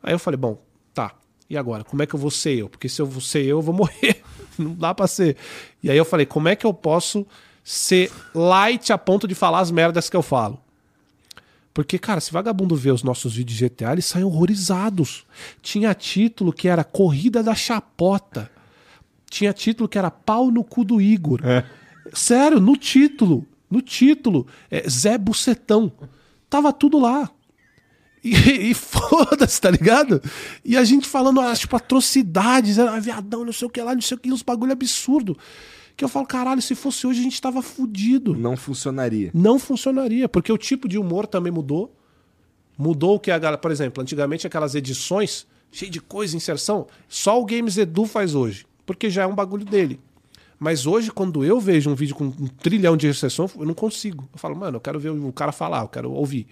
Aí eu falei, bom, tá. E agora? Como é que eu vou ser eu? Porque se eu vou ser eu, eu vou morrer. Não dá pra ser. E aí eu falei, como é que eu posso ser light a ponto de falar as merdas que eu falo? Porque, cara, se vagabundo vê os nossos vídeos de GTA, eles saem horrorizados. Tinha título que era Corrida da Chapota. Tinha título que era Pau no cu do Igor. Sério, no título. No título. É, Zé Bucetão. Tava tudo lá. E, e foda-se, tá ligado? E a gente falando, ah, tipo, atrocidades, ah, viadão, não sei o que lá, não sei o que, uns bagulho absurdo. Que eu falo, caralho, se fosse hoje a gente tava fudido. Não funcionaria. Não funcionaria, porque o tipo de humor também mudou. Mudou o que a galera, por exemplo, antigamente aquelas edições, cheio de coisa, inserção, só o Games Edu faz hoje, porque já é um bagulho dele. Mas hoje, quando eu vejo um vídeo com um trilhão de inserção, eu não consigo. Eu falo, mano, eu quero ver o cara falar, eu quero ouvir.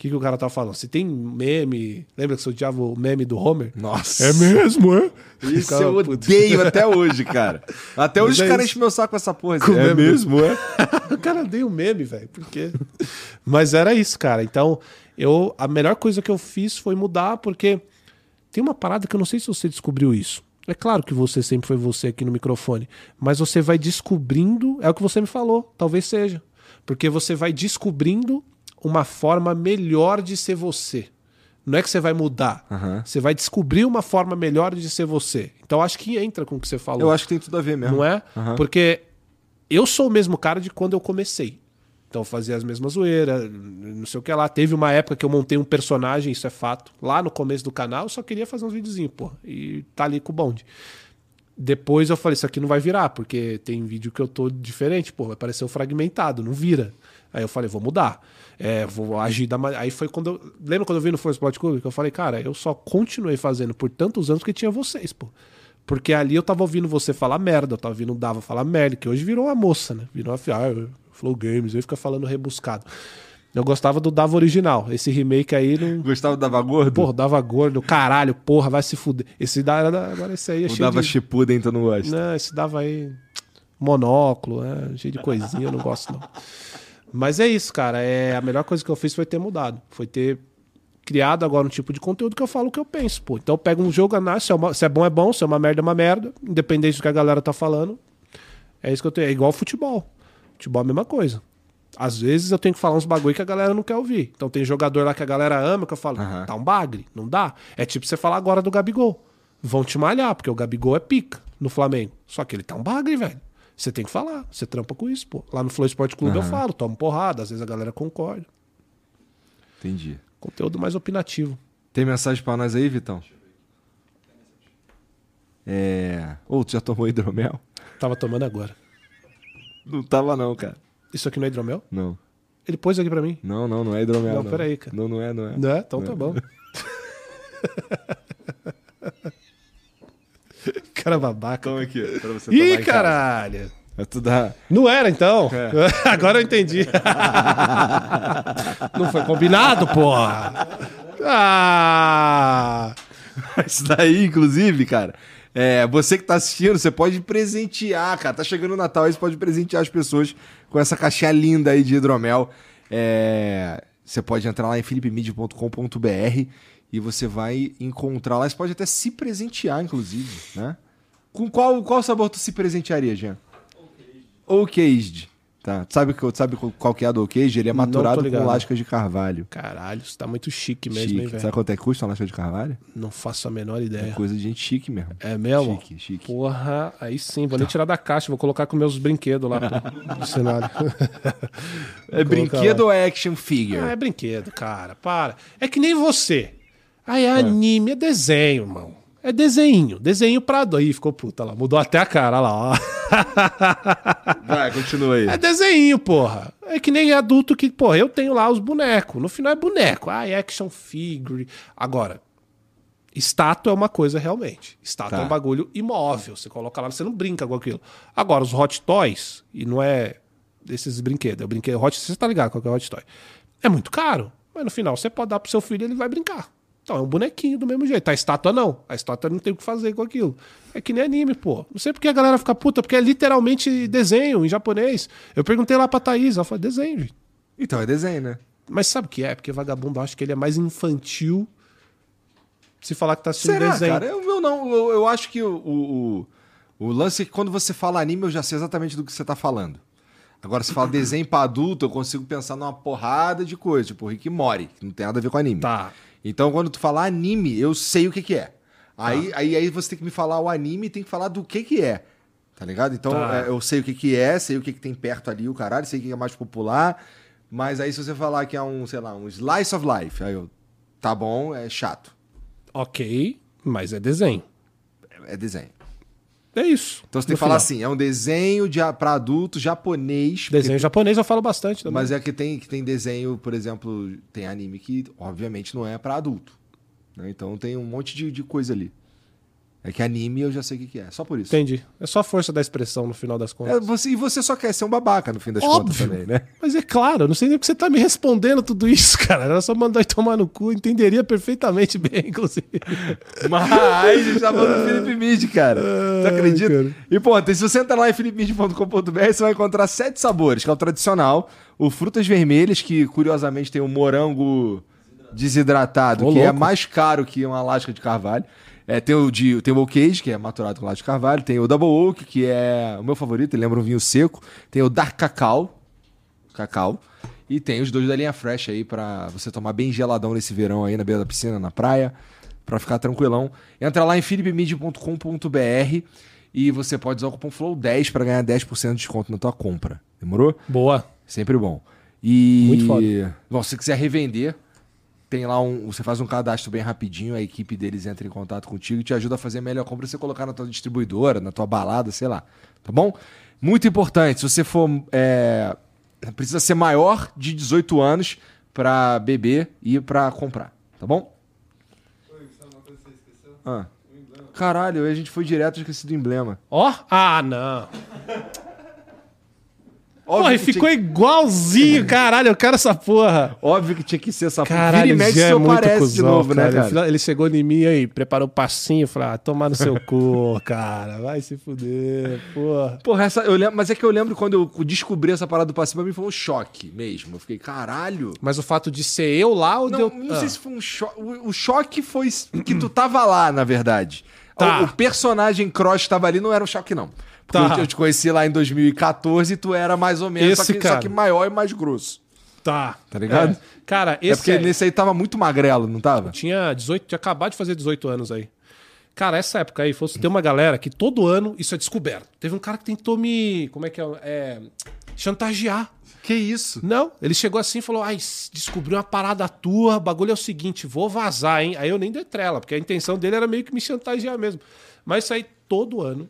O que, que o cara tá falando? Se tem meme. Lembra que você odiava o meme do Homer? Nossa. É mesmo, é? Isso Ficava, eu odeio até hoje, cara. Até hoje os é caras enchem meu saco com essa porra. Com é meme. mesmo, é? o cara deu um meme, velho. Por quê? Mas era isso, cara. Então, eu a melhor coisa que eu fiz foi mudar, porque tem uma parada que eu não sei se você descobriu isso. É claro que você sempre foi você aqui no microfone, mas você vai descobrindo, é o que você me falou, talvez seja. Porque você vai descobrindo uma forma melhor de ser você. Não é que você vai mudar, Aham. você vai descobrir uma forma melhor de ser você. Então acho que entra com o que você falou. Eu acho que tem tudo a ver mesmo. Não é? Aham. Porque eu sou o mesmo cara de quando eu comecei. Então eu fazia as mesmas zoeiras, não sei o que lá. Teve uma época que eu montei um personagem, isso é fato. Lá no começo do canal eu só queria fazer uns videozinhos, pô. E tá ali com o bonde. Depois eu falei, isso aqui não vai virar, porque tem vídeo que eu tô diferente, pô, vai parecer um fragmentado, não vira. Aí eu falei, vou mudar. É, vou agir da ma- Aí foi quando eu. Lembra quando eu vi no Force Sport Club? Que eu falei, cara, eu só continuei fazendo por tantos anos que tinha vocês, pô. Porque ali eu tava ouvindo você falar merda, eu tava ouvindo o Dava falar merda, que hoje virou uma moça, né? Virou uma ah, Flow Games, aí fica falando rebuscado. Eu gostava do Dava original. Esse remake aí não. Gostava do Dava Gordo? Porra, dava gordo, caralho, porra, vai se fuder. Esse da, era da- agora esse aí é o cheio Dava de... Shippuden, então não gosta. Não, esse dava aí monóculo, é, cheio de coisinha, eu não gosto não. Mas é isso, cara. É, a melhor coisa que eu fiz foi ter mudado. Foi ter criado agora um tipo de conteúdo que eu falo o que eu penso, pô. Então eu pego um jogo, análise, se é, uma- se é bom, é bom, se é uma merda, é uma merda. Independente do que a galera tá falando. É isso que eu tenho. É igual futebol. Futebol é a mesma coisa. Às vezes eu tenho que falar uns bagulho que a galera não quer ouvir. Então tem jogador lá que a galera ama, que eu falo, Aham. tá um bagre, não dá. É tipo você falar agora do Gabigol. Vão te malhar, porque o Gabigol é pica no Flamengo. Só que ele tá um bagre, velho. Você tem que falar, você trampa com isso, pô. Lá no Flow Esporte Clube eu Aham. falo, tomo porrada, às vezes a galera concorda. Entendi. Conteúdo mais opinativo. Tem mensagem pra nós aí, Vitão? É. Ô, tu já tomou hidromel? Tava tomando agora. Não tava, não, cara. Isso aqui não é hidromel? Não. Ele pôs aqui pra mim. Não, não, não é hidromel. Não, Não, peraí, cara. Não, não é, não é. Né? Então tá bom. Cara babaca. Toma aqui, pra você Ih, caralho! É tu. Não era então? É. Agora eu entendi. Não foi combinado, porra. Ah! Isso daí, inclusive, cara. É, você que tá assistindo, você pode presentear, cara. Tá chegando o Natal aí, você pode presentear as pessoas com essa caixinha linda aí de hidromel. É, você pode entrar lá em philipmid.com.br e você vai encontrar lá. Você pode até se presentear, inclusive, né? Com qual, qual sabor tu se presentearia, Jean? Oakaged. Tá. Tu sabe, tu sabe qual que é a do Oakaged? Ele é maturado com lascas de carvalho. Caralho, isso tá muito chique mesmo, Chique. hein, velho? Sabe quanto é que custa uma lasca de carvalho? Não faço a menor ideia. Coisa de gente chique mesmo. É mesmo? Chique, chique. Porra, aí sim, vou nem tirar da caixa, vou colocar com meus brinquedos lá no cenário. É brinquedo ou é action figure? Ah, é brinquedo, cara, para. É que nem você. Ah, é anime, é desenho, irmão. É desenho, desenho pra aí, ficou puta lá, mudou até a cara lá, ó. Vai, continua aí. É desenho, porra. É que nem adulto que, porra, eu tenho lá os bonecos. No final é boneco. Ah, é action figure. Agora, estátua é uma coisa realmente. Estátua Tá. é um bagulho imóvel. Você coloca lá, você não brinca com aquilo. Agora, os hot toys, e não é desses brinquedos, é o brinquedo hot, você tá ligado qual que é o hot toy. É muito caro, mas no final você pode dar pro seu filho e ele vai brincar. Então é um bonequinho do mesmo jeito. A estátua não. A estátua não tem o que fazer com aquilo. É que nem anime, pô. Não sei porque a galera fica puta, porque é literalmente desenho em japonês. Eu perguntei lá pra Thaís, ela falou, desenho, gente. Então é desenho, né? Mas sabe o que é? Porque vagabundo acha que ele é mais infantil se falar que tá assistindo Será, desenho. cara? Eu, eu não. Eu, eu acho que o, o, o, lance é que quando você fala anime, eu já sei exatamente do que você tá falando. Agora, se fala desenho pra adulto, eu consigo pensar numa porrada de coisa, tipo Rick Mori, que não tem nada a ver com anime. Tá. Então, quando tu falar anime, eu sei o que que é. Aí, aí, aí você tem que me falar o anime e tem que falar do que que é. Tá ligado? Então, Tá. é, eu sei o que que é, sei o que que tem perto ali, o caralho, sei o que é mais popular. Mas aí, se você falar que é um, sei lá, um slice of life, aí eu. Tá bom, é chato. Ok, mas é desenho. É desenho. É isso. Então você tem que falar final. assim, é um desenho de, pra adulto japonês. Desenho japonês eu falo bastante também. Mas é que tem, que tem desenho, por exemplo, tem anime que obviamente não é pra adulto. né? Então tem um monte de, de coisa ali. É que anime eu já sei o que, que é, só por isso. Entendi. É só força da expressão no final das contas. É, você, e você só quer ser um babaca no fim das Óbvio. contas também, né? Mas é claro, eu não sei nem porque você tá me respondendo tudo isso, cara. Era só mandar tomar no cu, entenderia perfeitamente bem, inclusive. Mas a gente tá falando do Felipe Mid, cara. Você Ai, acredita? cara. E, tem- se você entrar lá em philipemid.com.br, você vai encontrar sete sabores, que é o tradicional. O frutas vermelhas, que curiosamente tem o morango desidratado, Ô, que é louco. mais caro que uma lasca de carvalho. É, tem o de tem o Age, que é maturado com lasca de carvalho. Tem o Double Oak, que é o meu favorito, ele lembra um vinho seco. Tem o Dark Cacau, cacau. E tem os dois da linha Fresh aí pra você tomar bem geladão nesse verão aí na beira da piscina, na praia, pra ficar tranquilão. Entra lá em philipmedia.com.br e você pode usar o cupom FLOW10 pra ganhar 10% de desconto na tua compra. Demorou? Boa. Sempre bom. E Muito foda. Bom, se você quiser revender, tem lá um, você faz um cadastro bem rapidinho, a equipe deles entra em contato contigo e te ajuda a fazer a melhor compra você colocar na tua distribuidora, na tua balada, sei lá. Tá bom? Muito importante, se você for é, precisa ser maior de 18 anos pra beber e pra comprar, tá bom? Ah. Caralho, a gente foi direto e esqueci do emblema. Ó. Ah, não. Óbvio Porra, e ficou igualzinho, caralho. Eu quero essa porra. Óbvio que tinha que ser essa Caralho, Vira e mexe é muito aparece cuzão, de novo, né, cara. cara? Ele chegou em mim aí, preparou o passinho, falou, ah, tomar no seu cu, cara. Vai se fuder, porra. Porra, essa, eu lembro, mas é que eu lembro quando eu descobri essa parada do passivo, pra mim foi um choque mesmo. Eu fiquei, caralho. Mas o fato de ser eu lá ou Não, deu... não Ah. sei se foi um choque. O, o choque foi que tu tava lá, na verdade. Tá. O, o personagem Cross tava ali não era um choque, não. Tá. eu, eu te conheci lá em 2014 e tu era mais ou menos, só Esse que, cara. só que maior e mais grosso. Tá. Tá ligado? É. Cara, É esse porque é- nesse aí tava muito magrelo, não tava? tinha 18, tinha acabado de fazer 18 anos aí. Cara, essa época aí, fosse ter uma galera que todo ano isso é descoberto. Teve um cara que tentou me. Como é que é? é chantagear. Que isso? Não, ele chegou assim e falou: Ai, descobri uma parada tua, o bagulho é o seguinte, vou vazar, hein? Aí eu nem dei trela, porque a intenção dele era meio que me chantagear mesmo. Mas isso aí todo ano.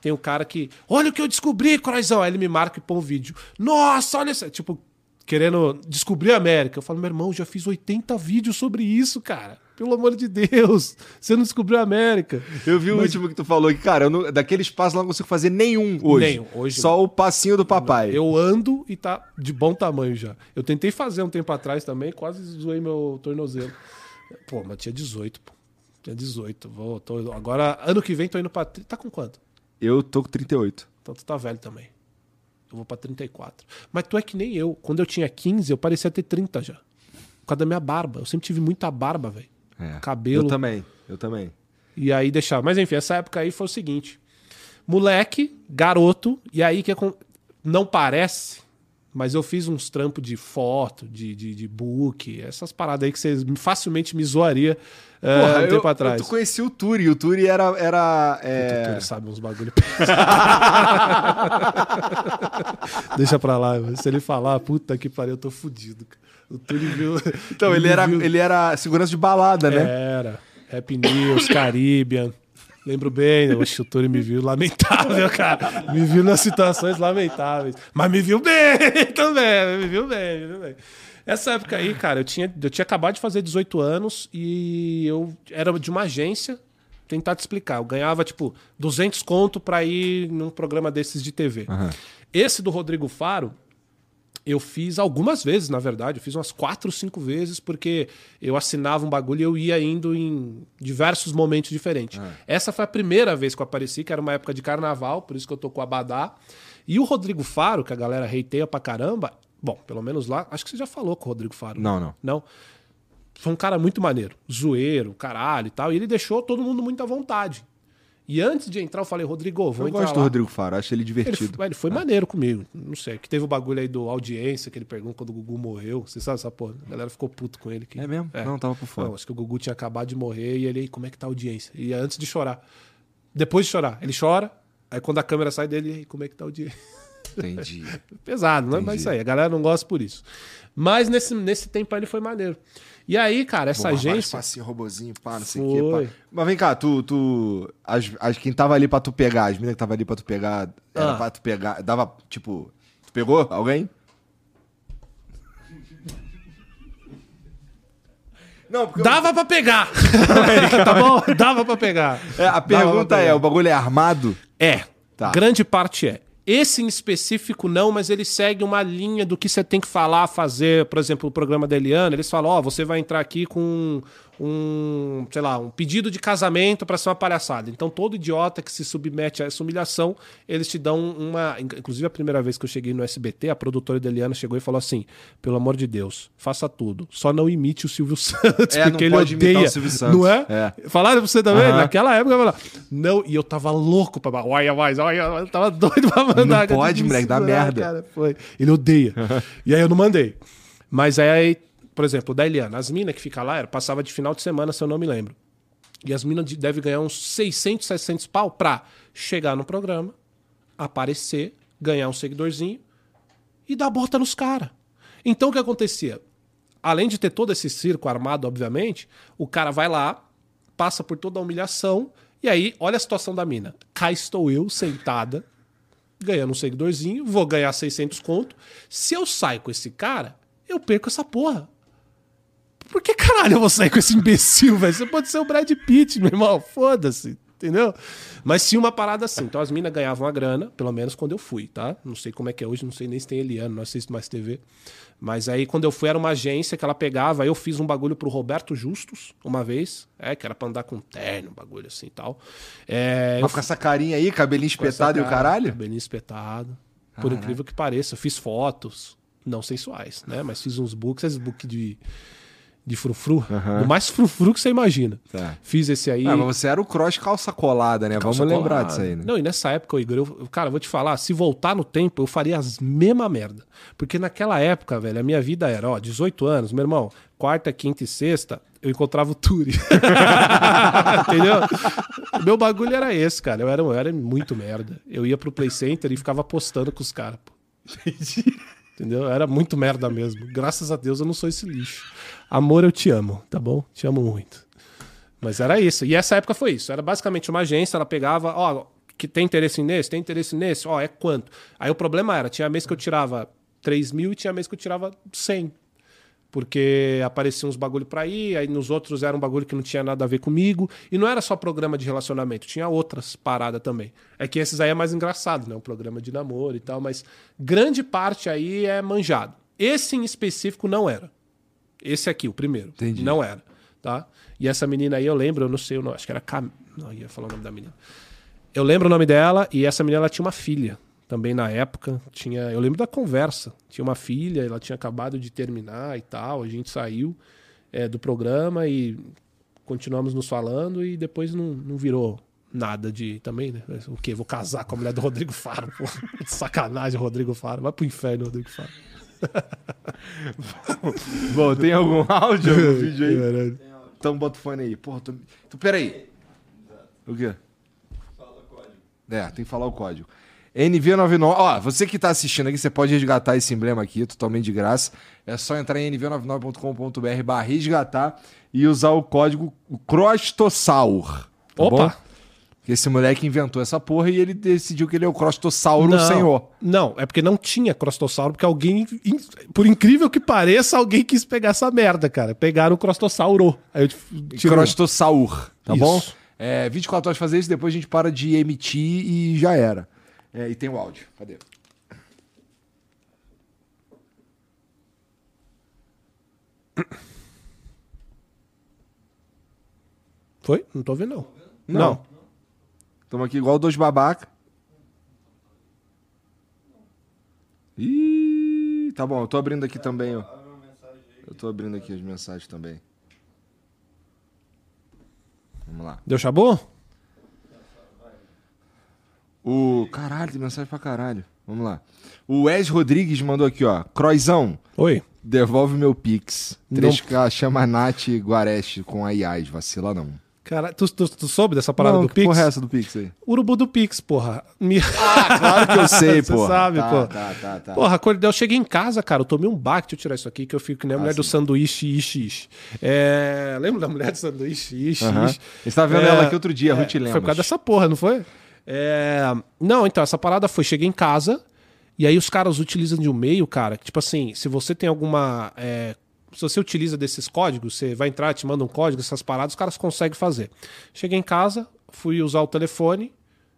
Tem um cara que, olha o que eu descobri, Croizão. Aí ele me marca e põe um vídeo. Nossa, olha isso. Tipo, querendo descobrir a América. Eu falo, meu irmão, já fiz 80 vídeos sobre isso, cara. Pelo amor de Deus. Você não descobriu a América. Eu vi o último que tu falou que, cara, não- daquele espaço lá não consigo fazer nenhum hoje. Nenhum, hoje Só o passinho do papai. Eu ando e tá de bom tamanho já. Eu tentei fazer um tempo atrás também, quase zoei meu tornozelo. Pô, mas tinha 18, pô. Tinha 18. Vou, tô- agora, ano que vem, tô indo pra. Tá com quanto? Eu tô com 38. Então tu tá velho também. Eu vou pra 34. Mas tu é que nem eu. Quando eu tinha 15, eu parecia ter 30 já. Por causa da minha barba. Eu sempre tive muita barba, velho. É. Cabelo. Eu também, eu também. E aí deixar. Mas enfim, essa época aí foi o seguinte: moleque, garoto, e aí que acon- não parece, mas eu fiz uns trampos de foto, de, de, de book, essas paradas aí que você facilmente me zoaria eh, Porra, um eu, tempo atrás. eu conheci o Turi. O Turi era. era é... Tu sabe uns bagulho. Deixa pra lá, se ele falar, puta que pariu, eu tô fudido. O Túlio viu. Então, ele era, viu- ele era segurança de balada, né? Era. Rap News, Caribbean. Lembro bem, o Túlio me viu lamentável, cara. Me viu nas situações lamentáveis. Mas me viu bem também, me viu bem, me viu bem. Essa época aí, cara, eu tinha, eu tinha acabado de fazer 18 anos e eu era de uma agência. Tentar te explicar. Eu ganhava, tipo, 200 conto pra ir num programa desses de TV. Esse do Rodrigo Faro, eu fiz algumas vezes, na verdade. Eu fiz umas quatro, cinco vezes, porque eu assinava um bagulho e eu ia indo em diversos momentos diferentes. Essa foi a primeira vez que eu apareci, que era uma época de carnaval, por isso que eu tô com o Abadá. E o Rodrigo Faro, que a galera hateia pra caramba, bom, pelo menos lá, acho que você já falou com o Rodrigo Faro. Não, não. Não. Foi um cara muito maneiro, zoeiro, caralho e tal. E ele deixou todo mundo muito à vontade. E antes de entrar, eu falei, Rodrigo, vou Eu entrar gosto do lá. Rodrigo Faro, acho ele Ele, divertido. foi- ele foi maneiro comigo. Não sei. Que teve o bagulho aí do audiência, que ele perguntou quando o Gugu morreu. Você sabe essa porra? A galera ficou puto com ele. que- É mesmo? Não, tava por fora. Não, acho que o Gugu tinha acabado de morrer e ele, como é que tá a audiência? E antes de chorar. Depois de chorar, ele chora. Aí quando a câmera sai dele, "E aí, como é que tá a audiência? Entendi. Pesado, né? Mas isso aí, a galera não gosta por isso. Mas nesse, nesse tempo aí ele foi maneiro. E aí, cara, essa Porra, agência. passinho, robozinho, pá, não sei o Foi. quê. pá. Mas vem cá, tu. tu as, as, quem tava ali pra tu pegar, as meninas que tava ali pra tu pegar, era Ah. pra tu pegar. Dava, tipo. Tu pegou alguém? Não, porque. Dava pra pegar! tá bom? Dava pra pegar. É, a pergunta é: o bagulho é armado? É. Tá. Grande parte é. Esse em específico não, mas ele segue uma linha do que você tem que falar, fazer. Por exemplo, o programa da Eliana, eles falam: Ó, você vai entrar aqui com um, sei lá, um pedido de casamento para ser uma palhaçada. Então, todo idiota que se submete a essa humilhação, eles te dão uma. Inclusive, a primeira vez que eu cheguei no SBT, a produtora da Eliana chegou e falou assim: pelo amor de Deus, faça tudo. Só não imite o Silvio Santos, É, porque ele odeia. o Silvio Santos. Não é? É. Falaram pra você também? Aham. Naquela época, eu falava, não, e eu tava louco pra. Olha mais, olha, eu tava doido pra mandar. Não pode, moleque, dá merda. Cara, foi. Ele odeia. e aí eu não mandei. Mas aí, por exemplo, da Eliana, as minas que fica lá, era, passava de final de semana, se eu não me lembro. E as minas de- devem ganhar uns 600, 700 pau pra chegar no programa, aparecer, ganhar um seguidorzinho e dar bota nos caras. Então o que acontecia? Além de ter todo esse circo armado, obviamente, o cara vai lá, passa por toda a humilhação, e aí, olha a situação da mina. Cá estou eu, sentada, ganhando um seguidorzinho, vou ganhar 600 conto. Se eu saio com esse cara, eu perco essa porra. Por que caralho eu vou sair com esse imbecil, velho? Você pode ser o Brad Pitt, meu irmão. Foda-se, entendeu? Mas tinha uma parada assim. Então as minas ganhavam a grana, pelo menos quando eu fui, tá? Não sei como é que é hoje, não sei nem se tem Eliano, não assisto mais TV. Mas aí quando eu fui era uma agência que ela pegava, aí eu fiz um bagulho pro Roberto Justus uma vez, é, que era pra andar com terno, um bagulho assim e tal. É, eu Mas com essa carinha aí, cabelinho espetado e o cara, caralho? Cabelinho espetado. Por incrível que pareça. Eu fiz fotos, não sensuais, né? Mas fiz uns books, esses books de, de frufru. Do mais frufru que você imagina. Tá. Fiz esse aí. Ah, mas você era o cross calça colada, né? Calça Vamos lembrar colada. disso aí, né? Não, e nessa época, Igor, eu, cara, eu vou te falar, se voltar no tempo, eu faria as mesma merda. Porque naquela época, velho, a minha vida era, ó, 18 anos, meu irmão, quarta, quinta e sexta, eu encontrava o Turi. Entendeu? Meu bagulho era esse, cara. Eu era, eu era muito merda. Eu ia pro Play Center e ficava apostando com os caras, pô. Entendeu? Era muito merda mesmo. Graças a Deus eu não sou esse lixo. Amor, eu te amo, tá bom? Te amo muito. Mas era isso. E essa época foi isso. Era basicamente uma agência, ela pegava, ó, que tem interesse nesse, tem interesse nesse, ó, é quanto. Aí o problema era, tinha mês que eu tirava 3 mil e tinha mês que eu tirava 100. Porque apareciam uns bagulho pra ir, aí nos outros era um bagulho que não tinha nada a ver comigo. E não era só programa de relacionamento, tinha outras paradas também. É que esses aí é mais engraçado, né? Um programa de namoro e tal, mas grande parte aí é manjado. Esse em específico não era. Esse aqui, o primeiro. Entendi. Não era, tá? E essa menina aí, eu lembro, eu não sei, eu não, acho que era Cam... Não, ia falar o nome da menina. Eu lembro o nome dela e essa menina ela tinha uma filha também na época. Tinha, eu lembro da conversa. Tinha uma filha, ela tinha acabado de terminar e tal. A gente saiu é, do programa e continuamos nos falando e depois não, não virou nada de também, né? O quê? Vou casar com a mulher do Rodrigo Faro, pô. Sacanagem, Rodrigo Faro. Vai pro inferno, Rodrigo Faro. Bom, tem algum áudio no vídeo aí? Caralho. Então bota o fone aí. Porra, tô... Então, peraí. O quê? É, tem que falar o código. NV99. Ó, você que tá assistindo aqui, você pode resgatar esse emblema aqui, totalmente de graça. É só entrar em nv99.com.br barra resgatar e usar o código Crostossaur. Tá Opa! bom? Esse moleque inventou essa porra e ele decidiu que ele é o Crostossauro Não, senhor. Não, é porque não tinha crostossauro, porque alguém, por incrível que pareça, alguém quis pegar essa merda, cara. Pegaram o crostossauro. Aí eu tirei. Crostossaur, tá Isso. bom? É, 24 horas fazer isso, depois a gente para de emitir e já era. É, e tem o áudio. Cadê? Foi? Não tô vendo, não. Não. Não. Estamos aqui igual dois babaca. Ih, tá bom, eu tô abrindo aqui também, ó. Eu tô abrindo aqui as mensagens também. Vamos lá. Deu chabô? O. Caralho, tem mensagem pra caralho. Vamos lá. O Wes Rodrigues mandou aqui, ó. Croizão, Oi. devolve meu Pix. Não. 3K chama Nath Guareste com a IAS, vacila não. Cara, tu, tu, tu soube dessa parada não, do que Pix? porra é essa do Pix aí? Urubu do Pix, porra. Me... Claro que eu sei, Você porra. sabe, tá, pô. Tá, tá, tá. Porra, quando eu cheguei em casa, cara, eu tomei um baque. Deixa eu tirar isso aqui, que eu fico que nem a Ah, mulher do sim. sanduíche, ishi, ishi. É... Lembra da mulher do sanduíche, ishi, Aham. ishi? Você tava vendo É, ela aqui outro dia, Ruth Foi Lemos. por causa dessa porra, não foi? É, Não, então, essa parada foi, cheguei em casa, e aí os caras utilizam de um meio, cara, que, tipo assim, se você tem alguma. é, Se você utiliza desses códigos, você vai entrar, te manda um código, essas paradas, os caras conseguem fazer. Cheguei em casa, fui usar o telefone,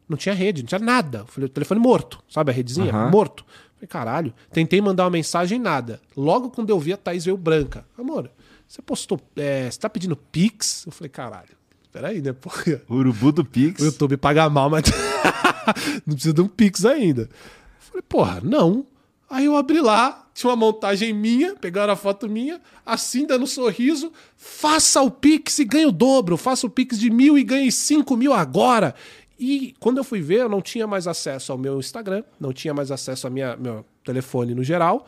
não tinha rede, não tinha nada. Falei, o telefone morto, sabe a redezinha? Aham. Morto. Falei, caralho. Tentei mandar uma mensagem, nada. Logo quando eu vi, a Thaís veio branca. Amor, você postou. é, você tá pedindo Pix? Eu falei, caralho. Peraí, né, porra? Urubu do Pix. O YouTube paga mal, mas não precisa de um Pix ainda. Falei, porra, não. Aí eu abri lá, tinha uma montagem minha, pegaram a foto minha, assim, dando um sorriso, faça o Pix e ganhe o dobro, faça o Pix de mil e ganhe cinco mil agora. E quando eu fui ver, eu não tinha mais acesso ao meu Instagram, não tinha mais acesso ao minha, meu telefone no geral.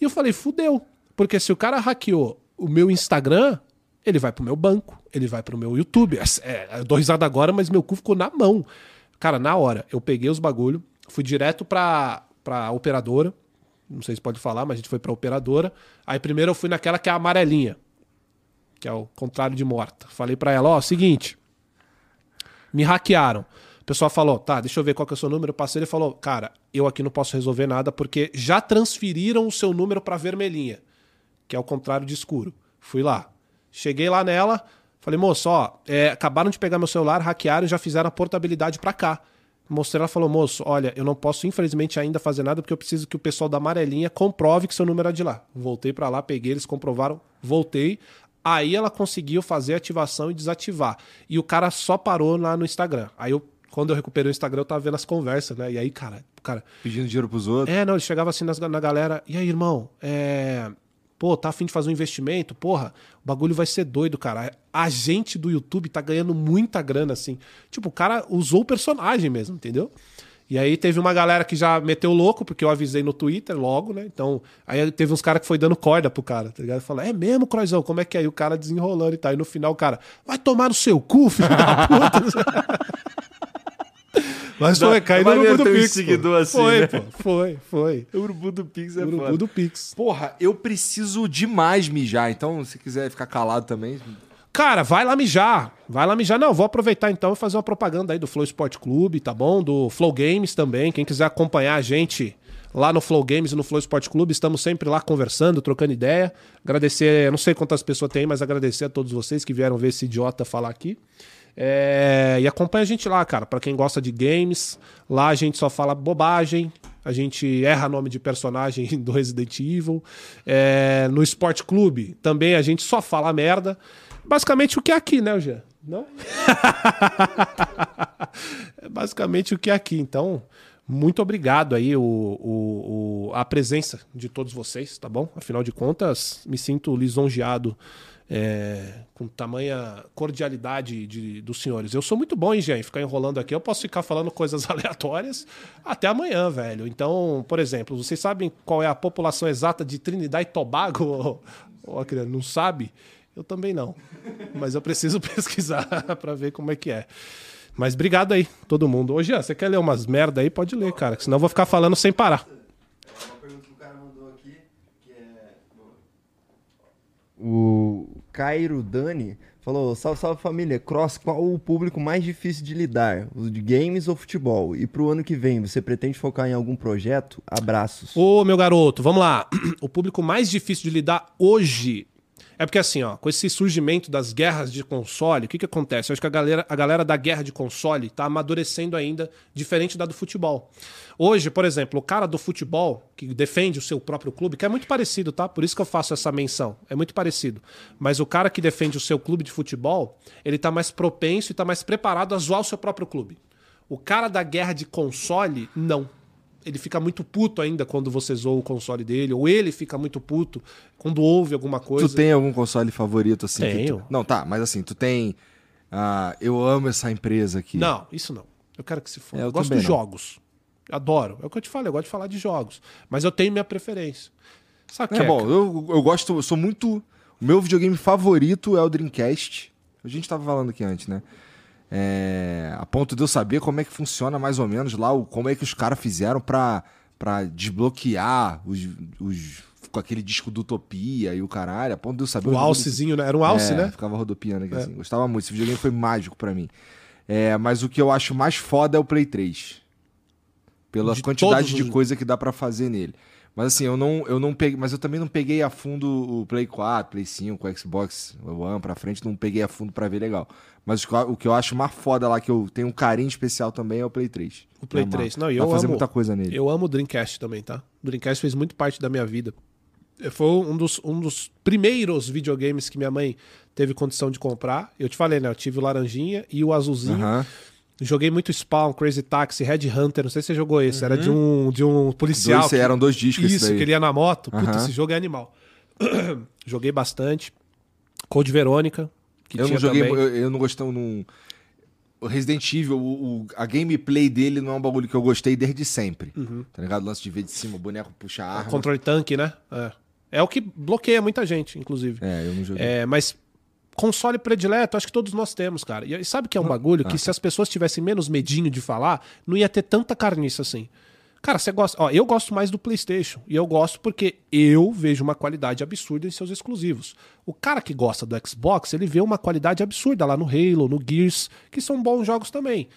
E eu falei, fudeu. Porque se o cara hackeou o meu Instagram, ele vai pro meu banco, ele vai pro meu YouTube. É, eu dou risada agora, mas meu cu ficou na mão. Cara, na hora, eu peguei os bagulho, fui direto pra, pra operadora. Não sei se pode falar, mas a gente foi pra operadora. Aí primeiro eu fui naquela que é a amarelinha, que é o contrário de morta. Falei pra ela, ó, seguinte, me hackearam. O pessoal falou, tá, deixa eu ver qual que é o seu número. Eu passei, ele falou, cara, eu aqui não posso resolver nada porque já transferiram o seu número pra vermelhinha, que é o contrário de escuro. Fui lá. Cheguei lá nela, falei, moço, ó, é, acabaram de pegar meu celular, hackearam e já fizeram a portabilidade pra cá. Mostrei, ela falou, moço, olha, eu não posso, infelizmente, ainda fazer nada porque eu preciso que o pessoal da amarelinha comprove que seu número é de lá. Voltei pra lá, peguei, eles comprovaram, voltei. Aí ela conseguiu fazer a ativação e desativar. E o cara só parou lá no Instagram. Aí eu, quando eu recuperei o Instagram, eu tava vendo as conversas, né? E aí, cara, cara, Pedindo dinheiro pros outros. é, não, ele chegava assim nas- na, galera, e aí, irmão, é... pô, tá afim de fazer um investimento, porra, o bagulho vai ser doido, cara. A gente do YouTube tá ganhando muita grana, assim. Tipo, o cara usou o personagem mesmo, entendeu? E aí teve uma galera que já meteu louco, porque eu avisei no Twitter logo, né? Então, aí teve uns caras que foi dando corda pro cara, tá ligado? Falou, é mesmo, Croizão, como é que é? E o cara desenrolando e tal. E no final o cara, vai tomar no seu cu, filho da puta. Mas foi, caiu no Urubu do Pix. seguidor pô. assim, foi, né? pô, foi, foi. O urubu do Pix é Urubu foda. do Pix. Porra, eu preciso demais mijar, então se quiser ficar calado também. Cara, vai lá mijar. Vai lá mijar. Não, vou aproveitar então e fazer uma propaganda aí do Flow Sport Clube, tá bom? Do Flow Games também. Quem quiser acompanhar a gente lá no Flow Games e no Flow Sport Clube, estamos sempre lá conversando, trocando ideia. Agradecer, não sei quantas pessoas tem, mas agradecer a todos vocês que vieram ver esse idiota falar aqui. É, e acompanha a gente lá, cara. Pra quem gosta de games, lá a gente só fala bobagem. A gente erra nome de personagem do Resident Evil. É, no Sport Clube também a gente só fala merda. Basicamente o que é aqui, né, Jean? Não? é basicamente o que é aqui. Então, muito obrigado aí o, o- o- a presença de todos vocês, tá bom? Afinal de contas, me sinto lisonjeado é, com tamanha cordialidade de- dos senhores. Eu sou muito bom, hein, Jean, ficar enrolando aqui. Eu posso ficar falando coisas aleatórias até amanhã, velho. Então, por exemplo, vocês sabem qual é a população exata de Trinidad e Tobago? Ô, ô, Acreano, não sabe? Eu também não. Mas eu preciso pesquisar pra ver como é que é. Mas obrigado aí, todo mundo. Ô, Jean, você quer ler umas merda aí? Pode ler, cara, senão eu vou ficar falando sem parar. Uma pergunta que o cara mandou aqui, que é. O Cairo Dani falou: Salve, salve família. Cross, qual o público mais difícil de lidar? Os de games ou futebol? E pro ano que vem, você pretende focar em algum projeto? Abraços. Ô, meu garoto, vamos lá. O público mais difícil de lidar hoje é porque, assim, ó, com esse surgimento das guerras de console, o que, que acontece? Eu acho que a galera, a galera da guerra de console tá amadurecendo ainda, diferente da do futebol. Hoje, por exemplo, o cara do futebol, que defende o seu próprio clube, que é muito parecido, tá? Por isso que eu faço essa menção. É muito parecido. Mas o cara que defende o seu clube de futebol, ele tá mais propenso e tá mais preparado a zoar o seu próprio clube. O cara da guerra de console, não ele fica muito puto ainda quando você zoa o console dele, ou ele fica muito puto quando ouve alguma coisa. Tu tem algum console favorito assim? que Tenho. tu- Não, tá, mas assim, tu tem. ah, eu amo essa empresa aqui. Não, isso não. Eu quero que se foda. É, eu eu gosto não. jogos. Adoro. É o que eu te falei, eu gosto de falar de jogos. Mas eu tenho minha preferência. Sabe É bom, eu, eu gosto, eu sou muito. O meu videogame favorito é o Dreamcast. A gente tava falando aqui antes, né? É, a ponto de eu saber como é que funciona mais ou menos lá, o- como é que os caras fizeram pra desbloquear os, os- com aquele disco do Utopia e o caralho, a ponto de eu saber O alcezinho, né? Era um alce, é, né? Ficava rodopiando aqui assim. Gostava muito. Esse videogame foi mágico pra mim. É, mas o que eu acho mais foda é o Play 3. Pela De quantidade de os- coisa que dá pra fazer nele. Mas assim, eu não, eu não peguei. Mas eu também não peguei a fundo o Play 4, Play 5, o Xbox One pra frente, não peguei a fundo pra ver legal. Mas o que eu- acho mais foda lá, que eu tenho um carinho especial também, é o Play 3. O Play Me amarro. 3. Não, e eu fazer amo- muita coisa nele. Eu amo o Dreamcast também, tá? O Dreamcast fez muito parte da minha vida. Foi um dos, um dos primeiros videogames que minha mãe teve condição de comprar. Eu te falei, né? Eu tive o laranjinha e o azulzinho. Aham. Joguei muito Spawn, Crazy Taxi, Red Hunter. Não sei se você jogou esse. Era de um, de um policial. Dois, que- eram dois discos Isso, que ele ia na moto. Puta, Aham. esse jogo é animal. Joguei bastante. Code Verônica. Que Eu tinha não joguei, também. eu, eu não gostei num. O Resident Evil, o, o- a gameplay dele não é um bagulho que eu gostei desde sempre. Uhum. Tá ligado? O lance de ver de cima, o boneco puxa a arma. Controle tanque, né? É. É o que bloqueia muita gente, inclusive. É, eu não joguei. É, mas console predileto, acho que todos nós temos, cara. E sabe que é um bagulho que se as pessoas tivessem menos medinho de falar, não ia ter tanta carniça assim. Cara, você gosta. Ó, eu gosto mais do PlayStation. E eu gosto porque eu vejo uma qualidade absurda em seus exclusivos. O cara que gosta do Xbox, ele vê uma qualidade absurda lá no Halo, no Gears, que são bons jogos também.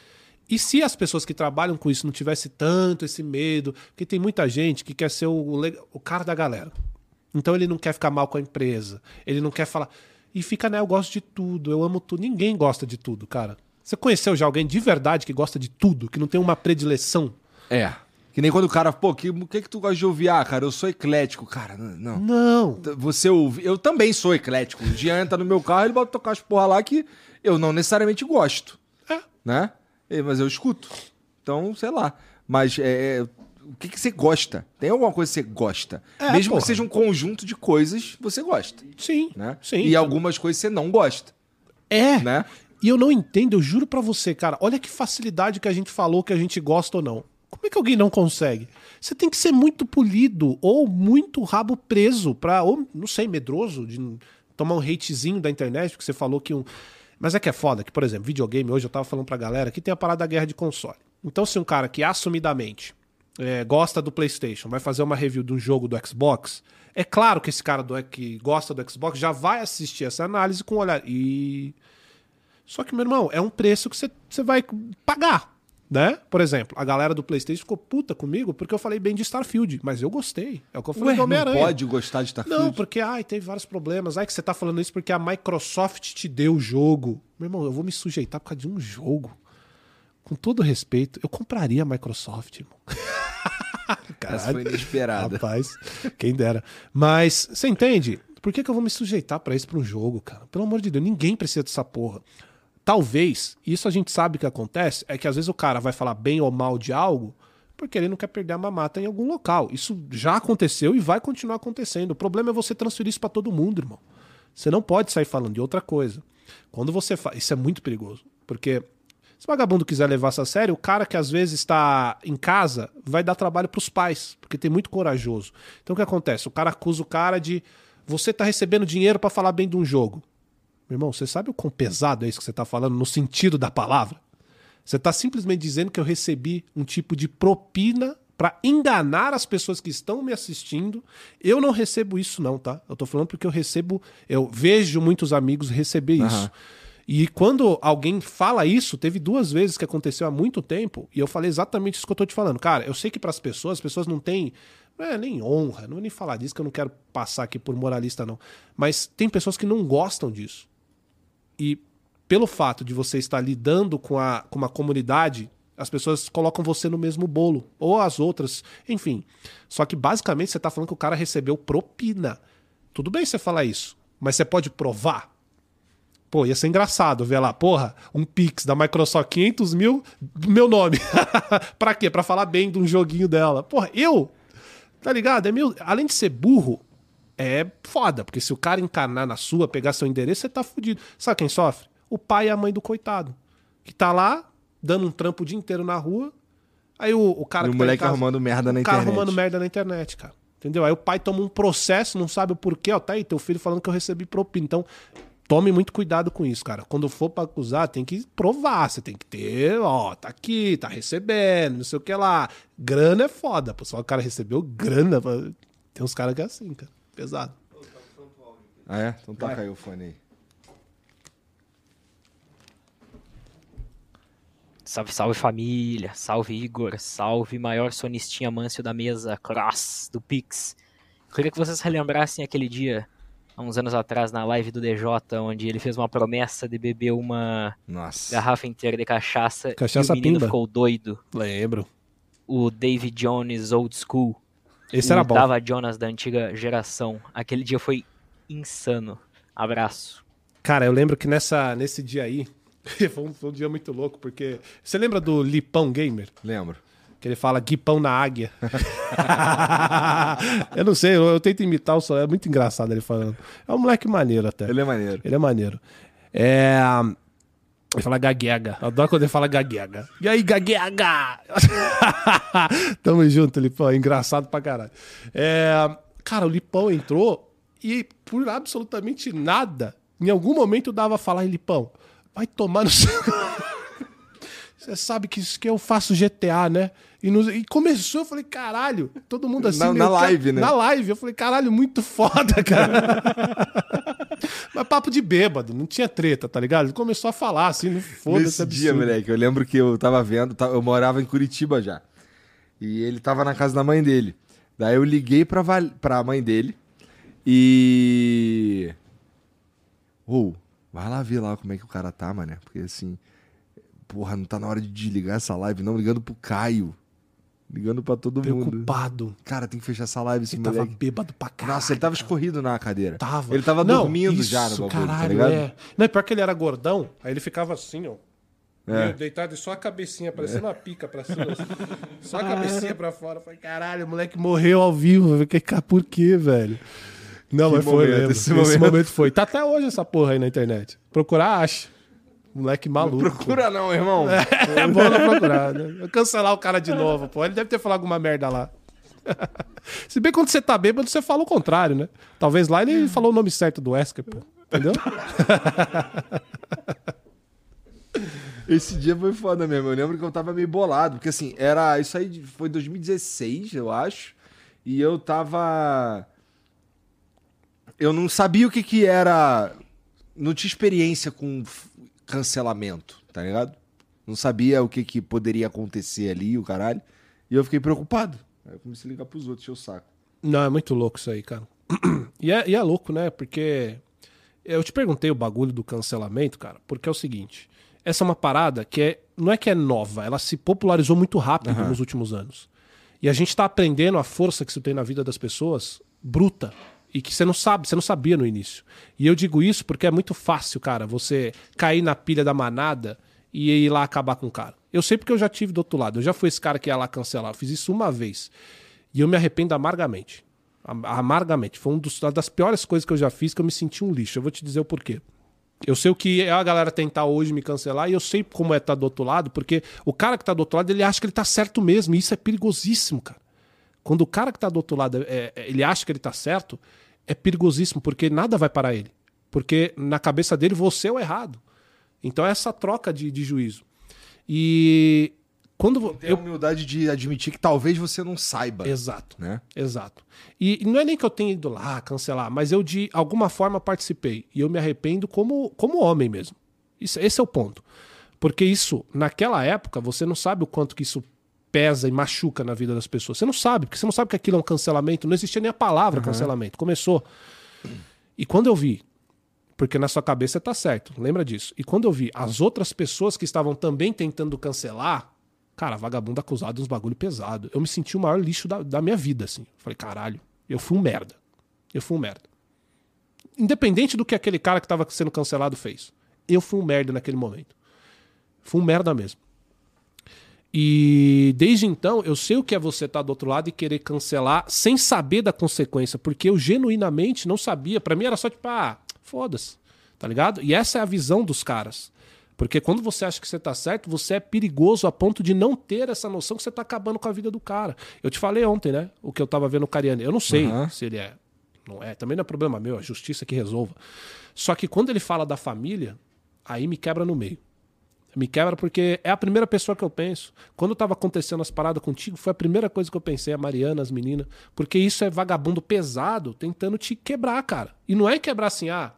E se as pessoas que trabalham com isso não tivessem tanto esse medo, porque tem muita gente que quer ser o, o cara da galera. Então ele não quer ficar mal com a empresa. Ele não quer falar. E fica, né? Eu gosto de tudo, eu amo tudo. Ninguém gosta de tudo, cara. Você conheceu já alguém de verdade que gosta de tudo, que não tem uma predileção? É. Que nem quando o cara, pô, que- o que, que tu gosta de ouvir? Ah, cara, eu sou eclético. Cara, não. Não. Você ouve. Eu também sou eclético. O dia entra no meu carro, ele bota tocar as porra lá que eu não necessariamente gosto. É. Né? É, Mas eu escuto. Então, sei lá. Mas é, é, o que, que você gosta. Tem alguma coisa que você gosta. É, Mesmo porra. que seja um conjunto de coisas, você gosta. Sim. Né? Sim. E algumas coisas você não gosta. É. Né? E eu não entendo, eu juro pra você, cara. Olha que facilidade que a gente falou que a gente gosta ou não. Como é que alguém não consegue? Você tem que ser muito polido ou muito rabo preso pra, ou não sei, medroso de tomar um hatezinho da internet, porque você falou que um. Mas é que é foda, que, por exemplo, videogame, hoje eu tava falando pra galera que tem a parada da guerra de console. Então, se um cara que assumidamente é, gosta do PlayStation vai fazer uma review de um jogo do Xbox, é claro que esse cara do, que gosta do Xbox já vai assistir essa análise com um olhar. E. Só que, meu irmão, é um preço que você vai pagar. Né? Por exemplo, a galera do PlayStation ficou puta comigo porque eu falei bem de Starfield, mas eu gostei. É o que eu falei Ué, do não Homem-Aranha. pode gostar de Starfield? Não, porque ai, teve vários problemas. Ai, que você tá falando isso porque a Microsoft te deu o jogo. Meu irmão, eu vou me sujeitar por causa de um jogo. Com todo respeito, eu compraria a Microsoft, irmão. Essa foi inesperada. Rapaz, quem dera. Mas, você entende? Por que, que eu vou me sujeitar pra isso pra um jogo, cara? Pelo amor de Deus, ninguém precisa dessa porra. Talvez, isso a gente sabe que acontece, é que às vezes o cara vai falar bem ou mal de algo porque ele não quer perder a mamata em algum local. Isso já aconteceu e vai continuar acontecendo. O problema é você transferir isso pra todo mundo, irmão. Você não pode sair falando de outra coisa. Quando você faz. Isso é muito perigoso. Porque se o vagabundo quiser levar isso a sério, o cara que às vezes está em casa vai dar trabalho pros pais, porque tem muito corajoso. Então o que acontece? O cara acusa o cara de você tá recebendo dinheiro pra falar bem de um jogo. Meu irmão, você sabe o quão pesado é isso que você tá falando no sentido da palavra? Você tá simplesmente dizendo que eu recebi um tipo de propina pra enganar as pessoas que estão me assistindo. Eu não recebo isso não, tá? Eu tô falando porque eu recebo, eu vejo muitos amigos receber isso. E quando alguém fala isso, teve duas vezes que aconteceu há muito tempo, e eu falei exatamente isso que eu tô te falando. Cara, eu sei que para as pessoas, as pessoas não têm não é nem honra, não vou nem falar disso, que eu não quero passar aqui por moralista, não. Mas tem pessoas que não gostam disso. E pelo fato de você estar lidando com, a, com uma comunidade, as pessoas colocam você no mesmo bolo. Ou as outras, enfim. Só que basicamente você tá falando que o cara recebeu propina. Tudo bem você falar isso, mas você pode provar? Pô, ia ser engraçado ver lá, porra, um Pix da Microsoft 500 mil, meu nome. pra quê? Pra falar bem de um joguinho dela. Porra, eu, tá ligado? É meu, além de ser burro, é foda, porque se o cara encarnar na sua, pegar seu endereço, você tá fudido. Sabe quem sofre? O pai e a mãe do coitado. Que tá lá, dando um trampo o dia inteiro na rua. Aí o, o cara E o que tá moleque casa- arrumando merda na o cara internet. arrumando merda na internet, cara. Entendeu? Aí o pai toma um processo, não sabe o porquê, ó, tá aí, teu filho falando que eu recebi propina. Então, tome muito cuidado com isso, cara. Quando for pra acusar, tem que provar, você tem que ter, ó, tá aqui, tá recebendo, não sei o que lá. Grana é foda, pô, só o cara recebeu grana. pô. Tem uns caras que é assim, cara. Pesado. Ah, é? Então toca aí o fone aí. Salve, salve família, salve Igor, salve maior sonistinha mancio da mesa, Cross, do Pix. Eu queria que vocês relembrassem aquele dia, há uns anos atrás, na live do DJ, onde ele fez uma promessa de beber uma Nossa. garrafa inteira de cachaça, Cachaça e o menino pimba. ficou doido. Lembro. O David Jones Old School, Esse o era bom. Dava Jonas da antiga geração. Aquele dia foi insano. Abraço. Cara, eu lembro que nessa, nesse dia aí, foi um, foi um dia muito louco, porque. Você lembra do Lipão Gamer? Lembro. Que ele fala guipão na águia. eu não sei, eu, eu tento imitar o som, é muito engraçado ele falando. É um moleque maneiro até. Ele é maneiro. Ele é maneiro. É. Ele fala gaguega. Eu adoro quando ele fala gaguega. E aí, gaguega? Tamo junto, Lipão. É engraçado pra caralho. É, Cara, o Lipão entrou e por absolutamente nada, em algum momento dava a falar em Lipão. Vai tomar no seu. Você sabe que isso que eu faço GTA, né? E, nos- e começou, eu falei, caralho, todo mundo assim. Na- na live, né? Na live, eu falei, caralho, muito foda, cara. Mas papo de bêbado, não tinha treta, tá ligado? Ele começou a falar assim, não foda-se. Nesse absurdo. dia, moleque, eu lembro que eu tava vendo, eu morava em Curitiba já. E ele tava na casa da mãe dele. Daí eu liguei pra, val- pra mãe dele e. Ô, vai lá ver lá como é que o cara tá, mané. Porque assim. Porra, não tá na hora de desligar essa live, não. Ligando pro Caio. Ligando pra todo mundo. Preocupado. Cara, tem que fechar essa live, esse Ele tava moleque. bêbado pra caralho. Nossa, ele tava escorrido na cadeira. Tava. Ele tava Não, dormindo isso, já no bagulho, caralho, tá ligado? É. Não, é pior que ele era gordão, aí ele ficava assim, ó. É. Deitado e só a cabecinha, parecendo uma pica pra cima. assim. Só a cabecinha pra fora. Eu Falei, caralho, o moleque morreu ao vivo. Eu Falei, "Cara, por quê, velho? Não, Que mas foi momento, mesmo. esse Esse, momento. momento. foi. Tá até hoje essa porra aí na internet. Procurar, acha. Moleque maluco. Procura não, irmão. É bom não procurar, né? Eu cancelar o cara de novo, pô. Ele deve ter falado alguma merda lá. Se bem que quando você tá bêbado, você fala o contrário, né? Talvez lá ele falou o nome certo do Wesker, pô. Entendeu? Esse dia foi foda mesmo. Eu lembro que eu tava meio bolado, porque assim, era. Isso aí foi 2016, eu acho. E eu tava. Eu não sabia o que que era. Não tinha experiência com cancelamento, tá ligado? Não sabia o que que poderia acontecer ali, o caralho. E eu fiquei preocupado. Aí eu comecei a ligar pros outros, encher o saco. Não, é muito louco isso aí, cara. E é, e é louco, né? Porque eu te perguntei o bagulho do cancelamento, cara, porque é o seguinte: essa é uma parada que é, não é que é nova, ela se popularizou muito rápido nos últimos anos. E a gente tá aprendendo a força que isso tem na vida das pessoas bruta. E que você não sabe, você não sabia no início. E eu digo isso porque é muito fácil, cara, você cair na pilha da manada e ir lá acabar com o cara. Eu sei porque eu já tive do outro lado. Eu já fui esse cara que ia lá cancelar. Eu fiz isso uma vez. E eu me arrependo amargamente. Am- Amargamente. Foi um uma das piores coisas que eu já fiz que eu me senti um lixo. Eu vou te dizer o porquê. Eu sei o que é a galera tentar hoje me cancelar e eu sei como é estar do outro lado, porque o cara que tá do outro lado, ele acha que ele tá certo mesmo. E isso é perigosíssimo, cara. Quando o cara que tá do outro lado, é- é- ele acha que ele tá certo, é perigosíssimo, porque nada vai parar ele. Porque na cabeça dele você é o errado. Então é essa troca de, de juízo. E quando vo- Ter a humildade de admitir que talvez você não saiba. Exato. Né? Exato. E e não é nem que eu tenha ido lá cancelar, mas eu de alguma forma participei. E eu me arrependo como, como homem mesmo. Isso, esse é o ponto. Porque isso, naquela época, você não sabe o quanto que isso pesa e machuca na vida das pessoas. Você não sabe, porque você não sabe que aquilo é um cancelamento. Não existia nem a palavra cancelamento. Começou. E quando eu vi, porque na sua cabeça tá certo, lembra disso. E quando eu vi as outras pessoas que estavam também tentando cancelar, cara, vagabundo acusado de uns bagulho pesado. Eu me senti o maior lixo da, da minha vida, assim. Falei, caralho, eu fui um merda. Eu fui um merda. Independente do que aquele cara que tava sendo cancelado fez. Eu fui um merda naquele momento. Fui um merda mesmo. E desde então, eu sei o que é você estar do outro lado e querer cancelar sem saber da consequência, porque eu genuinamente não sabia. Pra mim era só tipo, ah, foda-se, tá ligado? E essa é a visão dos caras. Porque quando você acha que você tá certo, você é perigoso a ponto de não ter essa noção que você tá acabando com a vida do cara. Eu te falei ontem, né? O que eu tava vendo o Cariani. Eu não sei Aham. se ele é. Não é. Também não é problema meu, a justiça que resolva. Só que quando ele fala da família, aí me quebra no meio. Me quebra porque é a primeira pessoa que eu penso. Quando tava acontecendo as paradas contigo, foi a primeira coisa que eu pensei, a Mariana, as meninas. Porque isso é vagabundo pesado tentando te quebrar, cara. E não é quebrar assim, ah,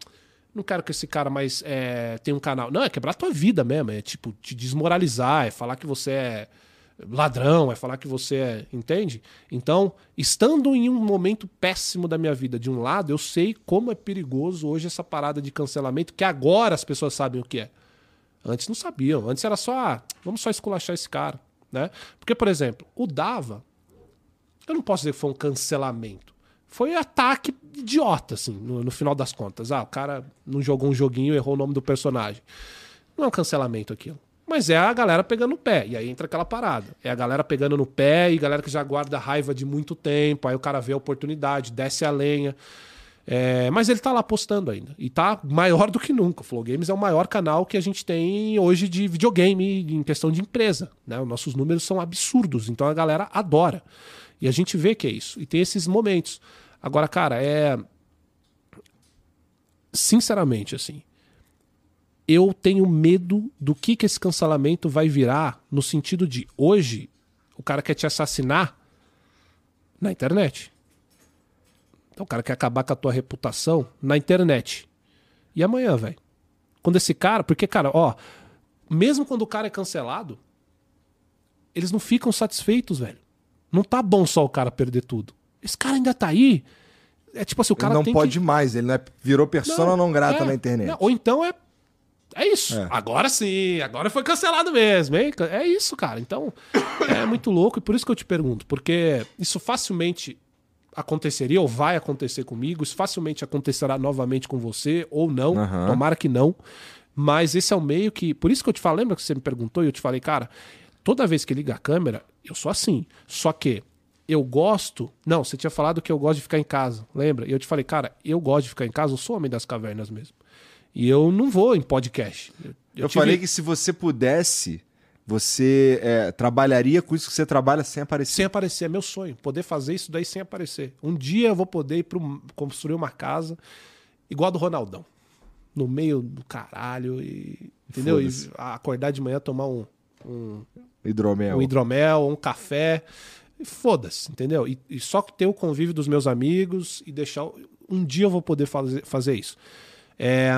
não quero que esse cara mais é, tenha um canal. Não, é quebrar tua vida mesmo. É tipo, te desmoralizar, é falar que você é ladrão, é falar que você é. Entende? Então, estando em um momento péssimo da minha vida, de um lado, eu sei como é perigoso hoje essa parada de cancelamento, que agora as pessoas sabem o que é. Antes não sabiam. Antes era só, ah, vamos só esculachar esse cara. Né? Porque, por exemplo, o Dava, eu não posso dizer que foi um cancelamento. Foi ataque idiota, assim, no, no final das contas. Ah, o cara não jogou um joguinho, errou o nome do personagem. Não é um cancelamento aquilo. Mas é a galera pegando no pé. E aí entra aquela parada. É a galera pegando no pé e galera que já guarda raiva de muito tempo. Aí o cara vê a oportunidade, desce a lenha. É, mas ele tá lá postando ainda. E tá maior do que nunca. O Flow Games é o maior canal que a gente tem hoje de videogame em questão de empresa. Né? Os nossos números são absurdos. Então a galera adora. E a gente vê que é isso. E tem esses momentos. Agora, cara, é. Sinceramente, assim. Eu tenho medo do que, que esse cancelamento vai virar no sentido de hoje o cara quer te assassinar na internet. Então o cara quer acabar com a tua reputação na internet. E amanhã, velho? Quando esse cara. Porque, cara, ó. Mesmo quando o cara é cancelado, eles não ficam satisfeitos, velho. Não tá bom só o cara perder tudo. Esse cara ainda tá aí. É tipo assim, o cara ele não pode que... mais, ele não é, virou persona não, grata é, na internet. não, ou então é. É isso. É. Agora sim, agora foi cancelado mesmo, hein? É isso, cara. Então, é muito louco e por isso que eu te pergunto, porque isso facilmente aconteceria ou vai acontecer comigo, isso facilmente acontecerá novamente com você ou não, Aham. tomara que não. Mas esse é o meio que. Por isso que eu te falo, lembra que você me perguntou e eu te falei, cara, toda vez que liga a câmera, eu sou assim. Só que eu gosto. Não, você tinha falado que eu gosto de ficar em casa, lembra? E eu te falei, cara, eu gosto de ficar em casa, eu sou homem das cavernas mesmo. E eu não vou em podcast. Eu, eu tive... falei que se você pudesse, você é, trabalharia com isso que você trabalha sem aparecer. Sem aparecer, é meu sonho. Poder fazer isso daí sem aparecer. Um dia eu vou poder ir pro, construir uma casa igual a do Ronaldão. No meio do caralho. E, entendeu? E acordar de manhã, tomar um, um hidromel. Um hidromel, um café. Foda-se, entendeu? E, e, só ter o convívio dos meus amigos e deixar. Um dia eu vou poder fazer, fazer isso. É,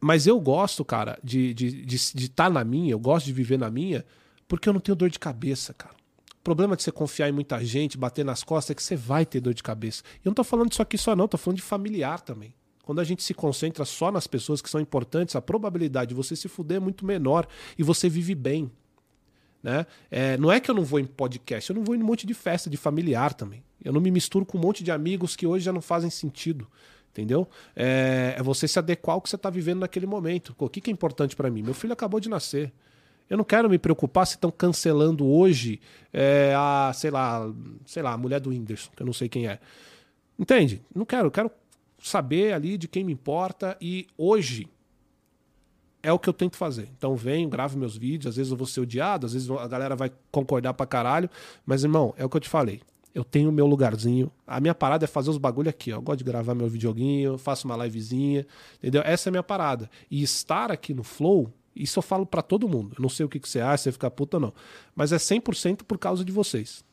mas eu gosto, cara, de estar de, de, de tá na minha, eu gosto de viver na minha, porque eu não tenho dor de cabeça, cara. O problema de você confiar em muita gente, bater nas costas, é que você vai ter dor de cabeça. E eu não tô falando disso aqui só, não, tô falando de familiar também. Quando a gente se concentra só nas pessoas que são importantes, a probabilidade de você se fuder é muito menor e você vive bem. Né? É, não é que eu não vou em podcast, eu não vou em um monte de festa de familiar também. Eu não me misturo com um monte de amigos que hoje já não fazem sentido. Entendeu? É, é você se adequar ao que você está vivendo naquele momento. O que, que é importante para mim? Meu filho acabou de nascer. Eu não quero me preocupar se estão cancelando hoje é, a, sei lá, sei lá, a mulher do Whindersson, que eu não sei quem é. Entende? Não quero, eu quero saber ali de quem me importa e hoje é o que eu tento fazer. Então venho, gravo meus vídeos, às vezes eu vou ser odiado, às vezes a galera vai concordar pra caralho, mas irmão, é o que eu te falei. Eu tenho meu lugarzinho. A minha parada é fazer os bagulho aqui, ó. Eu gosto de gravar meu videoguinho, faço uma livezinha, entendeu? Essa é a minha parada. E estar aqui no Flow, isso eu falo para todo mundo. Eu não sei o que, que você acha, você fica puta ou não. Mas é 100% por causa de vocês.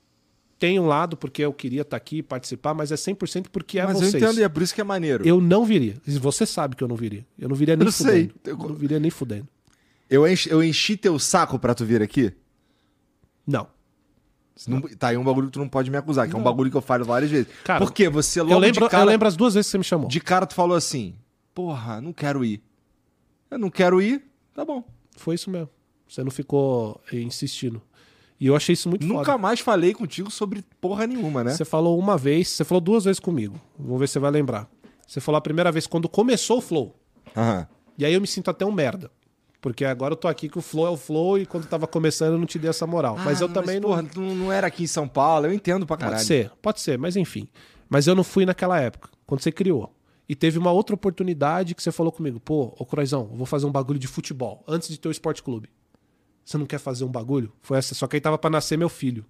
Tem um lado porque eu queria estar tá aqui participar, mas é 100% porque é mas vocês. Mas eu entendo e é por isso que é maneiro. Eu não viria. Você sabe que eu não viria. Eu não viria nem eu fudendo. Sei. Eu não viria nem fudendo. Eu enchi, eu enchi teu saco pra tu vir aqui? Não. Não, tá aí um bagulho que tu não pode me acusar, que não. é um bagulho que eu falo várias vezes. Cara, Porque você logo eu lembro, de cara... Eu lembro as duas vezes que você me chamou. De cara tu falou assim, porra, não quero ir. Eu não quero ir, tá bom. Foi isso mesmo. Você não ficou insistindo. E eu achei isso muito Nunca foda. mais falei contigo sobre porra nenhuma, né? Você falou uma vez, você falou duas vezes comigo. Vamos ver se você vai lembrar. Você falou a primeira vez quando começou o Flow. Aham. E aí eu me sinto até um merda. Porque agora eu tô aqui que o flow é o flow e quando tava começando eu não te dei essa moral. Ah, mas eu também mas, não. Porra, não era aqui em São Paulo, eu entendo pra caralho. Pode ser, pode ser, mas enfim. Mas eu não fui naquela época, quando você criou. E teve uma outra oportunidade que você falou comigo: pô, ô Croizão, eu vou fazer um bagulho de futebol antes de ter o esporte clube. Você não quer fazer um bagulho? Foi essa, só que aí tava pra nascer meu filho.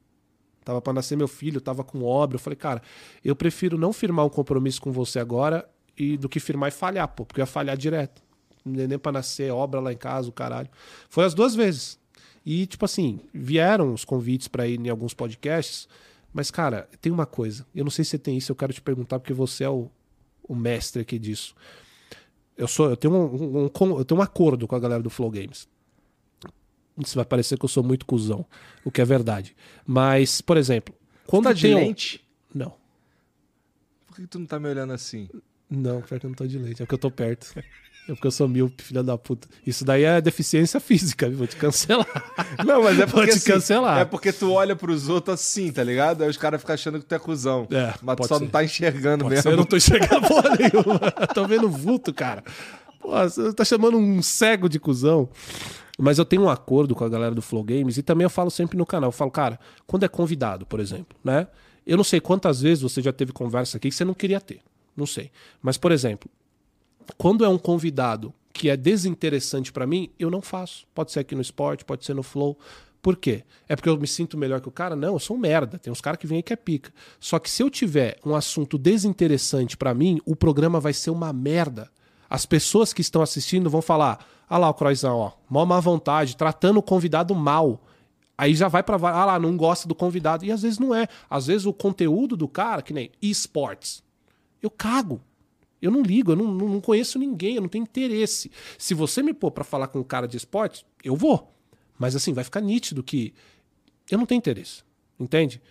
Tava pra nascer meu filho, tava com obra. Eu falei, cara, eu prefiro não firmar um compromisso com você agora e do que firmar e falhar, pô, porque eu ia falhar direto neném pra nascer, obra lá em casa, o caralho. Foi as duas vezes. E, tipo assim, vieram os convites para ir em alguns podcasts, mas, cara, tem uma coisa. Eu não sei se você tem isso, eu quero te perguntar, porque você é o, o mestre aqui disso. Eu sou, eu tenho um, um, um, eu tenho um acordo com a galera do Flow Games. Isso vai parecer que eu sou muito cuzão, o que é verdade. Mas, por exemplo, quando tá de tem lente? Não. Por que tu não tá me olhando assim? Não, pior que eu não tô de lente, é porque eu tô perto. É porque eu sou míope, filha da puta. Isso daí é deficiência física, vou te cancelar. Não, mas é porque. Vou te assim, cancelar. É porque tu olha pros outros assim, tá ligado? Aí os caras ficam achando que tu é cuzão. É, mas tu só ser. não tá enxergando pode mesmo. Ser, eu não tô enxergando porra nenhuma. tô vendo vulto, cara. Pô, você tá chamando um cego de cuzão. Mas eu tenho um acordo com a galera do Flow Games e também eu falo sempre no canal. Eu falo, cara, quando é convidado, por exemplo, né? Eu não sei quantas vezes você já teve conversa aqui que você não queria ter. Não sei. Mas, por exemplo, quando é um convidado que é desinteressante para mim, eu não faço. Pode ser aqui no esporte, pode ser no flow. Por quê? É porque eu me sinto melhor que o cara? Não, eu sou um merda. Tem uns caras que vêm aí que é pica. Só que se eu tiver um assunto desinteressante para mim, o programa vai ser uma merda. As pessoas que estão assistindo vão falar: ah lá o Croizão, ó, mó má vontade, tratando o convidado mal. Aí já vai pra. Ah lá, não gosta do convidado. E às vezes não é. Às vezes o conteúdo do cara, que nem esportes, eu cago. Eu não ligo, eu não, não conheço ninguém, eu não tenho interesse. Se você me pôr para falar com um cara de esporte, eu vou. Mas assim, vai ficar nítido que eu não tenho interesse. Entende?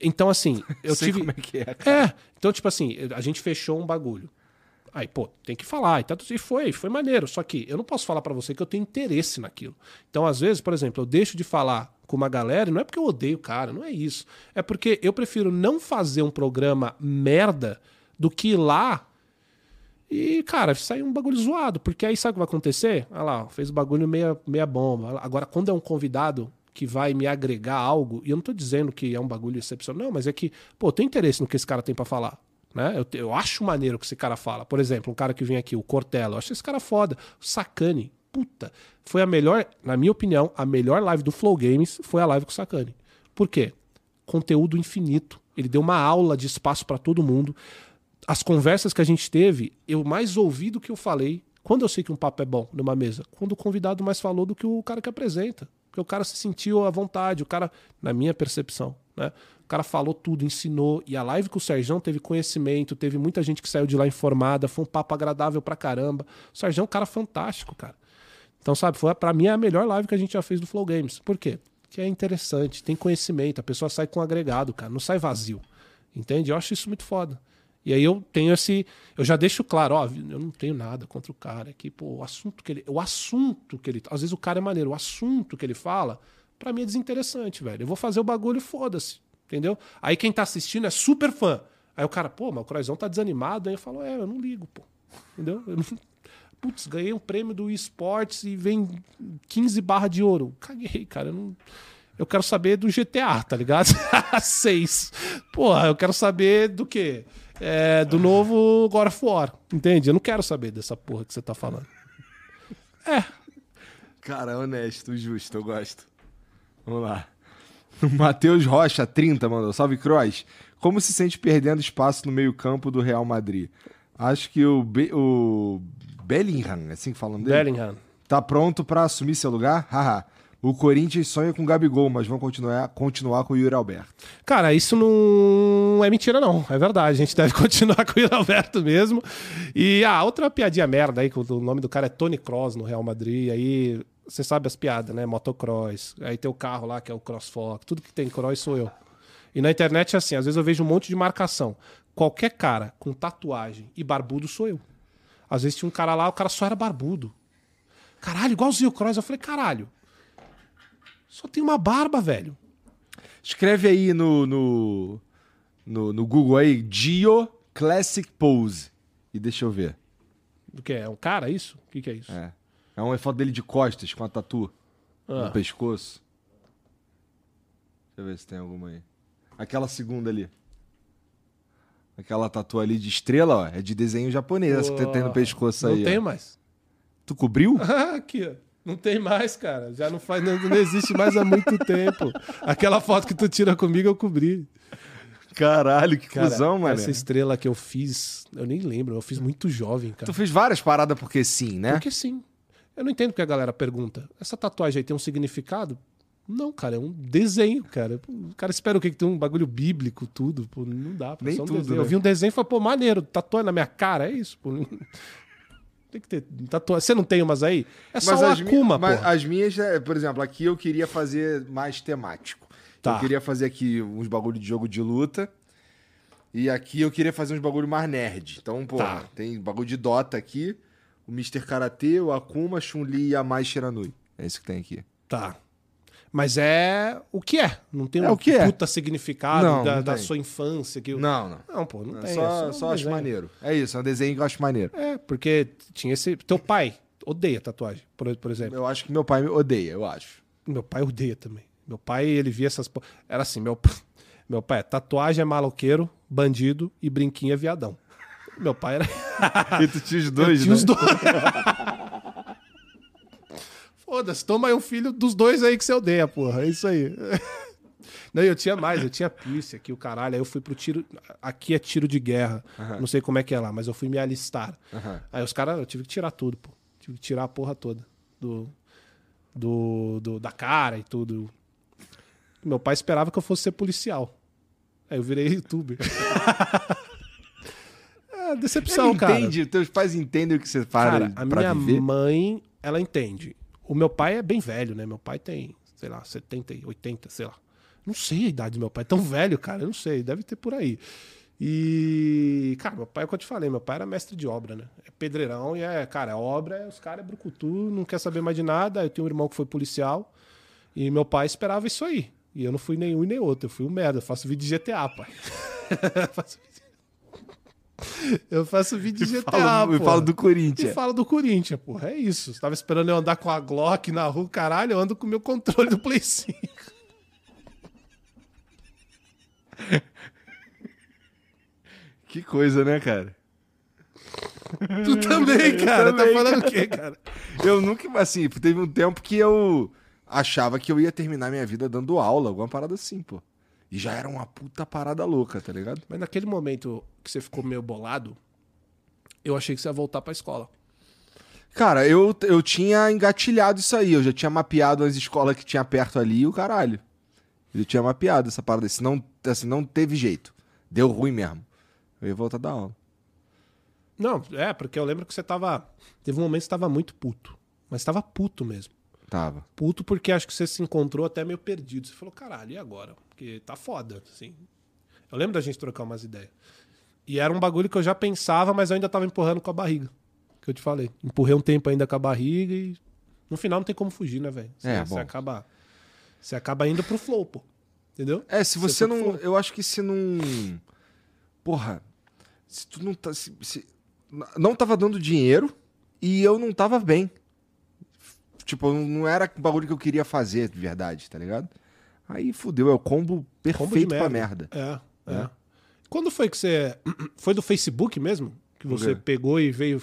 Então, assim, eu Sei tive. como é que é, cara. É. Então, tipo assim, a gente fechou um bagulho. Aí, pô, tem que falar. E, tá, e foi, foi maneiro. Só que eu não posso falar para você que eu tenho interesse naquilo. Então, às vezes, por exemplo, eu deixo de falar com uma galera, e não é porque eu odeio o cara, não é isso. É porque eu prefiro não fazer um programa merda do que ir lá E, cara, saiu um bagulho zoado, porque aí sabe o que vai acontecer? Olha lá, fez o bagulho meia, meia bomba. Agora, quando é um convidado que vai me agregar algo, e eu não tô dizendo que é um bagulho excepcional, não, mas é que, pô, tenho interesse no que esse cara tem para falar. Né? Eu, eu acho maneiro o que esse cara fala. Por exemplo, um cara que vem aqui, o Cortella, eu acho esse cara foda. O Sakane, puta, foi a melhor, na minha opinião, a melhor live do Flow Games foi a live com o Sakane. Por quê? Conteúdo infinito. Ele deu uma aula de espaço para todo mundo. As conversas que a gente teve, eu mais ouvi do que eu falei. Quando eu sei que um papo é bom numa mesa? Quando o convidado mais falou do que o cara que apresenta. Porque o cara se sentiu à vontade, o cara, na minha percepção, né? O cara falou tudo, ensinou. E a live com o Serjão teve conhecimento, teve muita gente que saiu de lá informada, foi um papo agradável pra caramba. O Serjão é um cara fantástico, cara. Então, sabe, foi para mim é a melhor live que a gente já fez do Flow Games. Por quê? Que é interessante, tem conhecimento, a pessoa sai com um agregado, cara, não sai vazio. Entende? Eu acho isso muito foda. E aí eu tenho esse. Eu já deixo claro, ó, eu não tenho nada contra o cara. Que, pô, o assunto que ele. O assunto que ele. Às vezes o cara é maneiro, o assunto que ele fala, para mim é desinteressante, velho. Eu vou fazer o bagulho, foda-se. Entendeu? Aí quem tá assistindo é super fã. Aí o cara, pô, mas o Croizão tá desanimado. Aí eu falo, é, eu não ligo, pô. Entendeu? Eu não... Putz, ganhei um prêmio do esportes e vem 15 barras de ouro. Caguei, cara. Eu, não... eu quero saber do GTA, tá ligado? Seis. Porra, eu quero saber do quê? É, do novo God of War. Entende? Eu não quero saber dessa porra que você tá falando. É. Cara, honesto, justo, eu gosto. Vamos lá. Matheus Rocha, 30, mandou. Salve, Cross. Como se sente perdendo espaço no meio-campo do Real Madrid? Acho que o, Be o Bellingham, é assim que falam dele? Bellingham. Tá pronto para assumir seu lugar? Haha. O Corinthians sonha com o Gabigol, mas vão continuar, continuar com o Yuri Alberto. Cara, isso não é mentira, não. É verdade. A gente deve continuar com o Yuri Alberto mesmo. E a ah, outra piadinha merda aí, que o nome do cara é Tony Cross no Real Madrid. Aí você sabe as piadas, né? Motocross. Aí tem o carro lá que é o CrossFox. Tudo que tem cross sou eu. E na internet é assim, às vezes eu vejo um monte de marcação. Qualquer cara com tatuagem e barbudo sou eu. Às vezes tinha um cara lá, o cara só era barbudo. Caralho, igualzinho o Cross. Eu falei, caralho. Só tem uma barba, velho. Escreve aí no, no, no, no Google aí, Gio Classic Pose. E deixa eu ver. O que é? É um cara isso? O que, que é isso? É. É uma foto dele de costas, com a tatu ah. no pescoço. Deixa eu ver se tem alguma aí. Aquela segunda ali. Aquela tatu ali de estrela, ó, é de desenho japonês, essa que tem no pescoço aí. Não tenho mais. Tu cobriu? Aqui, ó. Não tem mais, cara. Já não faz, não, não existe mais há muito tempo. Aquela foto que tu tira comigo eu cobri. Caralho, que cara, cuzão, mano. Essa estrela que eu fiz, eu nem lembro, eu fiz muito jovem, cara. Tu fez várias paradas porque sim, né? Porque sim. Eu não entendo porque a galera pergunta. Essa tatuagem aí tem um significado? Não, cara, é um desenho, cara. O cara espera o quê? Que tem um bagulho bíblico, tudo. Pô, não dá. Pô, Nem um tudo, né? Eu vi um desenho e falei, pô, maneiro, tatuagem na minha cara, é isso? Pô. Tem que ter tatuagem. Você não tem umas aí? É só mas uma Akuma, Mas as minhas, é, por exemplo, aqui eu queria fazer mais temático. Tá. Eu queria fazer aqui uns bagulho de jogo de luta. E aqui eu queria fazer uns bagulho mais nerd. Então, pô, tá. tem bagulho de Dota aqui o Mr. Karate, o Akuma, Chun-Li e a Mai Shiranui. É isso que tem aqui. Tá. Mas é o que é. Não tem é um que é. puta significado não, da, não da sua infância. Que... Não, não. Não, pô, não é tem. Só, é só, só acho maneiro. É isso, é um desenho que eu acho maneiro. É, porque tinha esse. Teu pai odeia tatuagem, por, por exemplo. Eu acho que meu pai odeia, eu acho. Meu pai odeia também. Meu pai, ele via essas. Era assim, meu, meu pai, tatuagem é maloqueiro, bandido e brinquinho é viadão. Meu pai era. e tu tinha os dois, eu tinha né? os dois. Foda-se, toma aí um filho dos dois aí que você odeia, porra. É isso aí. Não, eu tinha mais, eu tinha piercing aqui, o caralho. Aí eu fui pro tiro. Aqui é tiro de guerra. Uhum. Não sei como é que é lá, mas eu fui me alistar. Uhum. Aí os caras, eu tive que tirar tudo, pô. Tive que tirar a porra toda. Do, do, do, da cara e tudo. Meu pai esperava que eu fosse ser policial. Aí eu virei youtuber. É decepção, Ele cara. entende, teus pais entendem o que você faz cara, a minha viver? mãe, ela entende. O meu pai é bem velho, né? Meu pai tem, sei lá, 70, 80, sei lá. Não sei a idade do meu pai. É tão velho, cara, eu não sei. Deve ter por aí. E, cara, meu pai, é o que eu te falei, meu pai era mestre de obra, né? É pedreirão e é, cara, obra, é, os caras é brucutu, não quer saber mais de nada. Eu tenho um irmão que foi policial e meu pai esperava isso aí. E eu não fui nenhum e nem outro, eu fui um merda. Eu faço vídeo de GTA, pai. faço Eu faço vídeo de GTA, Falo, eu pô. falo do E Corinthians. fala do Corinthians, porra. É isso. Você tava esperando eu andar com a Glock na rua, caralho, eu ando com o meu controle do Play 5. Que coisa, né, cara? Tu também, cara. também, tá falando o quê, cara? Eu nunca, assim, teve um tempo que eu achava que eu ia terminar minha vida dando aula, alguma parada assim, pô. E já era uma puta parada louca, tá ligado? Mas naquele momento que você ficou meio bolado, eu achei que você ia voltar pra escola. Cara, eu, eu tinha engatilhado isso aí, eu já tinha mapeado as escolas que tinha perto ali e o caralho. Eu tinha mapeado essa parada, assim, não, assim, não teve jeito. Deu ruim mesmo. Eu ia voltar a dar aula. Não, é, porque eu lembro que você tava. Teve um momento que você tava muito puto. Mas tava puto mesmo. Tava. Puto porque acho que você se encontrou até meio perdido. Você falou, caralho, e agora? Porque tá foda, assim. Eu lembro da gente trocar umas ideias. E era um bagulho que eu já pensava, mas eu ainda tava empurrando com a barriga. Que eu te falei. Empurrei um tempo ainda com a barriga e. No final não tem como fugir, né, velho? Você, É, você acaba. Você acaba indo pro flow, pô. Entendeu? É, se Você você não. Eu acho que se não. Porra. Se tu não tá. Se, se- não tava dando dinheiro e eu não tava bem. Tipo, não era o bagulho que eu queria fazer de verdade, tá ligado? Aí fudeu, é o combo perfeito Combo de pra merda. É, é. É. Quando foi que você. Foi do Facebook mesmo? Que você pegou e veio,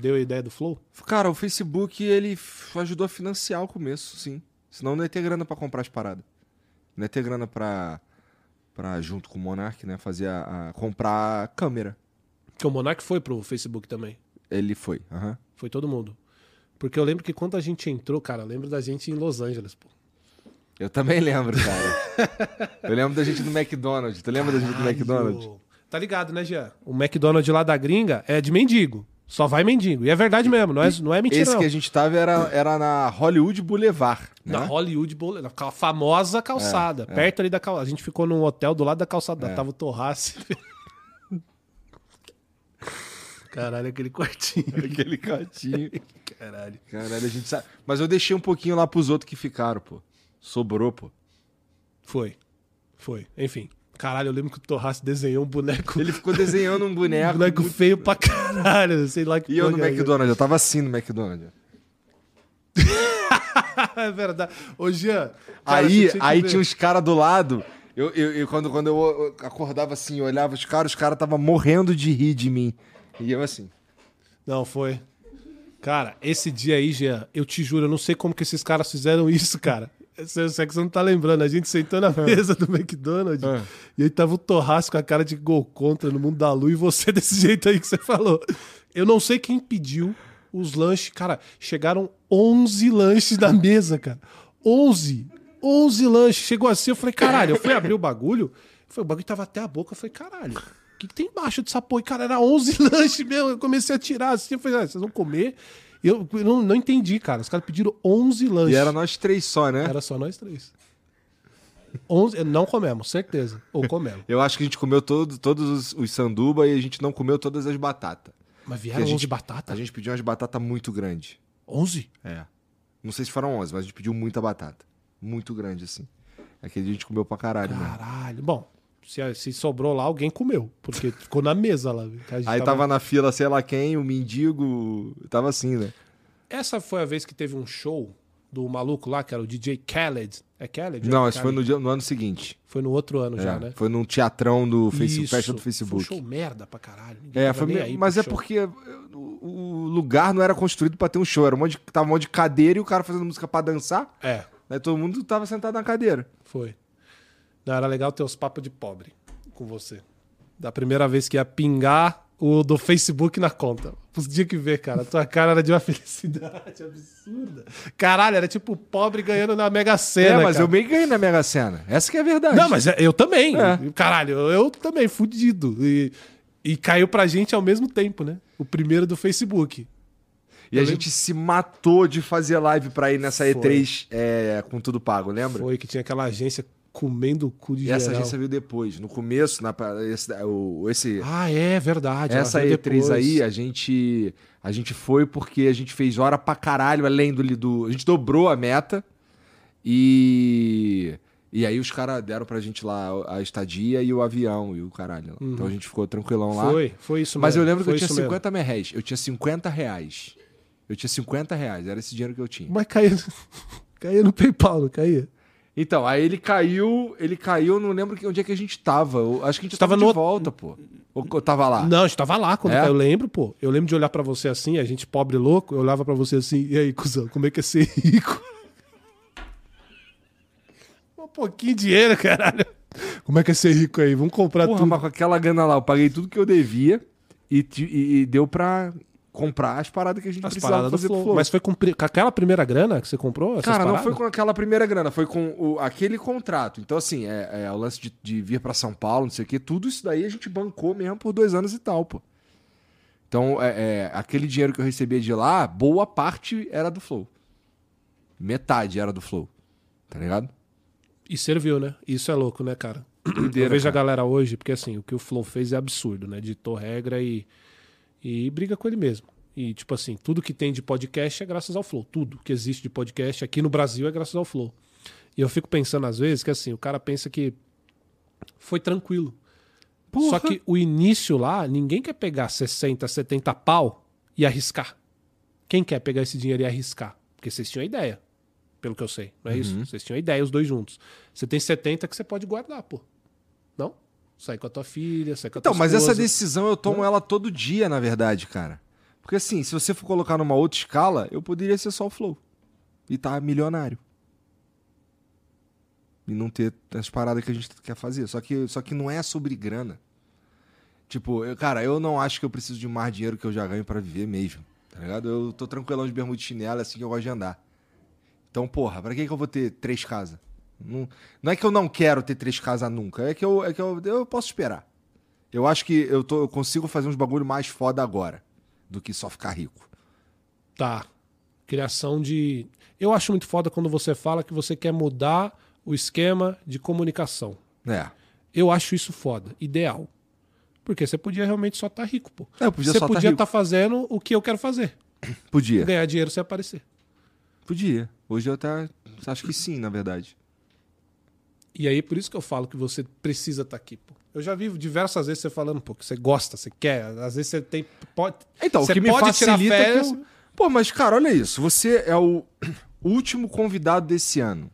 deu a ideia do Flow? Cara, o Facebook, ele ajudou a financiar o começo, sim. Senão não ia ter grana pra comprar as paradas. Não ia ter grana pra, pra junto com o Monark, né, fazer a, a- comprar a câmera. Que o Monark foi pro Facebook também. Ele foi, aham. Foi todo mundo. Porque eu lembro que quando a gente entrou, cara, eu lembro da gente em Los Angeles, pô. Eu também lembro, cara. eu lembro da gente do McDonald's. Tu lembra da gente do McDonald's? Caralho. Tá ligado, né, Jean? O McDonald's lá da gringa é de mendigo. Só vai mendigo. E é verdade mesmo, não é, não é mentira, Esse não. que a gente tava era, era na Hollywood Boulevard. Né? Na Hollywood Boulevard, naquela famosa calçada. É, é. perto ali da calçada. A gente ficou num hotel do lado da calçada. É. Tava o Torrace. Caralho, aquele quartinho. Aquele cantinho. Caralho. Caralho, a gente sabe. Mas eu deixei um pouquinho lá pros outros que ficaram, pô. Sobrou, pô. Foi. Foi. Enfim. Caralho, eu lembro que o Torrace desenhou um boneco. Ele ficou desenhando um um boneco. boneco muito- feio pra caralho. Sei lá que E eu no é McDonald's, eu tava assim no McDonald's. é verdade. Ô, Jean. cara, aí que aí ver. tinha uns caras do lado. Eu, eu, eu- quando, quando eu acordava assim, eu olhava os caras, os caras estavam morrendo de rir de mim. E eu assim. Não, foi. Cara, esse dia aí, Jean, eu te juro, eu não sei como que esses caras fizeram isso, cara. Você, você que você não tá lembrando. A gente sentou na mesa do McDonald's Ah. e aí tava o Torrasco com a cara de gol contra no mundo da lua e você desse jeito aí que você falou. Eu não sei quem pediu os lanches. Cara, chegaram 11 lanches na mesa, cara. 11. 11 lanches. Chegou assim, eu falei, caralho. Eu fui abrir o bagulho. Foi, o bagulho tava até a boca. Eu falei, caralho. O que, que tem embaixo dessa porra? E, cara, era 11 lanches mesmo. Eu comecei a tirar assim. Eu falei, ah, vocês vão comer? Eu, eu não, não entendi, cara. Os caras pediram 11 lanches. E era nós três só, né? Era só nós três. 11, não comemos, certeza. Ou comemos. Eu acho que a gente comeu todo, todos os, os sanduba e a gente não comeu todas as batatas. Mas vieram a 11 gente- batata? A gente pediu umas batatas muito grandes. 11? É. Não sei se foram 11, mas a gente pediu muita batata. Muito grande, assim. Aquele dia a gente comeu pra caralho, mano. Caralho. Bom, se, se sobrou lá, alguém comeu. Porque ficou na mesa lá. Aí tava na fila, sei lá quem, o mendigo. Tava assim, né? Essa foi a vez que teve um show do maluco lá, que era o DJ Khaled. É Khaled? Não, é esse foi no, dia- no ano seguinte. Foi no outro ano já, É, né? Foi num teatrão do Facebook, Isso. festa do Facebook. Foi um show merda pra caralho. É, tava foi mas é show. porque o, lugar não era construído pra ter um show. Era um monte de, tava um monte de cadeira e o cara fazendo música pra dançar. É, Aí todo mundo tava sentado na cadeira. foi. Não, era legal ter os papos de pobre com você. Da primeira vez que ia pingar o do Facebook na conta. Podia que ver, cara. Tua cara era de uma felicidade absurda. Caralho, era tipo pobre ganhando na Mega Sena. é, mas cara. eu meio ganhei na Mega Sena. Essa que é a verdade. Não, mas eu também. É. Caralho, eu, eu também, fudido. E, e caiu pra gente ao mesmo tempo, né? O primeiro do Facebook. E a eu gente se matou de fazer live pra ir nessa Foi. E3 é, com tudo pago, lembra? Foi que tinha aquela agência comendo o cu de E essa geral. agência veio depois. No começo, na, esse, o, esse, Ah, é verdade. essa veio E3 depois. aí, a gente, a gente foi porque a gente fez hora pra caralho, além do, do. A gente dobrou a meta e. E aí os caras deram pra gente lá a estadia e o avião e o caralho. Então a gente ficou tranquilão lá. Foi, foi isso Mas mesmo. eu lembro que foi eu tinha isso mesmo. 50 mil reais. Eu tinha 50 reais. Eu tinha 50 reais, era esse dinheiro que eu tinha. Mas caía, caía no PayPal, não caía? Então, aí ele caiu, ele caiu, não lembro que- onde é que a gente tava. Eu acho que a gente Tava tava, de no- volta, pô. Ou eu tava lá. Não, a gente tava lá quando É? Eu lembro, pô. Eu lembro de olhar pra você assim, a gente pobre e louco, eu olhava pra você assim, e aí, cuzão, como é que é ser rico? um pouquinho de dinheiro, caralho. Como é que é ser rico aí? Vamos comprar Porra, tudo. mas com aquela grana lá, eu paguei tudo que eu devia e, e- e deu pra comprar as paradas que a gente As precisava fazer Flow. Flow. Mas foi com, com aquela primeira grana que você comprou? Cara, não foi com aquela primeira grana, foi com o- aquele contrato. Então, assim, é, é o lance de, de vir pra São Paulo, não sei o quê, tudo isso daí a gente bancou mesmo por dois anos e tal, pô. Então, é, é, aquele dinheiro que eu recebia de lá, boa parte era do Flow. Metade era do Flow. Tá ligado? E serviu, né? Isso é louco, né, cara? Doideira, eu vejo a cara. galera hoje, porque assim, o que o Flow fez é absurdo, né? Ditou regra e, e briga com ele mesmo. E, tipo assim, tudo que tem de podcast é graças ao Flow. Tudo que existe de podcast aqui no Brasil é graças ao Flow. E eu fico pensando, às vezes, que assim, o cara pensa que foi tranquilo. Porra. Só que o início lá, ninguém quer pegar 60, 70 pau e arriscar. Quem quer pegar esse dinheiro e arriscar? Porque vocês tinham a ideia, pelo que eu sei, não é Uhum. isso? Vocês tinham a ideia, os dois juntos. Você tem 70 que você pode guardar, pô. Sai com a tua filha, sai com a Então, tua mas essa esposa. decisão eu tomo ela todo dia, na verdade, cara. Porque assim, se você for colocar numa outra escala, eu poderia ser só o Flow. E tá milionário. E não ter as paradas que a gente quer fazer. Só que, só que não é sobre grana. Tipo, eu- cara, eu não acho que eu preciso de mais dinheiro que eu já ganho pra viver mesmo. Tá ligado? Eu tô tranquilão de bermuda e chinelo, é assim que eu gosto de andar. Então, porra, pra que, que eu vou ter três casas? Não, não é que eu não quero ter três casas nunca, é que eu, é que eu, eu posso esperar. Eu acho que eu, tô, eu consigo fazer uns bagulho mais foda agora do que só ficar rico. Tá. Criação de. Eu acho muito foda quando você fala que você quer mudar o esquema de comunicação. É. Eu acho isso foda, ideal. Porque você podia realmente só estar rico, pô. É, podia você só tá podia estar fazendo o que eu quero fazer. Podia. Ganhar dinheiro sem aparecer. Podia. Hoje eu até acho que sim, na verdade. E aí, por isso que eu falo que você precisa estar aqui, pô. Eu já vi diversas vezes você falando, pô, que você gosta, você quer. Às vezes você tem. Pode, Então, você o que me pode tirar facilita é férias. eu... Pô, mas cara, olha isso. Você é o último convidado desse ano.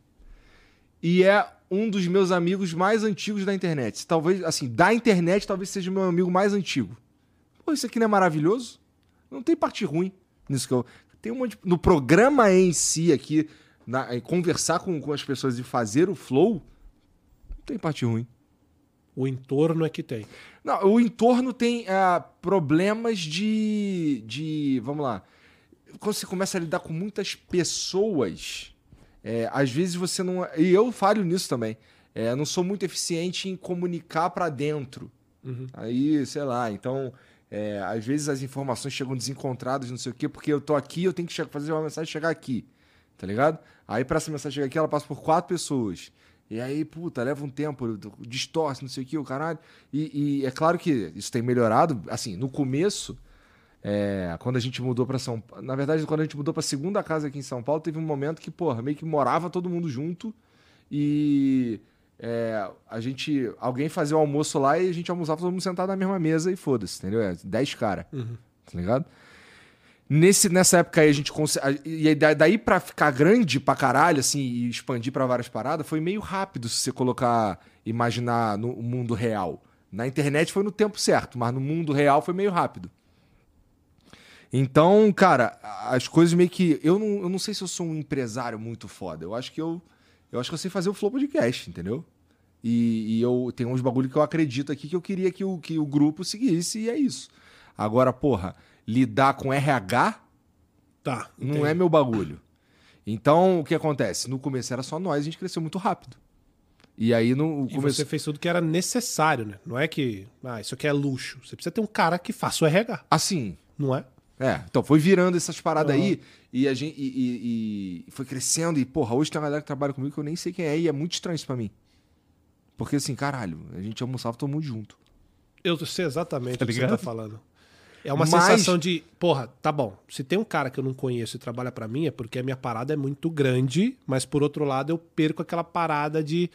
E é um dos meus amigos mais antigos da internet. Talvez, assim, da internet talvez seja o meu amigo mais antigo. Pô, isso aqui não é maravilhoso? Não tem parte ruim nisso que eu... Tem um monte de... No programa em si aqui, na- conversar com, com as pessoas e fazer o flow, tem parte ruim. O entorno é que tem. Não, o entorno tem ah, problemas de, de. Vamos lá. Quando você começa a lidar com muitas pessoas, é, às vezes você não. E eu falho nisso também. É, não sou muito eficiente em comunicar pra dentro. Aí, sei lá, então. é, às vezes as informações chegam desencontradas, não sei o quê, porque eu tô aqui, eu tenho que fazer uma mensagem chegar aqui. Tá ligado? Aí pra essa mensagem chegar aqui, ela passa por quatro pessoas. E aí, puta, leva um tempo, distorce, não sei o que, o caralho. E, e é claro que isso tem melhorado. Assim, no começo, é, quando a gente mudou pra São Paulo. Na verdade, quando a gente mudou pra segunda casa aqui em São Paulo, teve um momento que, porra, meio que morava todo mundo junto. E é, a gente. Alguém fazia o almoço lá e a gente almoçava todo mundo sentado na mesma mesa e foda-se, entendeu? É, dez caras. Tá ligado? Nesse, nessa época aí a gente consegue. E aí da- daí pra ficar grande pra caralho, assim, e expandir pra várias paradas, foi meio rápido se você colocar, imaginar no mundo real. Na internet foi no tempo certo, mas no mundo real foi meio rápido. Então, cara, as coisas meio que. Eu não, eu não sei se eu sou um empresário muito foda. Eu acho que eu. Eu acho que eu sei fazer o Flow Podcast, entendeu? E, e eu tenho uns bagulho que eu acredito aqui que eu queria que o, que o grupo seguisse, e é isso. Agora, porra, lidar com RH Tá. não entendi. é meu bagulho. Então, o que acontece? No começo era só nós, a gente cresceu muito rápido. E aí no E começo. você fez tudo que era necessário, né? Não é que. Ah, isso aqui é luxo. Você precisa ter um cara que faça o RH, Assim, não é? É, então foi virando essas paradas Aham. aí e a gente e, e- e foi crescendo e porra, hoje tem uma galera que trabalha comigo que eu nem sei quem é e é muito estranho isso pra mim. Porque assim, caralho, a gente almoçava todo mundo junto. Eu sei exatamente Tá o que você tá falando. É uma Mas- sensação de, porra, tá bom. Se tem um cara que eu não conheço e trabalha pra mim, é porque a minha parada é muito grande, mas por outro lado eu perco aquela parada de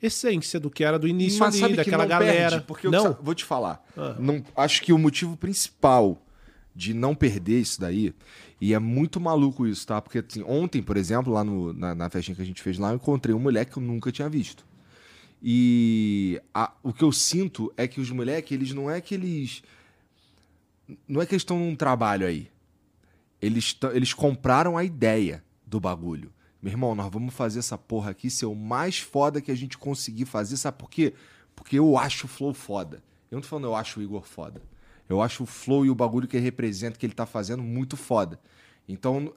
essência do que era do início Mas ali, daquela galera. perde, porque eu não, sa- vou te falar. Não, acho que o motivo principal de não perder isso daí, e é muito maluco isso, tá? Porque assim, ontem, por exemplo, lá no- na, na festinha que a gente fez lá, eu encontrei um moleque que eu nunca tinha visto. E a- o que eu sinto é que os moleques, eles não é que eles. Não é que eles estão num trabalho aí. Eles, eles compraram a ideia do bagulho. Meu irmão, nós vamos fazer essa porra aqui ser o mais foda que a gente conseguir fazer. Sabe por quê? Porque eu acho o Flow foda. Eu não tô falando eu acho o Igor foda. Eu acho o Flow e o bagulho que ele representa, que ele tá fazendo, muito foda. Então,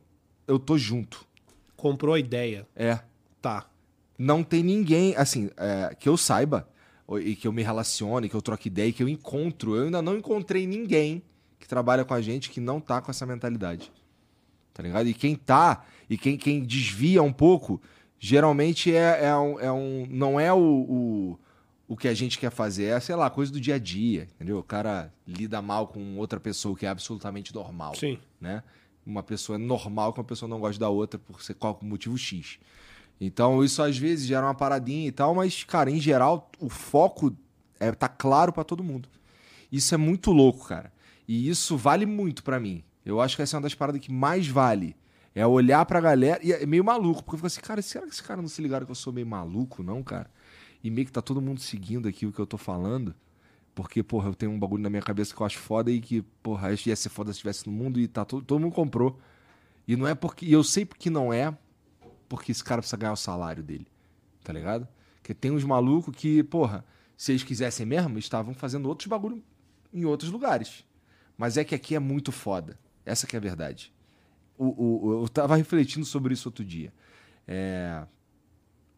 eu tô junto. comprou a ideia. É. Tá. Não tem ninguém, assim, é, que eu saiba, e que eu me relacione, que eu troque ideia, que eu encontro. Eu ainda não encontrei ninguém trabalha com a gente que não tá com essa mentalidade. Tá ligado? E quem tá, e quem, quem desvia um pouco, geralmente é, é, um, é um- Não é o, o, o que a gente quer fazer, é, sei lá, coisa do dia a dia, entendeu? O cara lida mal com outra pessoa que é absolutamente normal Sim. né? Uma pessoa é normal que uma pessoa não gosta da outra por ser qual motivo X. Então, isso às vezes gera uma paradinha e tal, mas, cara, em geral, o foco é, tá claro pra todo mundo. Isso é muito louco, cara. E isso vale muito pra mim. Eu acho que essa é uma das paradas que mais vale. É olhar pra galera. E é meio maluco, porque eu fico assim, cara, será que esse cara não se ligaram que eu sou meio maluco, não, cara? E meio que tá todo mundo seguindo aqui o que eu tô falando. Porque, porra, eu tenho um bagulho na minha cabeça que eu acho foda e que, porra, ia ser foda se estivesse no mundo e tá todo, todo mundo comprou. E não é porque. E eu sei porque não é, porque esse cara precisa ganhar o salário dele. Tá ligado? Porque tem uns malucos que, porra, se eles quisessem mesmo, estavam fazendo outros bagulho em outros lugares. Mas é que aqui é muito foda. Essa que é a verdade. O, o- eu tava refletindo sobre isso outro dia. É,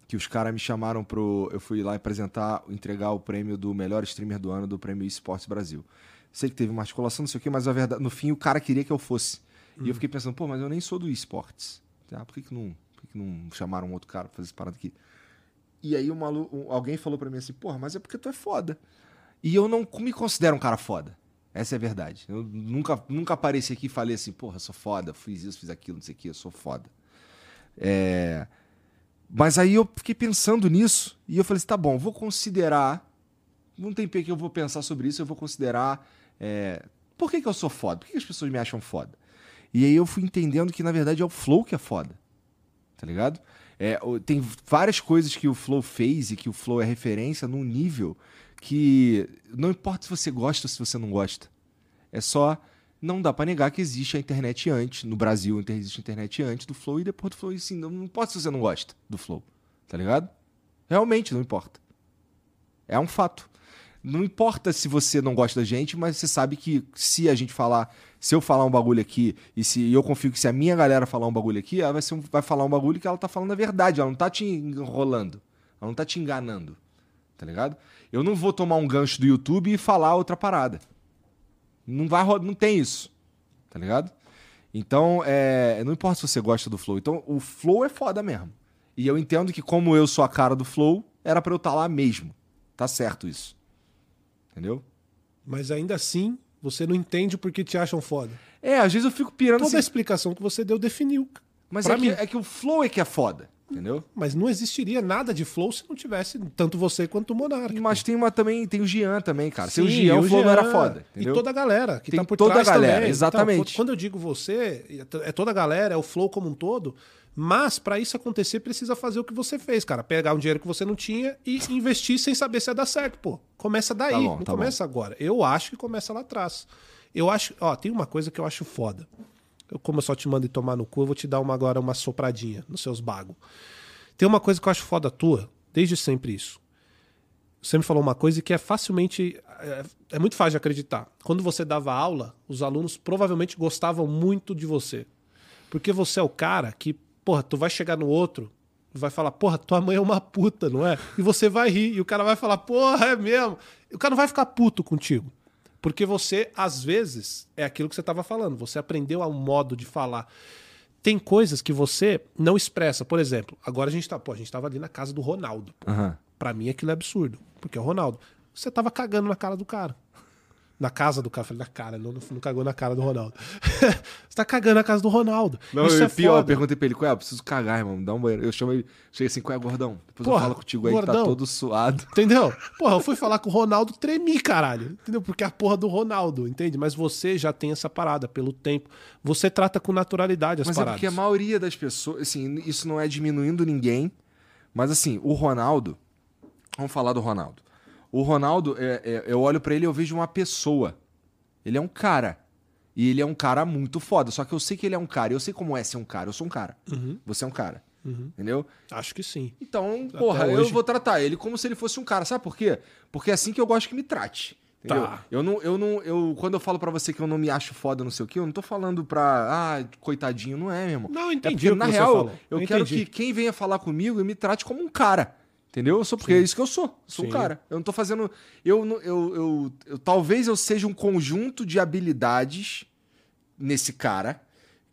que os caras me chamaram pro. Eu fui lá apresentar, entregar o prêmio do melhor streamer do ano do prêmio Esportes Brasil. Sei que teve uma articulação, não sei o quê, mas a verdade, no fim o cara queria que eu fosse. E eu fiquei pensando, pô, mas eu nem sou do esportes. Ah, por que, que, não, por que, que não chamaram um outro cara pra fazer essa parada aqui? E aí maluco, alguém falou pra mim assim, porra, mas é porque tu é foda. E eu não me considero um cara foda. Essa é a verdade. Eu nunca, nunca apareci aqui e falei assim, porra, sou foda, fiz isso, fiz aquilo, não sei o que, eu sou foda. É... Mas aí eu fiquei pensando nisso e eu falei assim, tá bom, vou considerar. Não tem que eu vou pensar sobre isso, eu vou considerar. é, Por que, que eu sou foda? Por que, que as pessoas me acham foda? E aí eu fui entendendo que, na verdade, é o Flow que é foda. Tá ligado? É, tem várias coisas que o Flow fez e que o Flow é referência num nível que não importa se você gosta ou se você não gosta. É só. Não dá pra negar que existe a internet antes. No Brasil existe a internet antes do Flow e depois do Flow. E assim, não, importa se você não gosta do Flow. Tá ligado? Realmente não importa. É um fato. Não importa se você não gosta da gente, mas você sabe que se a gente falar, se eu falar um bagulho aqui, e se eu confio que se a minha galera falar um bagulho aqui, ela vai, um- vai falar um bagulho que ela tá falando a verdade, ela não tá te enrolando, ela não tá te enganando. Tá ligado? Eu não vou tomar um gancho do YouTube e falar outra parada. Não vai não tem isso. Tá ligado? Então, é, não importa se você gosta do Flow. Então, o Flow é foda mesmo. E eu entendo que como eu sou a cara do Flow, era pra eu estar lá mesmo. Tá certo isso. Entendeu? Mas ainda assim, você não entende por que te acham foda. É, às vezes eu fico pirando Toda a assim, explicação que você deu definiu. mas é que, é que o Flow é que é foda. Entendeu? Mas não existiria nada de flow se não tivesse tanto você quanto o Monark. Mas tem uma também, tem o Jean também, cara. Sem o Sim, Jean, o Flow não era Jean. foda. Entendeu? E toda a galera que Tem tá por toda trás a galera, também. exatamente. Então, quando eu digo você, é toda a galera, é o flow como um todo. Mas pra isso acontecer, precisa fazer o que você fez, cara. Pegar um dinheiro que você não tinha e investir sem saber se ia dar certo, pô. Começa daí, Tá bom, não tá começa agora. Eu acho que começa lá atrás. Eu acho, ó, tem uma coisa que eu acho foda. Eu, como eu só te mando tomar no cu, eu vou te dar uma agora uma sopradinha nos seus bagos. Tem uma coisa que eu acho foda tua, desde sempre isso. Você me falou uma coisa que é facilmente. É, é muito fácil de acreditar. Quando você dava aula, os alunos provavelmente gostavam muito de você. Porque você é o cara que, porra, tu vai chegar no outro vai falar, porra, tua mãe é uma puta, não é? E você vai rir, e o cara vai falar, porra, é mesmo. O cara não vai ficar puto contigo. Porque você, às vezes, é aquilo que você estava falando. Você aprendeu a um modo de falar. Tem coisas que você não expressa. Por exemplo, agora a gente tá, pô, a gente tava ali na casa do Ronaldo. Aham. Pra mim aquilo é absurdo, porque é o Ronaldo. Você tava cagando na cara do cara. Na casa do cara. Eu Falei, na cara, não, não cagou na cara do Ronaldo. você tá cagando na casa do Ronaldo. Não, Isso eu, é pior, eu foda. perguntei pra ele, qual é? Eu preciso cagar, irmão, me dá um banheiro. Eu chamo ele, cheguei assim, qual é, gordão? Depois Porra, eu falo contigo aí que gordão. tá todo suado. Entendeu? Porra, eu fui falar com o Ronaldo, tremi, caralho. Entendeu? Porque é a porra do Ronaldo, entende? Mas você já tem essa parada pelo tempo. Você trata com naturalidade as Mas é paradas. porque a maioria das pessoas, assim, isso não é diminuindo ninguém, mas assim, o Ronaldo, vamos falar do Ronaldo. O Ronaldo, é- é- eu olho pra ele e eu vejo uma pessoa. Ele é um cara. E ele é um cara muito foda. Só que eu sei que ele é um cara. Eu sei como é ser um cara. Eu sou um cara. Uhum. Você é um cara. Entendeu? Acho que sim. Então, porra, eu hoje. vou tratar ele como se ele fosse um cara. Sabe por quê? Porque é assim que eu gosto que me trate. Entendeu? Tá. Eu não, eu não, eu, quando eu falo pra você que eu não me acho foda, não sei o quê, eu não tô falando pra, ah, coitadinho, não é, meu irmão. Não, eu É entendi porque, o que na real, falou. eu Eu quero que quem venha falar comigo me trate como um cara. Entendeu? Eu sou porque é isso que eu sou. Sou um Sim. cara. Eu não tô fazendo. Eu, não- eu, eu, eu- talvez eu seja um conjunto de habilidades nesse cara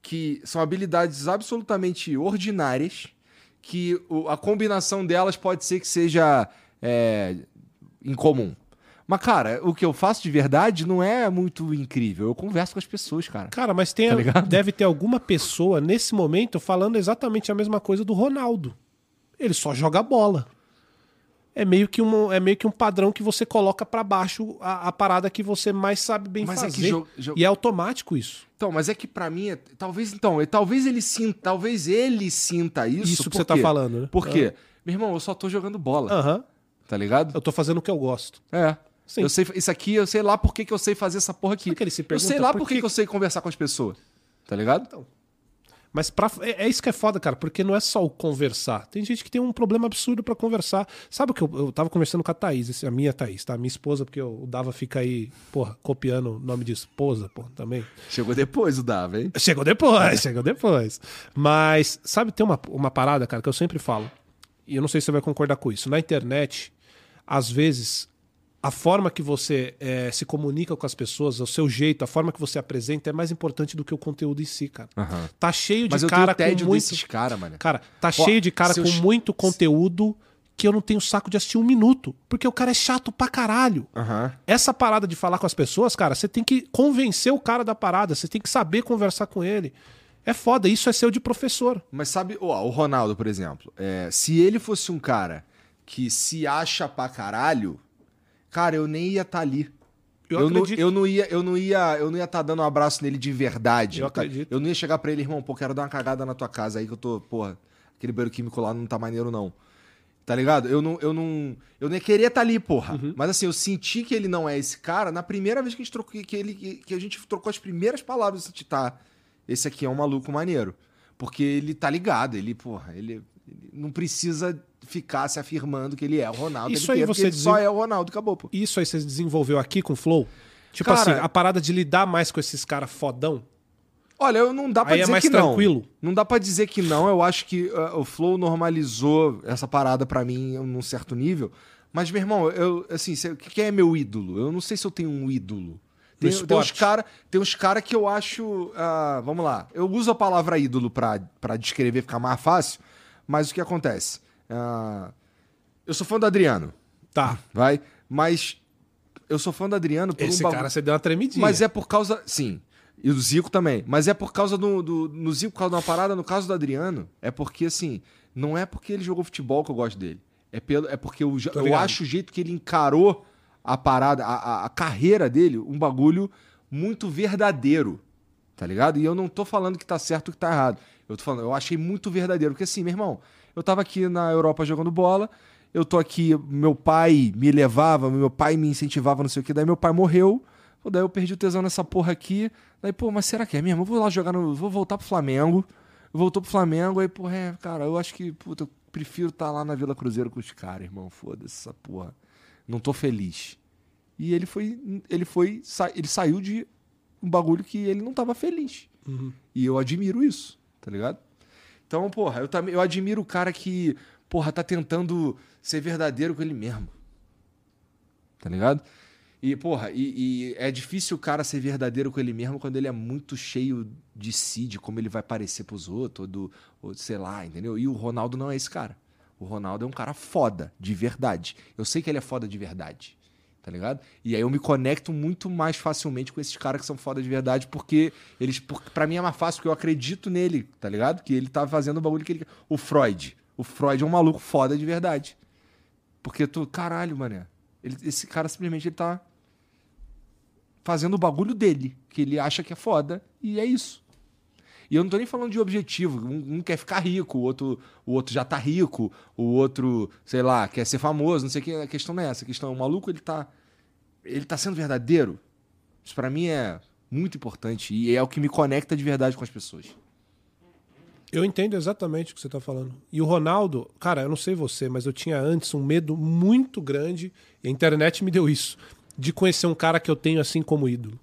que são habilidades absolutamente ordinárias que o- a combinação delas pode ser que seja é, incomum. Mas, cara, o que eu faço de verdade não é muito incrível. Eu converso com as pessoas, cara. Cara, mas tem, Tá deve ter alguma pessoa nesse momento falando exatamente a mesma coisa do Ronaldo. Ele só joga bola. É meio que um, é meio que um padrão que você coloca pra baixo a, a parada que você mais sabe bem Mas é fazer. jo- E é automático isso. Então, mas é que pra mim, é- talvez então, é- talvez ele sinta, talvez ele sinta isso. Isso, que você tá falando, né? Por quê? Meu irmão, eu só tô jogando bola, Aham. tá ligado? Eu tô fazendo o que eu gosto. É. Sim. Eu sei, isso aqui, eu sei lá por que, que eu sei fazer essa porra aqui. Sabe que ele se eu sei lá por por que, que- eu sei conversar com as pessoas. Tá ligado? Mas pra, é, é isso que é foda, cara, porque não é só o conversar. Tem gente que tem um problema absurdo pra conversar. Sabe o que eu, eu tava conversando com a Thaís, esse- a minha Thaís, tá? A minha esposa, porque o Dava fica aí, porra, copiando o nome de esposa, porra, também. Chegou depois o Dava, hein? Chegou depois, chegou depois. Mas, sabe, tem uma, uma parada, cara, que eu sempre falo, e eu não sei se você vai concordar com isso. Na internet, às vezes, a forma que você eh, se comunica com as pessoas, o seu jeito, a forma que você apresenta é mais importante do que o conteúdo em si, cara. Aham. Tá cheio de Mas eu cara tenho tédio com muito. desses caras, mano. Cara, tá cheio de cara eu com ch- muito conteúdo que eu não tenho saco de assistir um minuto. Porque o cara é chato pra caralho. Aham. Essa parada de falar com as pessoas, cara, você tem que convencer o cara da parada, você tem que saber conversar com ele. É foda, isso é seu de professor. Mas sabe, ó, o Ronaldo, por exemplo, é, se ele fosse um cara que se acha pra caralho, cara, eu nem ia estar ali. Eu, Eu, não, acredito. eu não ia, eu não ia, eu não ia estar dando um abraço nele de verdade. Eu tá? acredito. Eu não ia chegar pra ele, irmão, pô, quero dar uma cagada na tua casa aí que eu tô, porra, aquele banheiro químico lá não tá maneiro não. Tá ligado? Eu não, eu não, eu nem queria estar ali, porra. Uhum. Mas assim, eu senti que ele não é esse cara na primeira vez que a gente trocou, que ele, que a gente trocou as primeiras palavras de tá, esse aqui é um maluco maneiro. Porque ele tá ligado, ele, porra, ele, ele não precisa ficar se afirmando que ele é o Ronaldo. Isso aí você só é o Ronaldo, acabou, pô. Isso aí você desenvolveu aqui com o Flow? Tipo Cara- assim, a parada de lidar mais com esses caras fodão. Olha, eu não dá pra Aí é dizer mais que tranquilo? não. Não dá pra dizer que não. Eu acho que uh, o Flow normalizou essa parada pra mim num certo nível. Mas, meu irmão, eu, assim, o que é meu ídolo? Eu não sei se eu tenho um ídolo. Tem, tem uns cara, tem uns cara que eu acho. ah, vamos lá. Eu uso a palavra ídolo pra descrever, ficar mais fácil. Mas o que acontece? Ah, eu sou fã do Adriano, Tá. vai? Mas eu sou fã do Adriano por Esse um cara você deu uma tremidinha. Mas é por causa. Sim. E do Zico também. Mas é por causa do. do no Zico, por causa de uma parada, no caso do Adriano, é porque, assim, não é porque ele jogou futebol que eu gosto dele. É, pelo, é porque eu, Tô eu ligado. acho o jeito que ele encarou a parada, a, a- a carreira dele, um bagulho muito verdadeiro. Tá ligado? E eu não tô falando que tá certo ou que tá errado. Eu tô falando, eu achei muito verdadeiro. Porque assim, meu irmão, eu tava aqui na Europa jogando bola, eu tô aqui, meu pai me levava, meu pai me incentivava, não sei o que, daí meu pai morreu, pô, daí eu perdi o tesão nessa porra aqui. Daí, pô, mas será que é mesmo? Eu vou lá jogar no. Vou voltar pro Flamengo. Voltou pro Flamengo, aí, porra, é, cara, eu acho que, puta, eu prefiro estar lá na Vila Cruzeiro com os caras, irmão. Foda-se essa porra. Não tô feliz. E ele foi. Ele foi. Ele saiu de um bagulho que ele não tava feliz. Uhum. E eu admiro isso, tá ligado? Então, porra, eu também eu admiro o cara que, porra, tá tentando ser verdadeiro com ele mesmo. Tá ligado? E, porra, e, e é difícil o cara ser verdadeiro com ele mesmo quando ele é muito cheio de si, de como ele vai parecer pros outros, ou, do, ou sei lá, entendeu? E o Ronaldo não é esse cara. O Ronaldo é um cara foda, de verdade. Eu sei que ele é foda de verdade. Tá ligado? E aí eu me conecto muito mais facilmente com esses caras que são foda de verdade, porque eles. Pra mim é mais fácil, porque eu acredito nele, tá ligado? Que ele tá fazendo o bagulho que ele. O Freud. O Freud é um maluco foda de verdade. Porque tu. Caralho, mané. Ele- esse cara simplesmente ele tá fazendo o bagulho dele, que ele acha que é foda, e é isso. E eu não tô nem falando de objetivo. Um, um quer ficar rico, o outro, o outro já tá rico, o outro, sei lá, quer ser famoso, não sei o que. A questão não é essa. A questão é o maluco, ele tá. Ele tá sendo verdadeiro. Isso pra mim é muito importante. E é o que me conecta de verdade com as pessoas. Eu entendo exatamente o que você tá falando. E o Ronaldo, cara, eu não sei você, mas eu tinha antes um medo muito grande, e a internet me deu isso, de conhecer um cara que eu tenho assim como ídolo.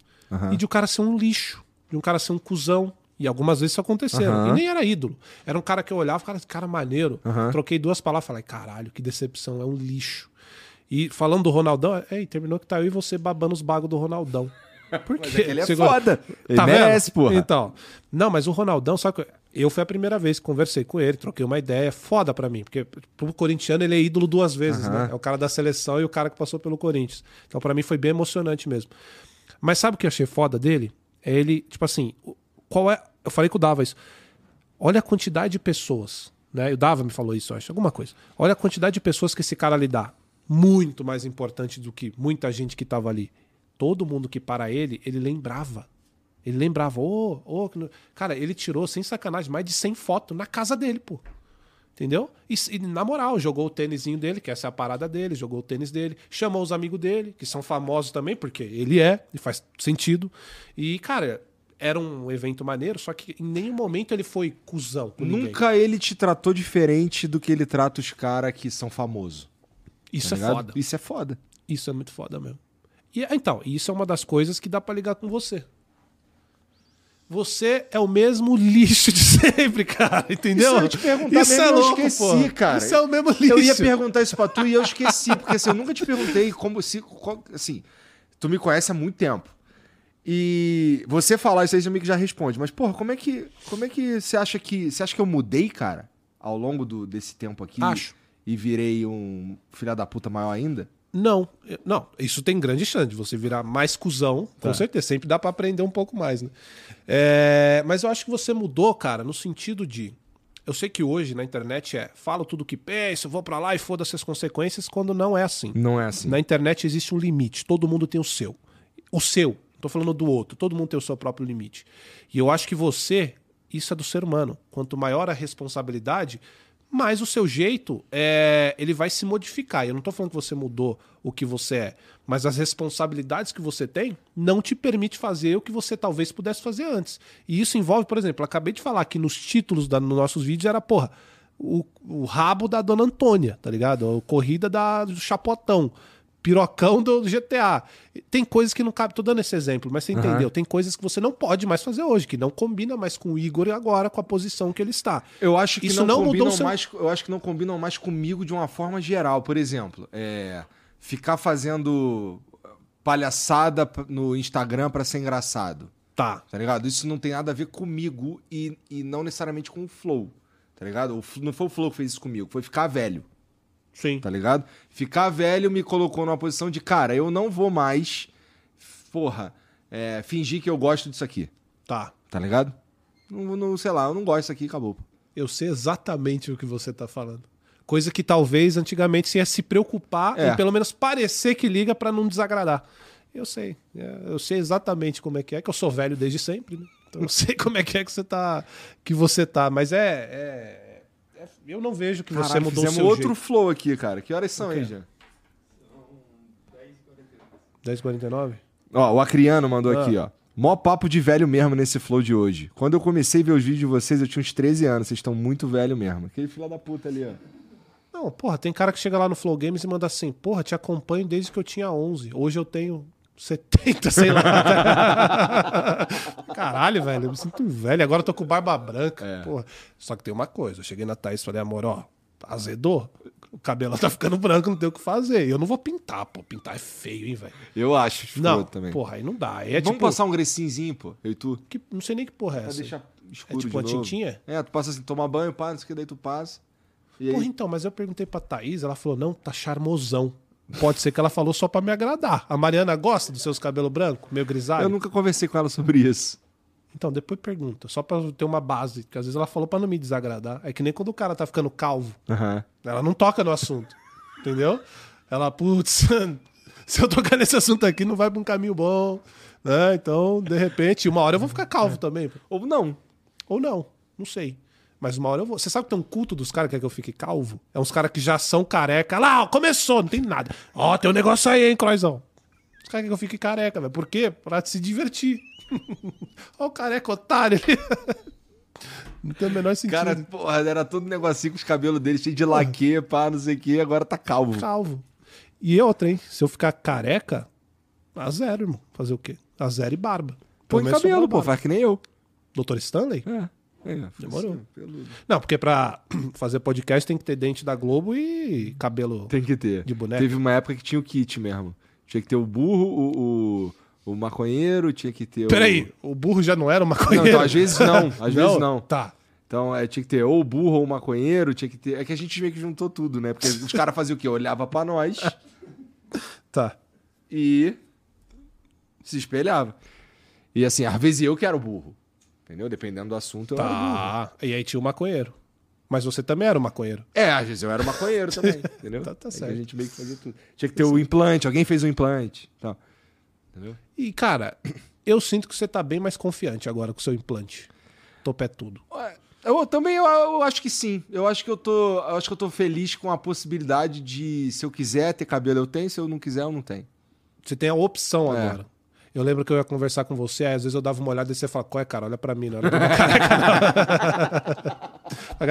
E de o cara ser um lixo, de um cara ser um cuzão. E algumas vezes isso aconteceram. Aham. E nem era ídolo. Era um cara que eu olhava, cara, esse cara maneiro. Aham. Troquei duas palavras, falei, caralho, que decepção, é um lixo. E falando do Ronaldão, ei, terminou que tá eu e você babando os bagos do Ronaldão. Por quê? Ele é Você gosta- foda. Ele Tá merece, vendo? porra. Então, não, mas o Ronaldão, só que eu fui a primeira vez que conversei com ele, troquei uma ideia, foda pra mim, porque pro corintiano ele é ídolo duas vezes, Aham. né? É o cara da seleção e o cara que passou pelo Corinthians. Então pra mim foi bem emocionante mesmo. Mas sabe o que eu achei foda dele? É ele, tipo assim, qual é, eu falei com o Dava isso. Olha a quantidade de pessoas, né? O Dava me falou isso, eu acho, alguma coisa. Olha a quantidade de pessoas que esse cara lhe dá. Muito mais importante do que muita gente que tava ali. Todo mundo que para ele, ele lembrava. Ele lembrava, ô, que no- cara, ele tirou, sem sacanagem, mais de 100 fotos na casa dele, pô. Entendeu? E, e, na moral, jogou o tênisinho dele, que essa é a parada dele, jogou o tênis dele, chamou os amigos dele, que são famosos também, porque ele é, e faz sentido. E, cara, era um evento maneiro, só que em nenhum momento ele foi cuzão com ninguém. Nunca ele te tratou diferente do que ele trata os caras que são famosos. Isso tá é ligado? foda. Isso é foda. Isso é muito foda mesmo. E então, isso é uma das coisas que dá pra ligar com você. Você é o mesmo lixo de sempre, cara, entendeu? Isso eu te perguntar Isso mesmo, é eu louco, esqueci, porra. cara. Isso é o mesmo lixo. Eu ia perguntar isso pra tu e eu esqueci, porque assim, eu nunca te perguntei como se. qual- assim, tu me conhece há muito tempo. E você falar isso aí, você meio que já responde. Mas, porra, como é que. Como é que você acha que. Você acha que eu mudei, cara, ao longo do, desse tempo aqui? Acho. E virei um filha da puta maior ainda? Não, não, isso tem grande chance de você virar mais cuzão, com Tá. certeza. Sempre dá pra aprender um pouco mais, né? É, mas eu acho que você mudou, cara, no sentido de. Eu sei que hoje na internet é falo tudo o que penso, vou pra lá e foda-se as consequências, quando não é assim. Não é assim. Na internet existe um limite, todo mundo tem o seu. O seu, não tô falando do outro, todo mundo tem o seu próprio limite. E eu acho que você, isso é do ser humano. Quanto maior a responsabilidade, mais o seu jeito é, ele vai se modificar. Eu não tô falando que você mudou o que você é, mas as responsabilidades que você tem não te permite fazer o que você talvez pudesse fazer antes. E isso envolve, por exemplo, acabei de falar que nos títulos da, nos nossos vídeos era, porra, o, o rabo da Dona Antônia, tá ligado? A corrida da, do Chapotão. Pirocão do GTA. Tem coisas que não cabe. Tô dando esse exemplo, mas você Aham. entendeu? Tem coisas que você não pode mais fazer hoje, que não combina mais com o Igor agora, com a posição que ele está. Eu acho que Isso não, não combinam seu- mais. Eu acho que não combinam mais comigo de uma forma geral. Por exemplo, é, ficar fazendo palhaçada no Instagram pra ser engraçado. Tá. Tá ligado? Isso não tem nada a ver comigo e, e não necessariamente com o Flow. Tá ligado? O não foi o Flow que fez isso comigo, foi ficar velho. Sim. Tá ligado? Ficar velho me colocou numa posição de, cara, eu não vou mais, porra, é, fingir que eu gosto disso aqui. Tá. Tá ligado? Não, não, sei lá, eu não gosto disso aqui, acabou. Eu sei exatamente o que você tá falando. Coisa que talvez antigamente você ia se preocupar É. em pelo menos parecer que liga pra não desagradar. Eu sei. É, Eu sei exatamente como é que é, que eu sou velho desde sempre, né? Então eu sei como é que é que você tá. Que você tá. Mas é- é- eu não vejo que você Caralho, mudou o seu outro jeito. flow aqui, cara. Que horas são O quê? aí, já? 10h49? Ó, o Acriano mandou Ah. aqui, ó. Mó papo de velho mesmo nesse flow de hoje. Quando eu comecei a ver os vídeos de vocês, eu tinha uns 13 anos. Vocês estão muito velho mesmo. Aquele filho da puta ali, ó. Não, porra, tem cara que chega lá no Flow Games e manda assim, porra, te acompanho desde que eu tinha 11. Hoje eu tenho 70, sei lá. Caralho, velho, eu me sinto velho. Agora eu tô com barba branca. É. Porra. Só que tem uma coisa, eu cheguei na Thaís e falei, amor, ó, azedou. O cabelo tá ficando branco, não tem o que fazer. Eu não vou pintar, pô. Pintar é feio, hein, velho. Eu acho, Não, também. porra, aí não dá. Aí é Vamos tipo, passar um grecinzinho, pô. Eu e tu. que, não sei nem que porra é Pra essa. deixar É escuro tipo de uma novo. tintinha? É, tu passa assim, toma banho, pá, não sei o que, daí tu passa. E aí... Porra, então, mas eu perguntei pra Thaís, ela falou, não, tá charmosão. Pode ser que ela falou só pra me agradar. A Mariana gosta dos seus cabelos brancos, meio grisalho? Eu nunca conversei com ela sobre isso. Então, depois pergunta, só pra ter uma base. Porque às vezes ela falou pra não me desagradar. É que nem quando o cara tá ficando calvo. Aham. Ela não toca no assunto. entendeu? Ela, putz, se eu tocar nesse assunto aqui, não vai pra um caminho bom. Né? Então, de repente, uma hora eu vou ficar calvo também. Ou não. Ou não, não sei. Mas uma hora eu vou. Você sabe que tem um culto dos caras que quer que eu fique calvo? É uns caras que já são careca. Lá, ó, começou, não tem nada. Ó, tem um negócio aí, hein, Croizão. Os caras querem que eu fique careca, velho. Por quê? Pra se divertir. ó, o careca otário ali. não tem o menor sentido. Cara, porra, era todo negocinho com os cabelos dele cheio de laque, pá, não sei o que, agora tá calvo. calvo. E outra, hein? Se eu ficar careca, a zero, irmão. Fazer o quê? A zero e barba. Põe cabelo, pô, faz que nem eu. Doutor Stanley? É. É, Demorou. assim, peludo. Não, porque pra fazer podcast tem que ter dente da Globo e cabelo. Tem que ter. De boneca? Teve uma época que tinha o kit mesmo. Tinha que ter o burro, o, o, o maconheiro, tinha que ter Peraí, o burro já não era o... coisa. Não, então às vezes não, às vezes não. Tá. Então é, tinha que ter ou o burro ou o maconheiro, tinha que ter... É que a gente meio que juntou tudo, né? Porque os caras faziam o quê? Olhava pra nós Tá. e se espelhava. E assim, às vezes eu que era o burro. Entendeu? Dependendo do assunto. Tá. E aí tinha o maconheiro. Mas você também era um maconheiro. É, às vezes eu era o maconheiro também, entendeu? Tá- tá certo. A gente meio que fazia tudo. Tinha que ter o implante, alguém fez o implante. Então, entendeu? E, cara, eu sinto que você tá bem mais confiante agora com o seu implante. Topé tudo. Eu também eu, eu acho que sim. Eu acho que eu tô, eu acho que eu tô feliz com a possibilidade de se eu quiser ter cabelo eu tenho, se eu não quiser eu não tenho. Você tem a opção É. agora. Eu lembro que eu ia conversar com você, aí às vezes eu dava uma olhada e você fala, qual é, cara? Olha pra mim, não olha pra minha careca,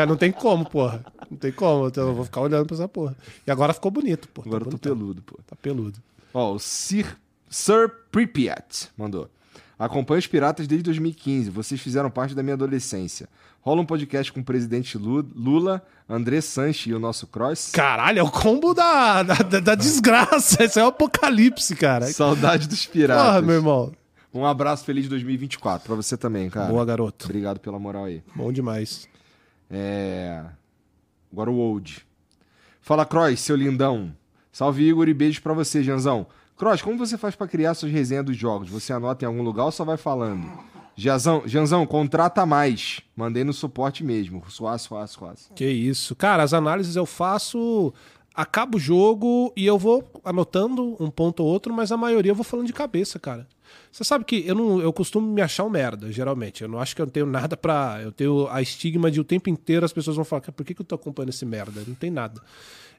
não. Tem como, porra. Não tem como, então eu vou ficar olhando pra essa porra. E agora ficou bonito, pô. Agora tá eu tô peludo, pô. Tá peludo. Ó, o Sir, Sir Pripyat mandou. Acompanho os piratas desde 2015. Vocês fizeram parte da minha adolescência. Rola um podcast com o presidente Lu- Lula, André Sanches e o nosso Cross. Caralho, é o combo da, da, da- desgraça. Esse é o apocalipse, cara. Saudade dos piratas. Porra, meu irmão. Um abraço feliz 2024 pra você também, cara. Boa, garoto. Obrigado pela moral aí. Bom demais. É. Agora o Old. Fala, Cross, seu lindão. Salve, Igor, e beijos pra você, Janzão. Cross, como você faz pra criar suas resenhas dos jogos? Você anota em algum lugar ou só vai falando? Janzão, Janzão contrata mais. Mandei no suporte mesmo. Suaz, suaz, suaz. Que isso. Cara, as análises eu faço. Acabo o jogo e eu vou anotando um ponto ou outro, mas a maioria eu vou falando de cabeça, cara. Você sabe que eu não, eu costumo me achar um merda, geralmente. Eu não acho que eu tenho nada pra. Eu tenho a estigma de o tempo inteiro as pessoas vão falar, "Cara, por que, que eu tô acompanhando esse merda? Não tem nada.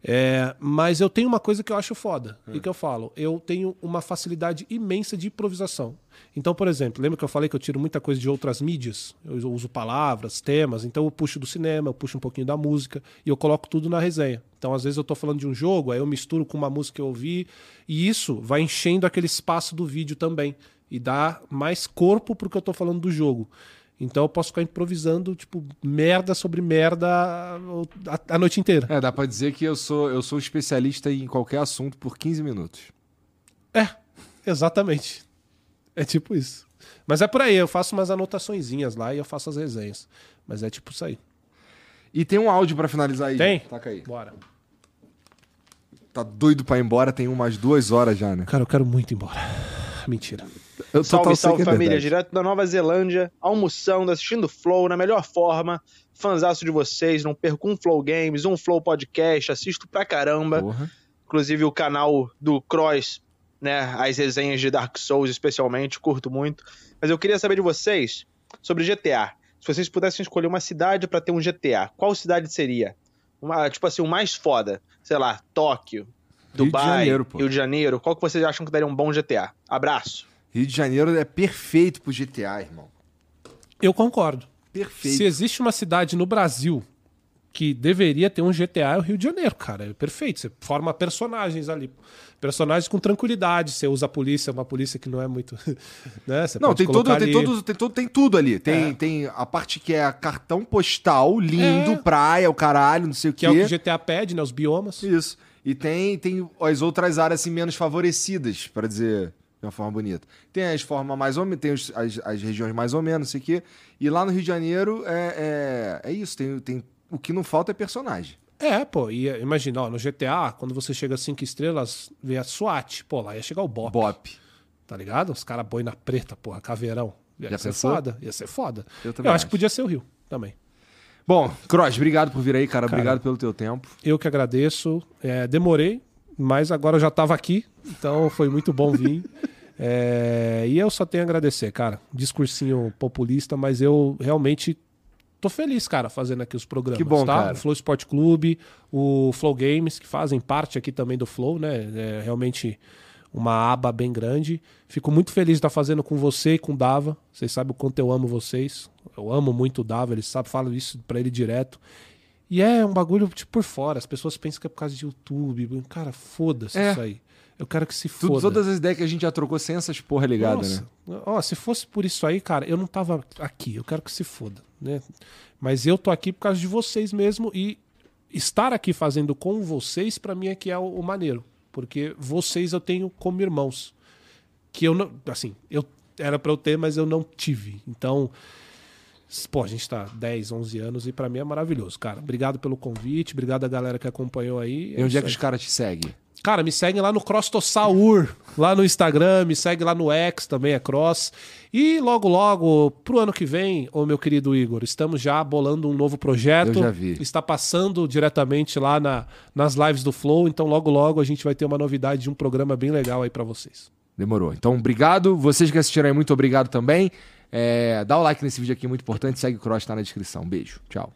É, mas eu tenho uma coisa que eu acho foda. E que eu falo, eu tenho uma facilidade imensa de improvisação. Então, por exemplo, lembra que eu falei que eu tiro muita coisa de outras mídias? Eu uso palavras, temas, então eu puxo do cinema, eu puxo um pouquinho da música e eu coloco tudo na resenha. Então, às vezes eu tô falando de um jogo, aí eu misturo com uma música que eu ouvi, e isso vai enchendo aquele espaço do vídeo também. E dá mais corpo pro que eu tô falando do jogo. Então eu posso ficar improvisando, tipo, merda sobre merda a, a noite inteira. É, dá pra dizer que eu sou, eu sou especialista em qualquer assunto por 15 minutos. É, exatamente. É tipo isso. Mas é por aí, eu faço umas anotaçõezinhas lá e eu faço as resenhas. Mas é tipo isso aí. E tem um áudio pra finalizar aí. Tem? Taca aí. Bora. Tá doido pra ir embora, tem umas duas horas já, né? Cara, eu quero muito ir embora. Mentira. Eu Salve, salve é família, verdade. direto da Nova Zelândia, almoçando, assistindo Flow na melhor forma, fanzaço de vocês, não perco um Flow Games, um Flow Podcast, assisto pra caramba, Porra. inclusive o canal do Cross, né, as resenhas de Dark Souls especialmente, curto muito, mas eu queria saber de vocês sobre GTA, se vocês pudessem escolher uma cidade pra ter um GTA, qual cidade seria? Uma, tipo assim, o mais foda, sei lá, Tóquio, de Dubai, Janeiro, pô. Rio de Janeiro, qual que vocês acham que daria um bom GTA? Abraço! Rio de Janeiro é perfeito pro GTA, irmão. Eu concordo. Perfeito. Se existe uma cidade no Brasil que deveria ter um GTA, é o Rio de Janeiro, cara. É perfeito. Você forma personagens ali. Personagens com tranquilidade. Você usa a polícia, uma polícia que não é muito. né? Você Não, tem todo, colocar tem, ali- todo, tem, todo, tem tudo ali. Tem, É. tem a parte que é cartão postal, lindo, É. praia, o caralho, não sei o Que quê. é o que o GTA pede, né? Os biomas. Isso. E tem, tem as outras áreas assim, menos favorecidas, para dizer de uma forma bonita. Tem as formas mais ou menos, tem os- as, as regiões mais ou menos, não sei o quê. E lá no Rio de Janeiro é, é, é isso. Tem, tem, o que não falta é personagem. É, pô, e imagina, ó, no GTA, quando você chega a 5 estrelas, vê a SWAT, pô, lá ia chegar o Bop, Bop. tá ligado? Os caras boina preta, porra, caveirão. Ia Já ser pensou? foda, ia ser foda. Eu Eu, também acho acho. que podia ser o Rio também. Bom, Cross, obrigado por vir aí, cara. Cara. Obrigado pelo teu tempo. Eu que agradeço. É, demorei, mas agora eu já tava aqui, então foi muito bom vir. É, e eu só tenho a agradecer, cara. Discursinho populista, mas eu realmente tô feliz, cara, fazendo aqui os programas. Que bom, tá? cara. O Flow Sport Clube, o Flow Games, que fazem parte aqui também do Flow, né? É realmente uma aba bem grande. Fico muito feliz de estar fazendo com você e com o Dava. Vocês sabem o quanto eu amo vocês. Eu amo muito o Dava, ele sabe, falo isso pra ele direto. E é um bagulho tipo por fora. As pessoas pensam que é por causa de YouTube. Cara, foda-se É. isso aí. Eu quero que se Tudo, foda. todas as ideias que a gente já trocou sem essas porra ligada, Nossa, né? Ó, se fosse por isso aí, cara, eu não tava aqui. Eu quero que se foda, né? Mas eu tô aqui por causa de vocês mesmo e estar aqui fazendo com vocês pra mim é que é o, o maneiro, porque vocês eu tenho como irmãos, que eu não, assim, eu era pra eu ter, mas eu não tive. Então, pô, a gente tá 10, 11 anos e pra mim é maravilhoso, cara. Obrigado pelo convite, obrigado a galera que acompanhou aí. E onde é que os caras te seguem? Cara, me segue lá no Crostossaur, lá no Instagram, me segue lá no X, também é Cross. E logo, logo, pro ano que vem, ô meu querido Igor, estamos já bolando um novo projeto. Eu já vi. Está passando diretamente lá na, nas lives do Flow, então logo, logo a gente vai ter uma novidade de um programa bem legal aí pra vocês. Demorou. Então, obrigado. Vocês que assistiram aí, muito obrigado também. É, dá o like nesse vídeo aqui, muito importante. Segue o Cross, tá na descrição. Beijo. Tchau.